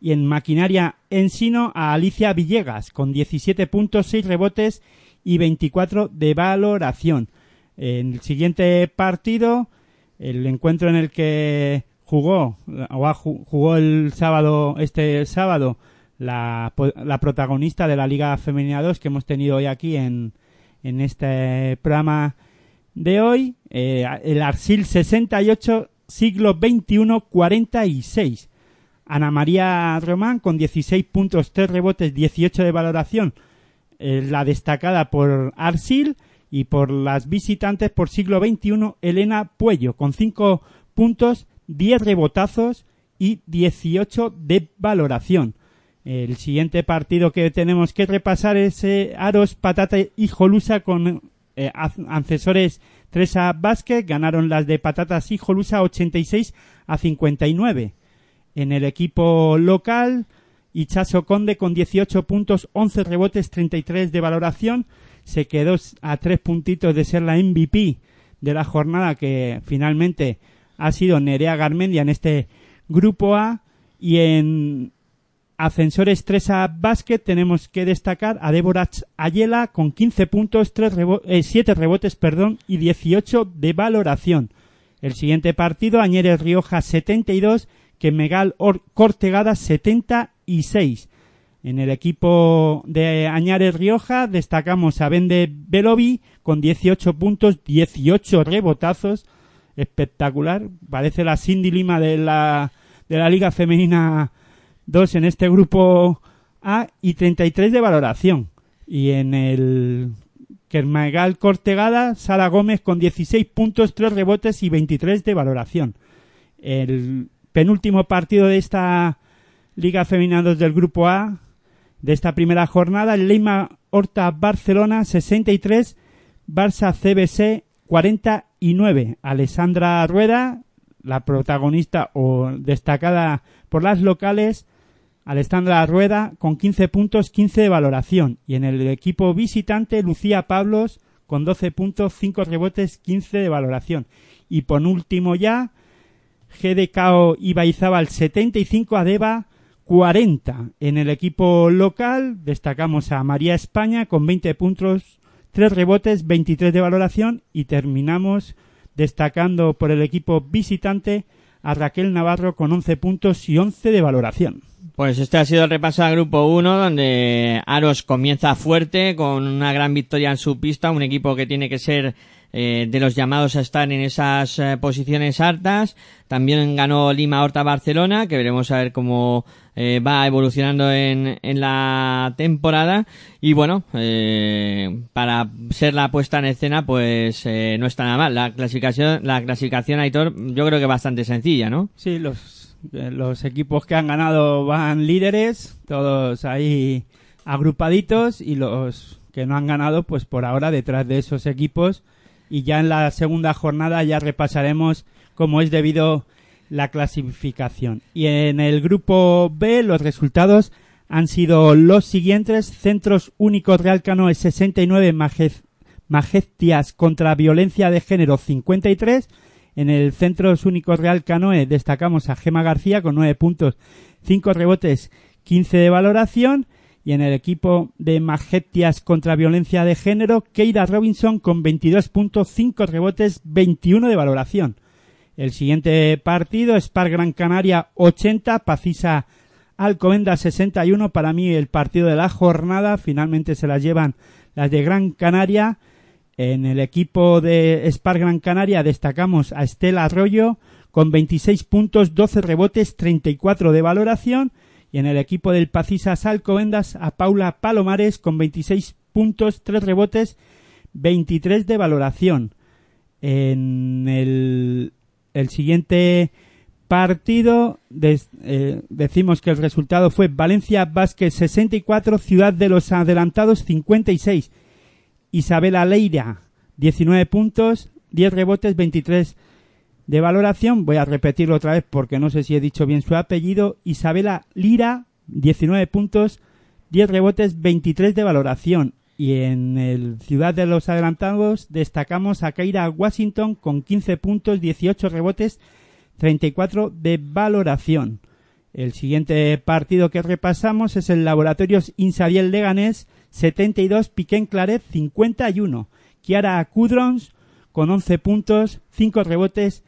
Y en Maquinaria Ensino a Alicia Villegas con 17 puntos, 6 rebotes y 24 de valoración. En el siguiente partido, el encuentro en el que jugó, o jugó el sábado, este sábado, la protagonista de la Liga Femenina 2 que hemos tenido hoy aquí en, en este programa de hoy, eh, el Arsil 68, siglo XXI 46. Ana María Román con 16 puntos, 3 rebotes, 18 de valoración, eh, la destacada por Arsil y por las visitantes por siglo XXI Elena Puello con 5 puntos, 10 rebotazos y 18 de valoración. El siguiente partido que tenemos que repasar es eh, Aros, Patata y Jolusa con eh, ancesores Tresa Vázquez. Ganaron las de Patatas y Jolusa 86 a 59. En el equipo local, Ichazo Conde con 18 puntos, 11 rebotes, 33 de valoración. Se quedó a tres puntitos de ser la MVP de la jornada que finalmente ha sido Nerea Garmendia en este grupo A. Y en Ascensores 3 a Basket tenemos que destacar a Débora Ayela con 15 puntos, 3 rebo- eh, 7 rebotes perdón, y 18 de valoración. El siguiente partido, Añeres Rioja 72, que Megal Or- Cortegada 76. En el equipo de Añares Rioja destacamos a Bende Belovi con 18 puntos, 18 rebotazos. Espectacular. Parece la Cindy Lima de la, de la Liga Femenina 2 en este grupo A y 33 de valoración. Y en el Kermagal Cortegada, Sara Gómez con 16 puntos, 3 rebotes y 23 de valoración. El penúltimo partido de esta Liga Femenina 2 del grupo A de esta primera jornada, el Leima Horta Barcelona 63, Barça CBC 49. Alessandra Rueda, la protagonista o destacada por las locales, Alessandra Rueda con 15 puntos, 15 de valoración. Y en el equipo visitante, Lucía Pablos con 12 puntos, 5 rebotes, 15 de valoración. Y por último ya, GDKO Ibaizábal 75, Adeba 40. En el equipo local destacamos a María España con 20 puntos, 3 rebotes, 23 de valoración y terminamos destacando por el equipo visitante a Raquel Navarro con 11 puntos y 11 de valoración. Pues este ha sido el repaso al grupo 1, donde Aros comienza fuerte con una gran victoria en su pista, un equipo que tiene que ser eh, de los llamados a estar en esas eh, posiciones altas. También ganó Lima Horta Barcelona, que veremos a ver cómo eh, va evolucionando en, en la temporada. Y bueno, para ser la puesta en escena, pues no está nada mal. La clasificación, la clasificación, Aitor, yo creo que bastante sencilla, ¿no? Sí, los equipos que han ganado van líderes, todos ahí agrupaditos y los que no han ganado, pues por ahora detrás de esos equipos. Y ya en la segunda jornada ya repasaremos cómo es debido la clasificación. Y en el grupo B los resultados han sido los siguientes. Centros Únicos Real Canoe 69, Majez- Majestias contra Violencia de Género 53. En el Centros Únicos Real Canoe destacamos a Gema García con 9 puntos, 5 rebotes, 15 de valoración. Y en el equipo de Majestias contra Violencia de Género, Keira Robinson con 22 puntos, 5 rebotes, 21 de valoración. El siguiente partido, Spar Gran Canaria 80, Pacisa Alcomenda 61. Para mí el partido de la jornada. Finalmente se las llevan las de Gran Canaria. En el equipo de Spar Gran Canaria destacamos a Estela Arroyo con 26 puntos, 12 rebotes, 34 de valoración. Y en el equipo del Pacisas Alcobendas a Paula Palomares con 26 puntos, 3 rebotes, 23 de valoración. En el, el siguiente partido des- eh, decimos que el resultado fue Valencia Basket 64, Ciudad de los Adelantados 56. Isabela Leira 19 puntos, 10 rebotes, 23 de valoración. Voy a repetirlo otra vez porque no sé si he dicho bien su apellido. Isabela Lira 19 puntos, 10 rebotes, 23 de valoración. Y en el Ciudad de los Adelantados destacamos a Keira Washington con 15 puntos, 18 rebotes, 34 de valoración. El siguiente partido que repasamos es el Laboratorios Insadiel Leganés 72, Piquén Claret 51. Kiara Kudrons con 11 puntos, 5 rebotes,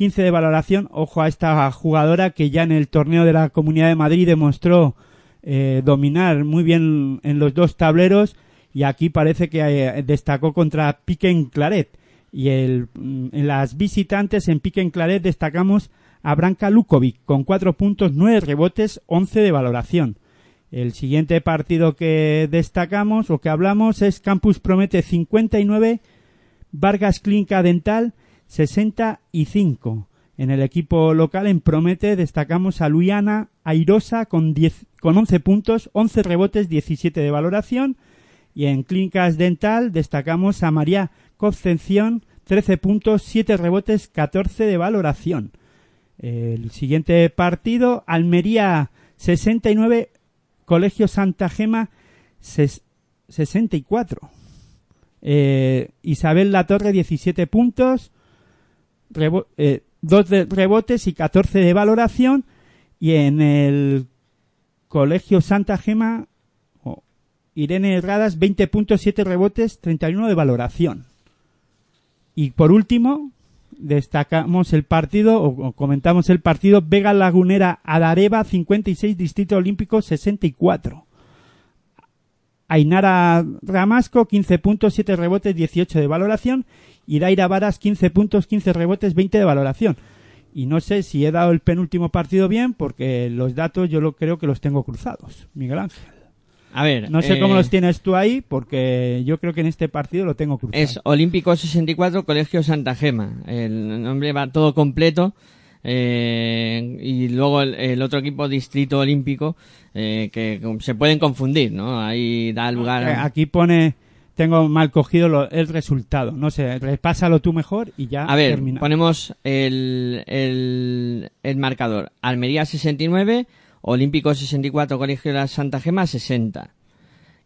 15 de valoración. Ojo a esta jugadora que ya en el torneo de la Comunidad de Madrid demostró eh, dominar muy bien en los dos tableros y aquí parece que eh, destacó contra Piquen Claret. Y el, mm, en las visitantes en Piquen Claret destacamos a Branka Lukovic con 4 puntos, 9 rebotes, 11 de valoración. El siguiente partido que destacamos o que hablamos es Campus Promete 59, Vargas Clínica Dental 65. En el equipo local en Promete destacamos a Luiana Airosa con, 10, con 11 puntos, 11 rebotes, 17 de valoración. Y en Clínicas Dental destacamos a María Concepción, 13 puntos, 7 rebotes, 14 de valoración. El siguiente partido, Almería 69, Colegio Santa Gema ses- 64. Eh, Isabel Latorre 17 puntos, eh, 2 de rebotes y 14 de valoración. Y en el Colegio Santa Gema, oh, Irene Herradas 20 puntos, 7 rebotes, 31 de valoración. Y por último, destacamos el partido, o, o comentamos el partido Vega Lagunera Adareva 56, Distrito Olímpico 64. Ainara Ramasco 15 puntos, 7 rebotes, 18 de valoración. Y Daira Varas 15 puntos, 15 rebotes, 20 de valoración. Y no sé si he dado el penúltimo partido bien, porque los datos yo lo creo que los tengo cruzados. Miguel Ángel. A ver. No sé eh, cómo los tienes tú ahí, porque yo creo que en este partido lo tengo cruzado. Es Olímpico 64, Colegio Santa Gema. El nombre va todo completo. Eh, y luego el, el otro equipo, Distrito Olímpico, eh, que se pueden confundir, ¿no? Ahí da lugar. Eh, Aquí pone, tengo mal cogido lo- el resultado. No sé, repásalo tú mejor y ya A ver, ponemos el, el, el marcador. Almería 69, Olímpico 64, Colegio de la Santa Gema 60.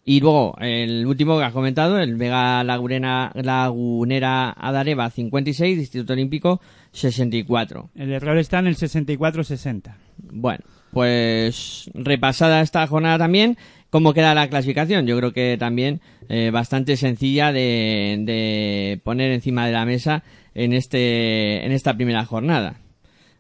Y luego, el último que has comentado, el Vega Laguna, Lagunera Adareva 56, Distrito Olímpico 64. El error está en el 64-60. Bueno, pues repasada esta jornada también, ¿cómo queda la clasificación? Yo creo que también eh, bastante sencilla de, de poner encima de la mesa en este en esta primera jornada.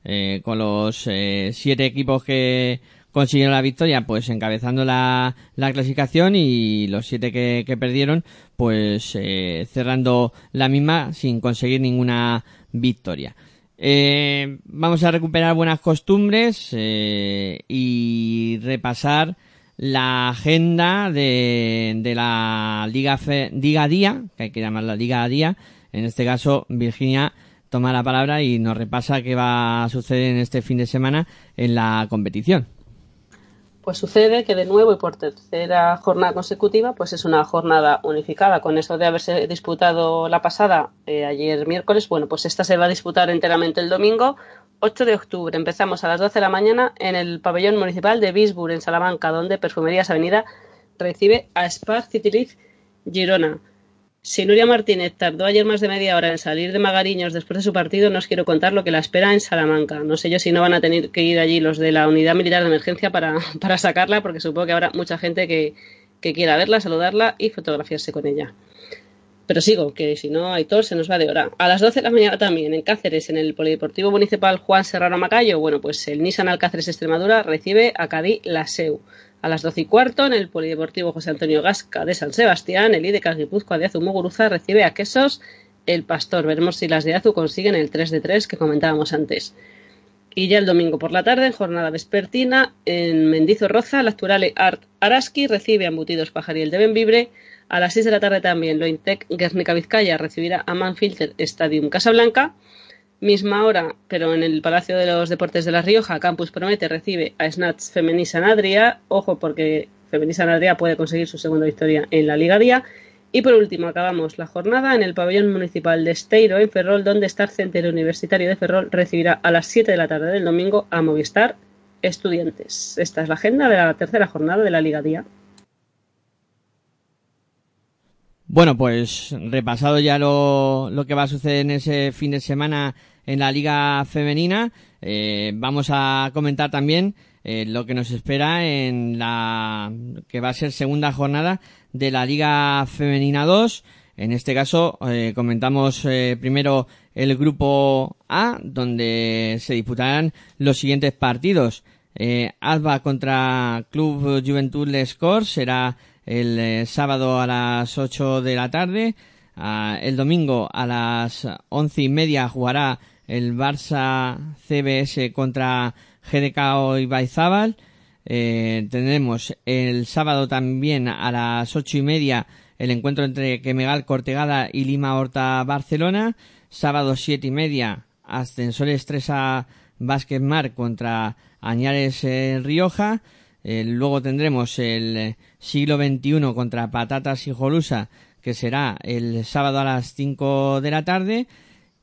Eh, con los eh, siete equipos que consiguieron la victoria, pues encabezando la, la clasificación y los siete que, perdieron, pues eh, cerrando la misma sin conseguir ninguna victoria. Eh, vamos a recuperar buenas costumbres eh, y repasar la agenda de, de la Liga, Fe- Liga Día, que hay que llamarla Liga Día. En este caso, Virginia toma la palabra y nos repasa qué va a suceder en este fin de semana en la competición. Pues sucede que de nuevo y por tercera jornada consecutiva, pues es una jornada unificada. Con eso de haberse disputado la pasada eh, ayer miércoles, bueno, pues esta se va a disputar enteramente el domingo 8 de octubre. Empezamos a las 12 de la mañana en el pabellón municipal de Bisburg, en Salamanca, donde Perfumerías Avenida recibe a Spar Citiliz Girona. Si Nuria Martínez tardó ayer más de media hora en salir de Magariños después de su partido, no os quiero contar lo que la espera en Salamanca. No sé yo si no van a tener que ir allí los de la Unidad Militar de Emergencia para, para sacarla, porque supongo que habrá mucha gente que, que quiera verla, saludarla y fotografiarse con ella. Pero sigo, que si no, Aitor se nos va de hora. A las 12 de la mañana también, en Cáceres, en el Polideportivo Municipal Juan Serrano Macayo, bueno, pues el Nissan Alcáceres Extremadura recibe a Cadí Laseu. A las 12 y cuarto, en el Polideportivo José Antonio Gasca de San Sebastián, el IDECAS Guipúzcoa de Azumuguruza recibe a Quesos el Pastor. Veremos si las de Azu consiguen el 3 de 3 que comentábamos antes. Y ya el domingo por la tarde, en jornada vespertina, en Mendizorroza, la actual Art Araski recibe a Embutidos Pajariel de Benvibre. A las 6 de la tarde también, Lointec Guernica Vizcaya recibirá a Manfilter Stadium Casablanca. Misma hora, pero en el Palacio de los Deportes de La Rioja, Campus Promete recibe a Snatch Femení Sanadria. Ojo, porque Femení Sanadria puede conseguir su segunda victoria en la Liga Día. Y por último, acabamos la jornada en el pabellón municipal de Esteiro, en Ferrol, donde Star Center Universitario de Ferrol recibirá a las 7 de la tarde del domingo a Movistar Estudiantes. Esta es la agenda de la tercera jornada de la Liga Día. Bueno, pues repasado ya lo, lo que va a suceder en ese fin de semana en la Liga Femenina, eh, vamos a comentar también eh, lo que nos espera en la que va a ser segunda jornada de la Liga Femenina 2. En este caso, eh, comentamos eh, primero el grupo A, donde se disputarán los siguientes partidos. Eh, Alba contra Club Juventud Les será el eh, sábado a las 8 de la tarde. Ah, el domingo a las once y media jugará el Barça CBS contra GDK Ibaizábal. Eh, tendremos el sábado también a las ocho y media el encuentro entre Quemegal Cortegada y Lima Horta Barcelona. Sábado siete y media Ascensores Tresa Vázquez Mar contra Añares eh, Rioja. Eh, luego tendremos el eh, siglo XXI contra Patatas y Jolusa, que será el sábado a las 5 de la tarde.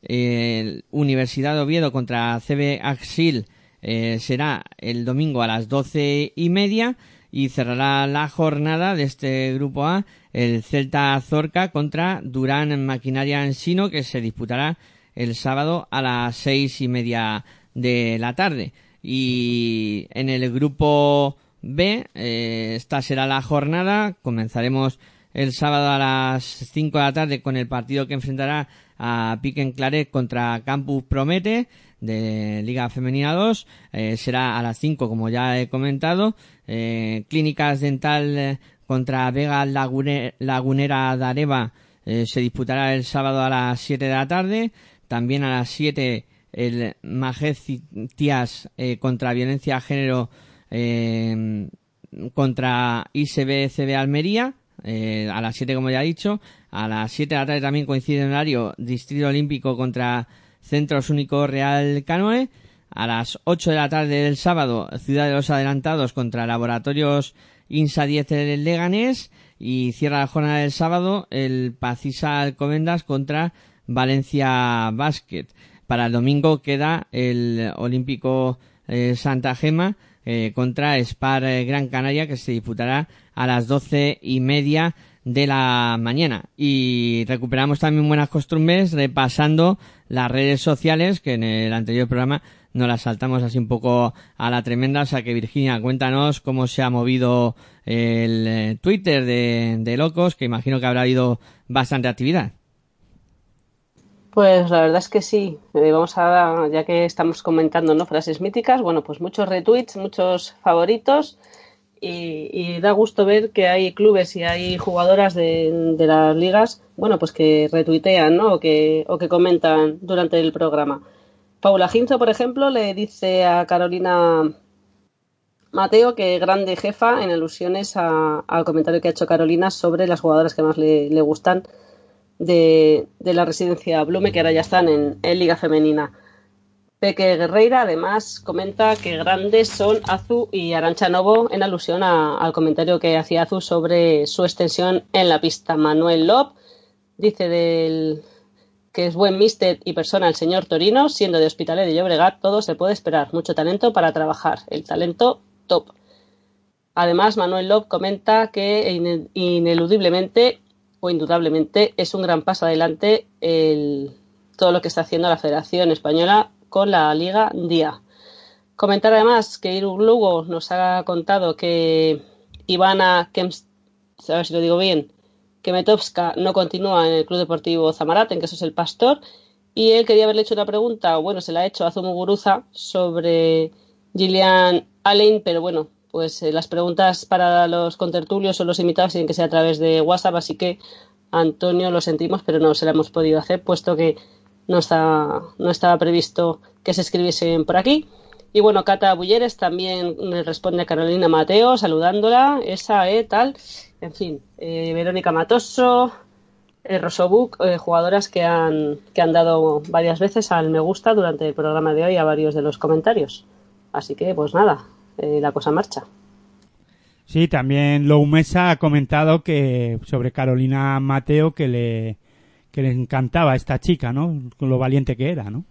El Universidad de Oviedo contra CB Axil eh, será el domingo a las doce y media y cerrará la jornada de este grupo A el Celta Zorca contra Durán Maquinaria Ensino que se disputará el sábado a las seis y media de la tarde y en el grupo B eh, esta será la jornada comenzaremos el sábado a las 5 de la tarde con el partido que enfrentará a Piquen Claret contra Campus Promete de Liga Femenina 2. Eh, será a las 5, como ya he comentado. Eh, Clínicas Dental contra Vega Lagune- Lagunera de Areva eh, se disputará el sábado a las 7 de la tarde. También a las 7 el Majestias contra Violencia Género eh, contra ICB-CB Almería. eh, a las 7 como ya he dicho. A las 7 de la tarde también coincide en horario Distrito Olímpico contra Centros Único Real Canoe. A las 8 de la tarde del sábado, Ciudad de los Adelantados contra Laboratorios INSA 10 del Leganés. Y cierra la jornada del sábado el Pacisa Alcobendas contra Valencia Basket. Para el domingo queda el Olímpico eh, Santa Gema eh, contra Spar eh, Gran Canaria que se disputará a las doce y media de la mañana. Y recuperamos también buenas costumbres repasando las redes sociales que en el anterior programa nos las saltamos así un poco a la tremenda. O sea que Virginia, cuéntanos cómo se ha movido el eh, Twitter de, de Locos, que imagino que habrá habido bastante actividad. Pues la verdad es que sí. Eh, vamos a, ya que estamos comentando ¿no? frases míticas, bueno, pues muchos retweets, muchos favoritos y, da gusto ver que hay clubes y hay jugadoras de, las ligas, bueno, pues que retuitean, ¿no? O que, o que comentan durante el programa. Paula Ginzo, por ejemplo, le dice a Carolina Mateo que grande jefa en alusiones al comentario que ha hecho Carolina sobre las jugadoras que más le gustan de, de la residencia Blume, que ahora ya están en, Liga Femenina. Peque Guerreira además comenta que grandes son Azu y Arancha Novo en alusión a- al comentario que hacía Azu sobre su extensión en la pista. Manuel Lop dice del que es buen mister y persona el señor Torino, siendo de Hospitalet de Llobregat, todo se puede esperar, mucho talento para trabajar, el talento top. Además, Manuel Lop comenta que ine- ineludiblemente o indudablemente es un gran paso adelante el, todo lo que está haciendo la Federación Española con la Liga Día. Comentar además que Iru Lugo nos ha contado que Ivana a ver si lo digo bien, Kemetovska no continúa en el Club Deportivo Zamarat, en que eso es el pastor, y él quería haberle hecho una pregunta, o bueno, se la ha hecho a Zumuguruza sobre Gillian Allen, pero bueno, pues eh, las preguntas para los contertulios o los invitados tienen que ser a través de WhatsApp, así que Antonio, lo sentimos, pero no se la hemos podido hacer, puesto que no, está, no estaba previsto que se escribiesen por aquí. Y bueno, Cata Bulleres también responde a Carolina Mateo, saludándola, esa, eh, tal. En fin, eh, Verónica Matoso, eh, Rosobuc, eh, jugadoras que han, que han dado varias veces al me gusta durante el programa de hoy a varios de los comentarios. Así que, pues nada, eh, la cosa marcha. Sí, también Lou Mesa ha comentado que sobre Carolina Mateo que le, que le encantaba a esta chica, ¿no? Con lo valiente que era, ¿no?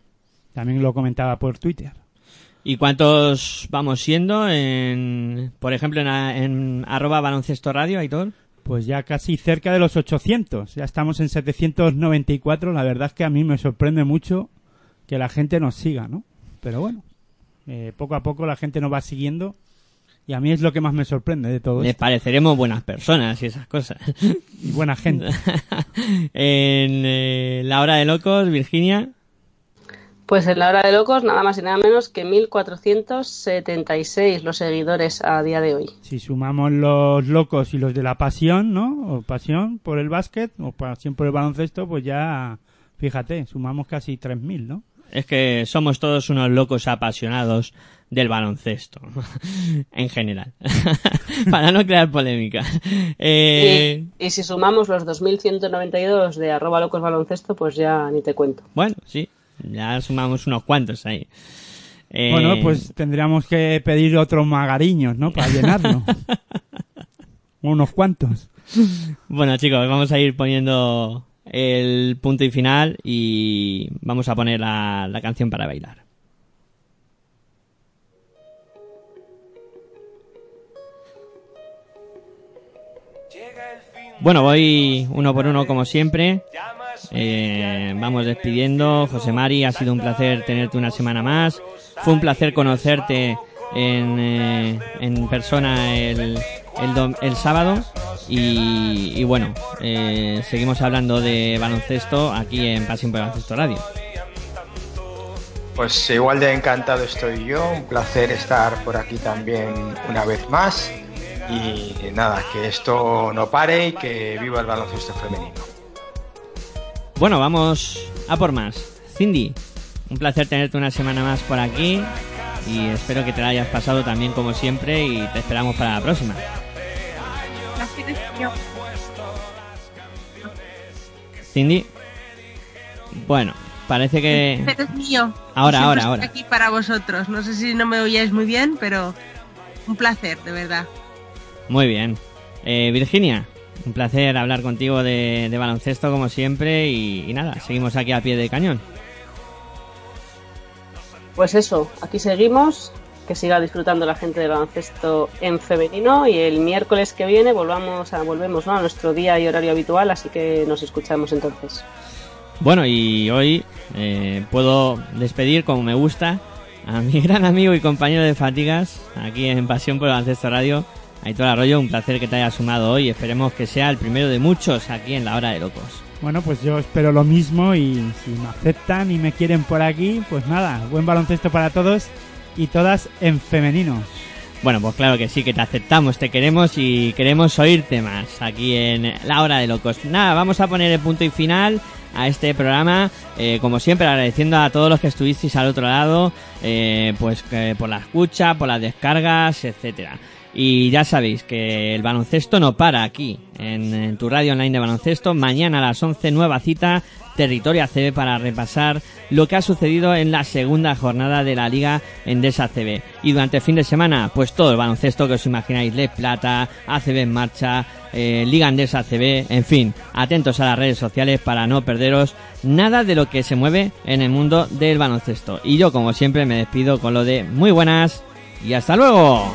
También lo comentaba por Twitter. ¿Y cuántos vamos siendo en, por ejemplo, en, a- en arroba baloncesto radio, Aitor? Pues ya casi cerca de los 800. Ya estamos en 794. La verdad es que a mí me sorprende mucho que la gente nos siga, ¿no? Pero bueno, eh, poco a poco la gente nos va siguiendo y a mí es lo que más me sorprende de todo Les esto. pareceremos buenas personas y esas cosas. Y buena gente. en eh, la hora de locos, Virginia. Pues en la hora de locos, nada más y nada menos que 1476 los seguidores a día de hoy. Si sumamos los locos y los de la pasión, ¿no? O pasión por el básquet o pasión por el baloncesto, pues ya, fíjate, sumamos casi 3.000, ¿no? Es que somos todos unos locos apasionados del baloncesto, en general, para no crear polémica. Eh, Y, y si sumamos los 2192 de arroba locos baloncesto, pues ya ni te cuento. Bueno, sí, ya sumamos unos cuantos ahí. Eh, Bueno, pues tendríamos que pedir otros magariños, ¿no? Para llenarlo. Unos cuantos. Bueno, chicos, vamos a ir poniendo el punto y final y vamos a poner la, la canción para bailar. Bueno, voy uno por uno como siempre. Eh, vamos despidiendo. José Mari, ha sido un placer tenerte una semana más. Fue un placer conocerte en, eh, en persona el, el, el sábado. Y, y bueno, eh, seguimos hablando de baloncesto aquí en Pasión por Baloncesto Radio. Pues igual de encantado estoy yo, un placer estar por aquí también una vez más y nada, que esto no pare y que viva el baloncesto femenino. Bueno, vamos a por más. Cindy, un placer tenerte una semana más por aquí y espero que te la hayas pasado también como siempre y te esperamos para la próxima. Cindy, bueno, parece que... Pero es mío. Ahora, ahora, estoy ahora. aquí para vosotros. No sé si no me oíais muy bien, pero un placer, de verdad. Muy bien. Eh, Virginia, un placer hablar contigo de, de baloncesto como siempre y, y nada, seguimos aquí a pie de cañón. Pues eso, aquí seguimos. Que siga disfrutando la gente del baloncesto en femenino y el miércoles que viene volvamos a, volvemos ¿no? a nuestro día y horario habitual, así que nos escuchamos entonces. Bueno, y hoy eh, puedo despedir como me gusta a mi gran amigo y compañero de fatigas aquí en Pasión por el Baloncesto Radio, Aitor Arroyo. Un placer que te hayas sumado hoy. Esperemos que sea el primero de muchos aquí en la hora de locos. Bueno, pues yo espero lo mismo y si me aceptan y me quieren por aquí, pues nada, buen baloncesto para todos y todas en femenino. Bueno, pues claro que sí, que te aceptamos, te queremos y queremos oírte más aquí en La Hora de Locos. Nada, vamos a poner el punto y final a este programa, eh, como siempre agradeciendo a todos los que estuvisteis al otro lado, eh, pues que por la escucha, por las descargas, etcétera. Y ya sabéis que el baloncesto no para aquí, en, tu radio online de baloncesto. Mañana a las 11, nueva cita, Territorio ACB para repasar lo que ha sucedido en la segunda jornada de la Liga Endesa ACB. Y durante el fin de semana, pues todo el baloncesto que os imagináis, Le Plata, ACB en marcha, eh, Liga Endesa ACB, en fin, atentos a las redes sociales para no perderos nada de lo que se mueve en el mundo del baloncesto. Y yo, como siempre, me despido con lo de muy buenas y hasta luego.